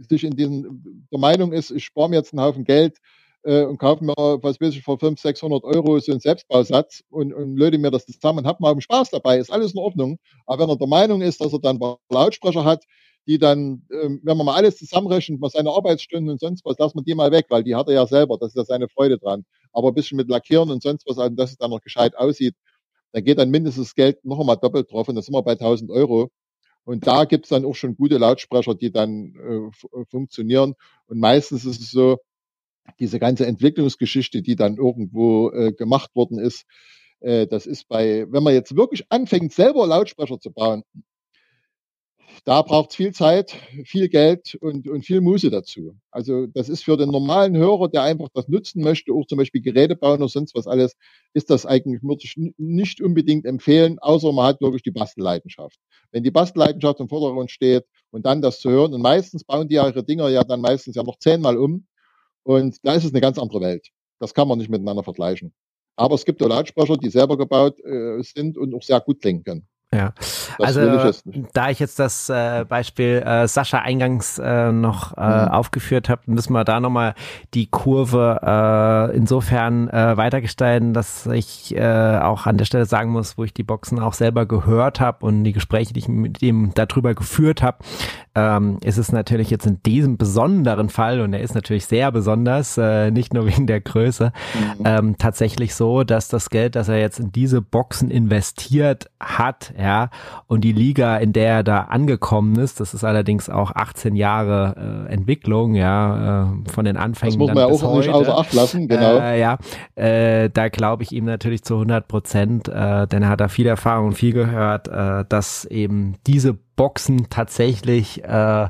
sich in diesen der Meinung ist, ich spare mir jetzt einen Haufen Geld äh, und kaufe mir, was weiß ich, für 500, 600 Euro so einen Selbstbausatz und, und löte mir das zusammen und habe mal Spaß dabei, ist alles in Ordnung. Aber wenn er der Meinung ist, dass er dann Lautsprecher hat, die dann, ähm, wenn man mal alles zusammenrechnet, mal seine Arbeitsstunden und sonst was, lassen wir die mal weg, weil die hat er ja selber, das ist ja seine Freude dran. Aber ein bisschen mit Lackieren und sonst was, also dass es dann noch gescheit aussieht, da geht dann mindestens Geld noch einmal doppelt drauf und da sind wir bei 1000 Euro. Und da gibt's dann auch schon gute Lautsprecher, die dann äh, funktionieren. Und meistens ist es so, diese ganze Entwicklungsgeschichte, die dann irgendwo äh, gemacht worden ist, äh, das ist bei, wenn man jetzt wirklich anfängt, selber Lautsprecher zu bauen, da braucht es viel Zeit, viel Geld und, und viel Muße dazu. Also das ist für den normalen Hörer, der einfach das nutzen möchte, auch zum Beispiel Geräte bauen oder sonst was alles, ist das eigentlich, ich nicht unbedingt empfehlen, außer man hat wirklich die Bastelleidenschaft. Wenn die Bastelleidenschaft im Vordergrund steht und dann das zu hören, und meistens bauen die ihre Dinger ja dann meistens ja noch zehnmal um, und da ist es eine ganz andere Welt. Das kann man nicht miteinander vergleichen. Aber es gibt auch Lautsprecher, die selber gebaut äh, sind und auch sehr gut klingen können. Ja, das also da ich jetzt das äh, Beispiel äh, Sascha eingangs äh, noch äh, mhm. aufgeführt habe, müssen wir da nochmal die Kurve äh, insofern äh, weitergestalten, dass ich äh, auch an der Stelle sagen muss, wo ich die Boxen auch selber gehört habe und die Gespräche, die ich mit ihm darüber geführt habe, ähm, ist es natürlich jetzt in diesem besonderen Fall, und er ist natürlich sehr besonders, äh, nicht nur wegen der Größe, mhm. ähm, tatsächlich so, dass das Geld, das er jetzt in diese Boxen investiert hat, ja, und die Liga, in der er da angekommen ist, das ist allerdings auch 18 Jahre äh, Entwicklung, ja, äh, von den Anfängen. Das muss man ja auch heute, nicht außer Acht lassen, genau. Äh, ja, äh, da glaube ich ihm natürlich zu 100 Prozent, äh, denn er hat da viel Erfahrung und viel gehört, dass eben diese Boxen tatsächlich äh,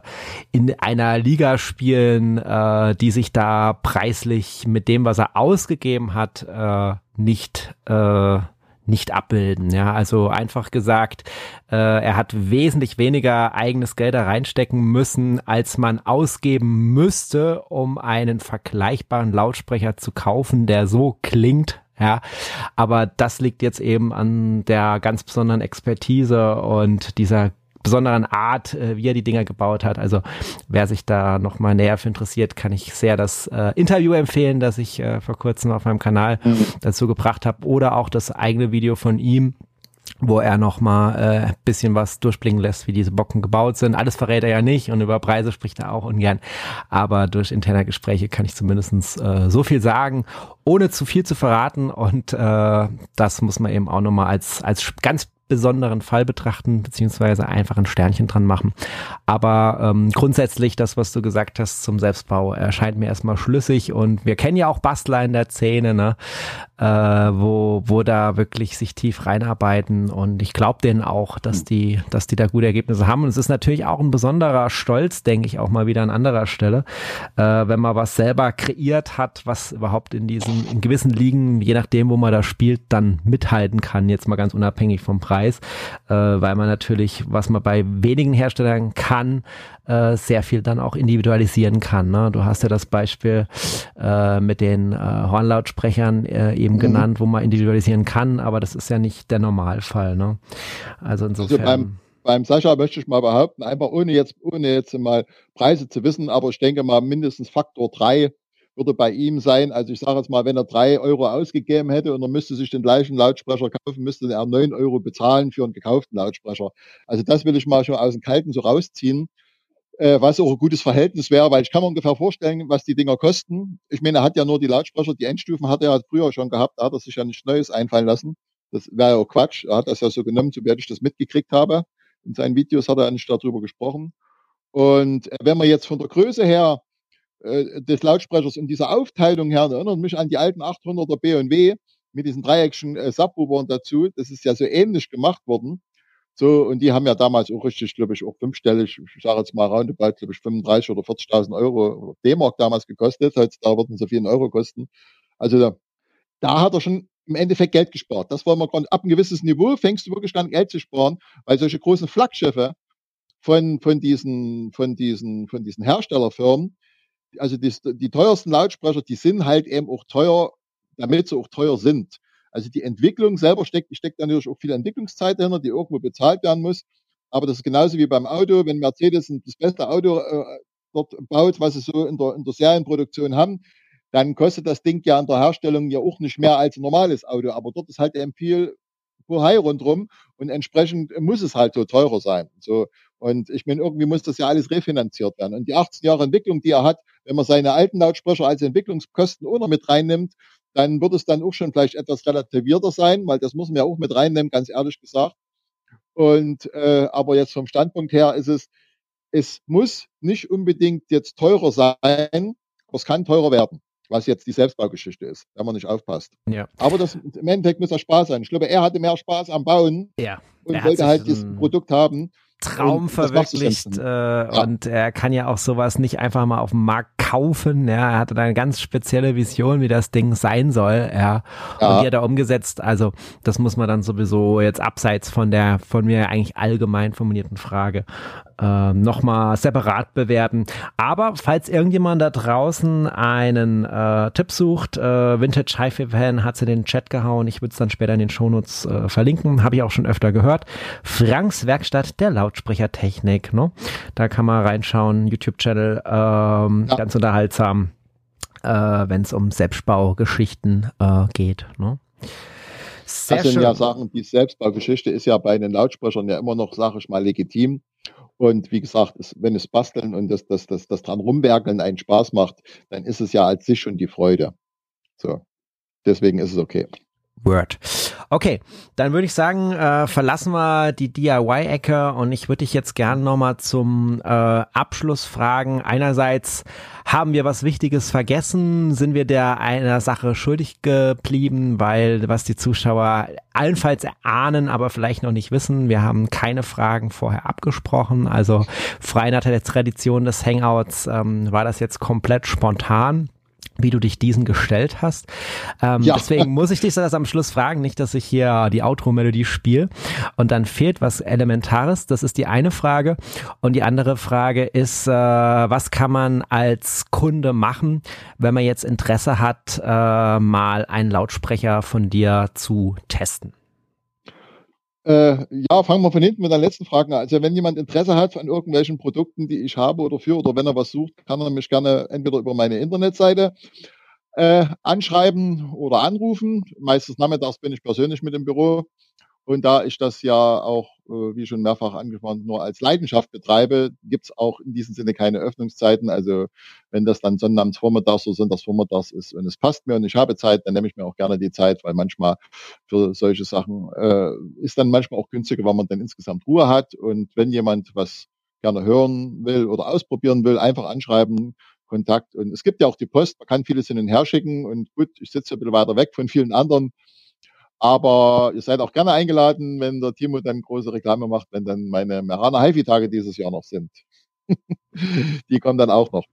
in einer Liga spielen, äh, die sich da preislich mit dem, was er ausgegeben hat, äh, nicht äh, nicht abbilden. Ja, also einfach gesagt, äh, er hat wesentlich weniger eigenes Geld da reinstecken müssen, als man ausgeben müsste, um einen vergleichbaren Lautsprecher zu kaufen, der so klingt. Ja, aber das liegt jetzt eben an der ganz besonderen Expertise und dieser besonderen Art, äh, wie er die Dinger gebaut hat. Also wer sich da noch mal näher für interessiert, kann ich sehr das äh, Interview empfehlen, das ich äh, vor kurzem auf meinem Kanal mhm. dazu gebracht habe oder auch das eigene Video von ihm wo er noch mal äh, bisschen was durchblicken lässt, wie diese Bocken gebaut sind. Alles verrät er ja nicht und über Preise spricht er auch ungern. Aber durch interne Gespräche kann ich zumindestens äh, so viel sagen, ohne zu viel zu verraten. Und äh, das muss man eben auch noch mal als, als ganz besonderen Fall betrachten, beziehungsweise einfach ein Sternchen dran machen. Aber ähm, grundsätzlich das, was du gesagt hast zum Selbstbau, erscheint mir erstmal schlüssig und wir kennen ja auch Bastler in der Szene, ne? äh, wo, wo da wirklich sich tief reinarbeiten und ich glaube denen auch, dass die, dass die da gute Ergebnisse haben und es ist natürlich auch ein besonderer Stolz, denke ich auch mal wieder an anderer Stelle, äh, wenn man was selber kreiert hat, was überhaupt in diesen, in gewissen Ligen, je nachdem, wo man da spielt, dann mithalten kann, jetzt mal ganz unabhängig vom Preis, äh, weil man natürlich, was man bei wenigen Herstellern kann, äh, sehr viel dann auch individualisieren kann. Ne? Du hast ja das Beispiel äh, mit den äh, Hornlautsprechern äh, eben mhm. genannt, wo man individualisieren kann, aber das ist ja nicht der Normalfall. Ne? Also, also insofern. Also beim, beim Sascha möchte ich mal behaupten, einfach ohne jetzt, ohne jetzt mal Preise zu wissen, aber ich denke mal mindestens Faktor drei würde bei ihm sein. Also ich sage jetzt mal, wenn er drei Euro ausgegeben hätte und er müsste sich den gleichen Lautsprecher kaufen, müsste er neun Euro bezahlen für einen gekauften Lautsprecher. Also das will ich mal schon aus dem Kalten so rausziehen äh, was auch ein gutes Verhältnis wäre, weil ich kann mir ungefähr vorstellen, was die Dinger kosten. Ich meine, er hat ja nur die Lautsprecher, die Endstufen hat er ja früher schon gehabt, da hat er sich ja nichts Neues einfallen lassen. Das wäre ja auch Quatsch. Er hat das ja so genommen, so wie ich das mitgekriegt habe. In seinen Videos hat er nicht darüber gesprochen. Und äh, wenn man jetzt von der Größe her äh, des Lautsprechers und dieser Aufteilung her, erinnert mich an die alten 800er B&W mit diesen dreieckigen äh, Subwoofern dazu. Das ist ja so ähnlich gemacht worden. So, und die haben ja damals auch richtig, glaube ich, auch fünfstellig, ich sage jetzt mal roundabout, glaube ich, 35 oder 40.000 Euro D-Mark damals gekostet. Heutzutage würden sie vielen Euro kosten. Also da, da hat er schon im Endeffekt Geld gespart. Das wollen wir gerade, ab ein gewisses Niveau fängst du wirklich an, Geld zu sparen, weil solche großen Flaggschiffe von, von diesen, von diesen, von diesen Herstellerfirmen, also die, die teuersten Lautsprecher, die sind halt eben auch teuer, damit sie auch teuer sind. Also die Entwicklung selber steckt, steckt natürlich auch viel Entwicklungszeit dahinter, die irgendwo bezahlt werden muss. Aber das ist genauso wie beim Auto, wenn Mercedes das beste Auto äh, dort baut, was sie so in der, in der Serienproduktion haben, dann kostet das Ding ja an der Herstellung ja auch nicht mehr als ein normales Auto. Aber dort ist halt eben viel Bohai rundrum und entsprechend muss es halt so teurer sein. So. Und ich meine, irgendwie muss das ja alles refinanziert werden. Und die 18 Jahre Entwicklung, die er hat, wenn man seine alten Lautsprecher als Entwicklungskosten auch noch mit reinnimmt, dann wird es dann auch schon vielleicht etwas relativierter sein, weil das muss man ja auch mit reinnehmen, ganz ehrlich gesagt. Und äh, aber jetzt vom Standpunkt her ist es, es muss nicht unbedingt jetzt teurer sein, aber es kann teurer werden was jetzt die Selbstbaugeschichte ist, wenn man nicht aufpasst. Ja. Aber das, im Endeffekt muss er Spaß sein. Ich glaube, er hatte mehr Spaß am Bauen ja. und wollte halt dieses Produkt haben. Traum verwirklicht äh, ja. und er kann ja auch sowas nicht einfach mal auf dem Markt kaufen. Ja, er hatte da eine ganz spezielle Vision, wie das Ding sein soll. Ja, ja. und die hat er umgesetzt. Also das muss man dann sowieso jetzt abseits von der von mir eigentlich allgemein formulierten Frage äh, nochmal separat bewerten. Aber falls irgendjemand da draußen einen äh, Tipp sucht, äh, Vintage Hi-Fi Fan hat sie in den Chat gehauen. Ich würde es dann später in den Shownotes äh, verlinken. Habe ich auch schon öfter gehört. Franks Werkstatt der Lautsprechertechnik. Ne? Da kann man reinschauen. YouTube-Channel. Ähm, ja. Ganz unterhaltsam, äh, wenn es um Selbstbaugeschichten äh, geht. Ne? Sehr das sind schön. ja Sachen, die Selbstbaugeschichte ist ja bei den Lautsprechern ja immer noch, sage ich mal, legitim. Und wie gesagt, es, wenn es Basteln und das, das, das, das dran rumwerkeln einen Spaß macht, dann ist es ja als sich schon die Freude. So. Deswegen ist es okay. Word. Okay, dann würde ich sagen, äh, verlassen wir die DIY-Ecke und ich würde dich jetzt gerne nochmal zum äh, Abschluss fragen. Einerseits haben wir was Wichtiges vergessen? Sind wir der einer Sache schuldig geblieben, weil was die Zuschauer allenfalls erahnen, aber vielleicht noch nicht wissen, wir haben keine Fragen vorher abgesprochen. Also frei nach der Tradition des Hangouts ähm, war das jetzt komplett spontan wie du dich diesen gestellt hast. Ähm, ja. Deswegen muss ich dich das am Schluss fragen, nicht, dass ich hier die Outro-Melodie spiele und dann fehlt was Elementares. Das ist die eine Frage. Und die andere Frage ist, äh, was kann man als Kunde machen, wenn man jetzt Interesse hat, äh, mal einen Lautsprecher von dir zu testen? Äh, ja, fangen wir von hinten mit der letzten Frage an. Also wenn jemand Interesse hat an irgendwelchen Produkten, die ich habe oder für, oder wenn er was sucht, kann er mich gerne entweder über meine Internetseite äh, anschreiben oder anrufen. Meistens nachmittags bin ich persönlich mit im Büro. Und da ich das ja auch, äh, wie schon mehrfach angesprochen, nur als Leidenschaft betreibe, gibt's auch in diesem Sinne keine Öffnungszeiten. Also wenn das dann sonnabends oder sonntags vormittags ist und es passt mir und ich habe Zeit, dann nehme ich mir auch gerne die Zeit, weil manchmal für solche Sachen äh, ist dann manchmal auch günstiger, weil man dann insgesamt Ruhe hat. Und wenn jemand was gerne hören will oder ausprobieren will, einfach anschreiben, Kontakt. Und es gibt ja auch die Post, man kann vieles hin und her schicken. Und gut, ich sitze ein bisschen weiter weg von vielen anderen aber ihr seid auch gerne eingeladen, wenn der Timo dann große Reklame macht, wenn dann meine Merana HiFi-Tage dieses Jahr noch sind. die kommen dann auch noch.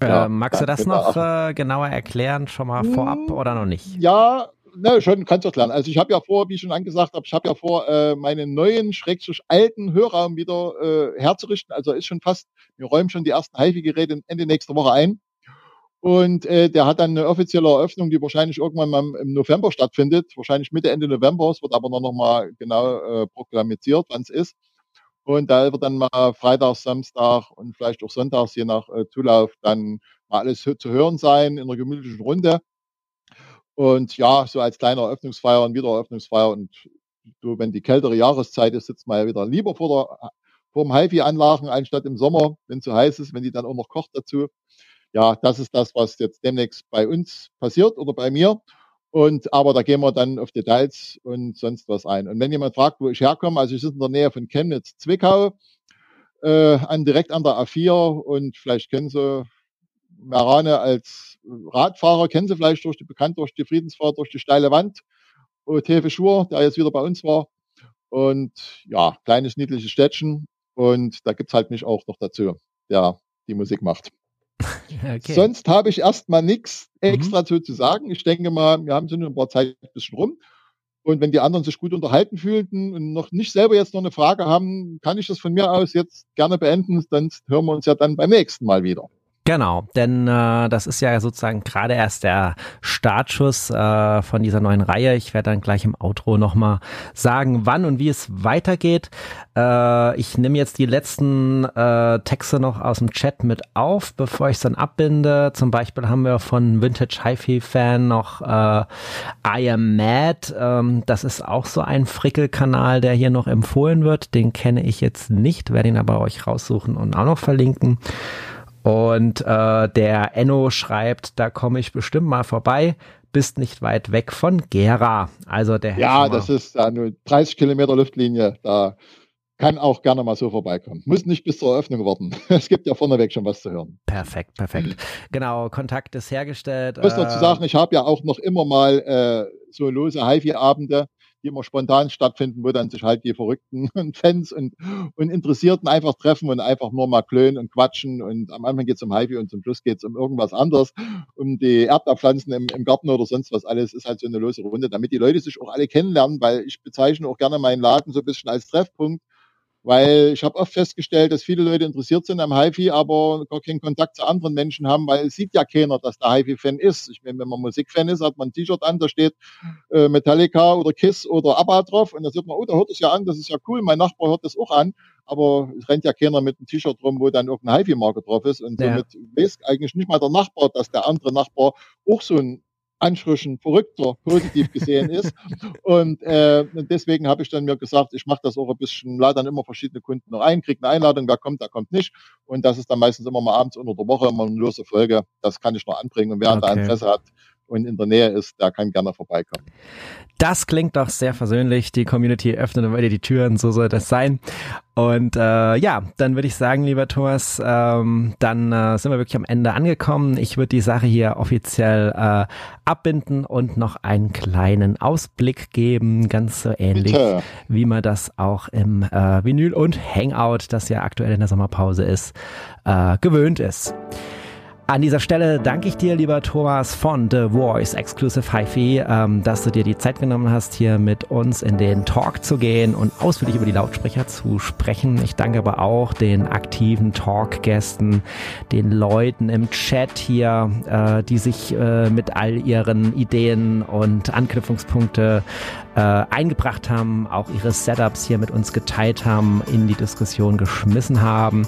Äh, ja, magst du das noch äh, genauer erklären, schon mal vorab hm, oder noch nicht? Ja, ne, schon kannst du erklären. Also ich habe ja vor, wie ich schon angesagt habe, ich habe ja vor, äh, meinen neuen, schrägstrich alten Hörraum wieder äh, herzurichten. Also ist schon fast, wir räumen schon die ersten HiFi-Geräte Ende nächster Woche ein. Und äh, der hat dann eine offizielle Eröffnung, die wahrscheinlich irgendwann mal im November stattfindet, wahrscheinlich Mitte, Ende November. Es wird aber noch, noch mal genau äh, proklamiert, wann es ist. Und da wird dann mal Freitag, Samstag und vielleicht auch Sonntags, je nach äh, Zulauf, dann mal alles zu hören sein in einer gemütlichen Runde. Und ja, so als kleiner Eröffnungsfeier und Wiedereröffnungsfeier. Und so, wenn die kältere Jahreszeit ist, sitzt man ja wieder lieber vor, der, vor dem HiFi-Anlagen, anstatt im Sommer, wenn es so heiß ist, wenn die dann auch noch kocht dazu ja, das ist das, was jetzt demnächst bei uns passiert oder bei mir. Und aber da gehen wir dann auf Details und sonst was ein. Und wenn jemand fragt, wo ich herkomme, also ich sitze in der Nähe von Chemnitz, Zwickau, äh, an, direkt an der A4 und vielleicht kennen Sie Merane als Radfahrer, kennen Sie vielleicht durch die bekannt durch die Friedensfahrt, durch die steile Wand. Tefe Schur, der jetzt wieder bei uns war. Und ja, kleines, niedliches Städtchen. Und da gibt's halt mich auch noch dazu, der die Musik macht. Okay. Sonst habe ich erstmal nichts extra mhm. zu sagen. Ich denke mal, wir haben so ein paar Zeit ein bisschen rum. Und wenn die anderen sich gut unterhalten fühlten und noch nicht selber jetzt noch eine Frage haben, kann ich das von mir aus jetzt gerne beenden. Sonst hören wir uns ja dann beim nächsten Mal wieder. Genau, denn äh, das ist ja sozusagen gerade erst der Startschuss äh, von dieser neuen Reihe. Ich werde dann gleich im Outro nochmal sagen, wann und wie es weitergeht. Äh, ich nehme jetzt die letzten äh, Texte noch aus dem Chat mit auf, bevor ich es dann abbinde. Zum Beispiel haben wir von Vintage HiFi-Fan noch äh, I Am Mad. Ähm, das ist auch so ein Frickel-Kanal, der hier noch empfohlen wird. Den kenne ich jetzt nicht, werde ihn aber euch raussuchen und auch noch verlinken. Und äh, der Enno schreibt, da komme ich bestimmt mal vorbei. Bist nicht weit weg von Gera. Also der Ja, das ist ja nur 30 Kilometer Luftlinie. Da kann auch gerne mal so vorbeikommen. Muss nicht bis zur Eröffnung warten. Es gibt ja vorneweg schon was zu hören. Perfekt, perfekt. Genau, Kontakt ist hergestellt. Ich muss dazu äh, sagen, ich habe ja auch noch immer mal äh, so lose HiFi-Abende die immer spontan stattfinden, wo dann sich halt die Verrückten und Fans und, und Interessierten einfach treffen und einfach nur mal klönen und quatschen. Und am Anfang geht es um HiFi und zum Schluss geht es um irgendwas anderes, um die Erdabpflanzen im, im Garten oder sonst was alles. Ist halt so eine lose Runde, damit die Leute sich auch alle kennenlernen, weil ich bezeichne auch gerne meinen Laden so ein bisschen als Treffpunkt weil ich habe oft festgestellt, dass viele Leute interessiert sind am HiFi, aber gar keinen Kontakt zu anderen Menschen haben, weil es sieht ja keiner, dass der HiFi-Fan ist. Ich meine, wenn man Musikfan ist, hat man ein T-Shirt an, da steht äh, Metallica oder Kiss oder ABBA drauf und da sieht man, oh, da hört es ja an, das ist ja cool, mein Nachbar hört das auch an, aber es rennt ja keiner mit einem T-Shirt rum, wo dann irgendein HiFi-Marke drauf ist und ja. somit weiß eigentlich nicht mal der Nachbar, dass der andere Nachbar auch so ein Anführungsstrichen verrückter positiv gesehen ist. und äh, deswegen habe ich dann mir gesagt, ich mache das auch ein bisschen, lade dann immer verschiedene Kunden noch ein, kriege eine Einladung, wer kommt, der kommt nicht. Und das ist dann meistens immer mal abends unter der Woche immer eine lose Folge. Das kann ich noch anbringen. Und wer okay. da Interesse hat, und in der Nähe ist, der kann gerne vorbeikommen. Das klingt doch sehr versöhnlich. Die Community öffnet immer die Türen, so soll das sein. Und äh, ja, dann würde ich sagen, lieber Thomas, ähm, dann äh, sind wir wirklich am Ende angekommen. Ich würde die Sache hier offiziell äh, abbinden und noch einen kleinen Ausblick geben, ganz so ähnlich, Bitte. wie man das auch im äh, Vinyl und Hangout, das ja aktuell in der Sommerpause ist, äh, gewöhnt ist. An dieser Stelle danke ich dir, lieber Thomas von The Voice Exclusive HiFi, ähm, dass du dir die Zeit genommen hast, hier mit uns in den Talk zu gehen und ausführlich über die Lautsprecher zu sprechen. Ich danke aber auch den aktiven Talkgästen, den Leuten im Chat hier, äh, die sich äh, mit all ihren Ideen und Anknüpfungspunkte äh, eingebracht haben, auch ihre Setups hier mit uns geteilt haben, in die Diskussion geschmissen haben.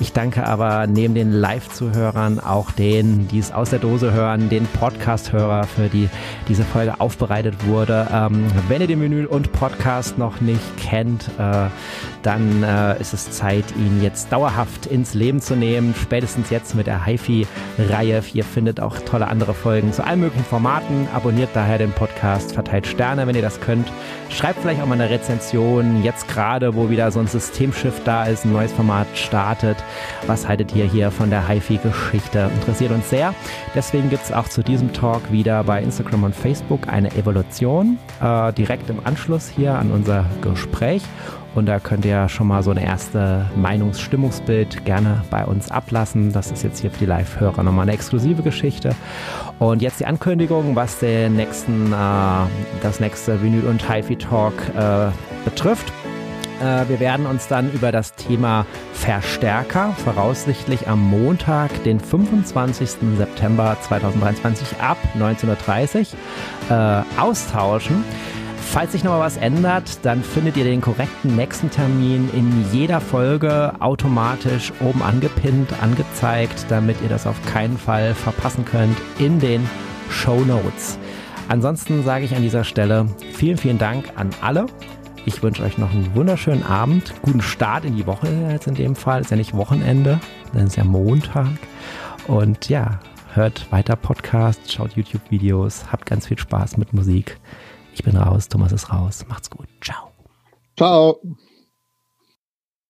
Ich danke aber neben den Live-Zuhörern auch denen, die es aus der Dose hören, den Podcast-Hörer, für die diese Folge aufbereitet wurde. Ähm, wenn ihr den Menü und Podcast noch nicht kennt, äh, dann äh, ist es Zeit, ihn jetzt dauerhaft ins Leben zu nehmen. Spätestens jetzt mit der HiFi-Reihe. Ihr findet auch tolle andere Folgen zu allen möglichen Formaten. Abonniert daher den Podcast, verteilt Sterne, wenn ihr das könnt. Schreibt vielleicht auch mal eine Rezension, jetzt gerade, wo wieder so ein Systemschiff da ist, ein neues Format startet. Was haltet ihr hier von der HiFi-Geschichte? Interessiert uns sehr. Deswegen gibt es auch zu diesem Talk wieder bei Instagram und Facebook eine Evolution, äh, direkt im Anschluss hier an unser Gespräch. Und da könnt ihr schon mal so ein erste Meinungsstimmungsbild gerne bei uns ablassen. Das ist jetzt hier für die Live-Hörer nochmal eine exklusive Geschichte. Und jetzt die Ankündigung, was den nächsten, äh, das nächste Vinyl und HiFi Talk äh, betrifft. Äh, wir werden uns dann über das Thema Verstärker voraussichtlich am Montag, den 25. September 2023 ab 19.30 Uhr äh, austauschen. Falls sich noch mal was ändert, dann findet ihr den korrekten nächsten Termin in jeder Folge automatisch oben angepinnt, angezeigt, damit ihr das auf keinen Fall verpassen könnt in den Show Notes. Ansonsten sage ich an dieser Stelle vielen, vielen Dank an alle. Ich wünsche euch noch einen wunderschönen Abend, guten Start in die Woche jetzt in dem Fall. Ist ja nicht Wochenende, dann ist ja Montag. Und ja, hört weiter Podcasts, schaut YouTube-Videos, habt ganz viel Spaß mit Musik. Ich bin raus, Thomas ist raus. Macht's gut. Ciao. Ciao.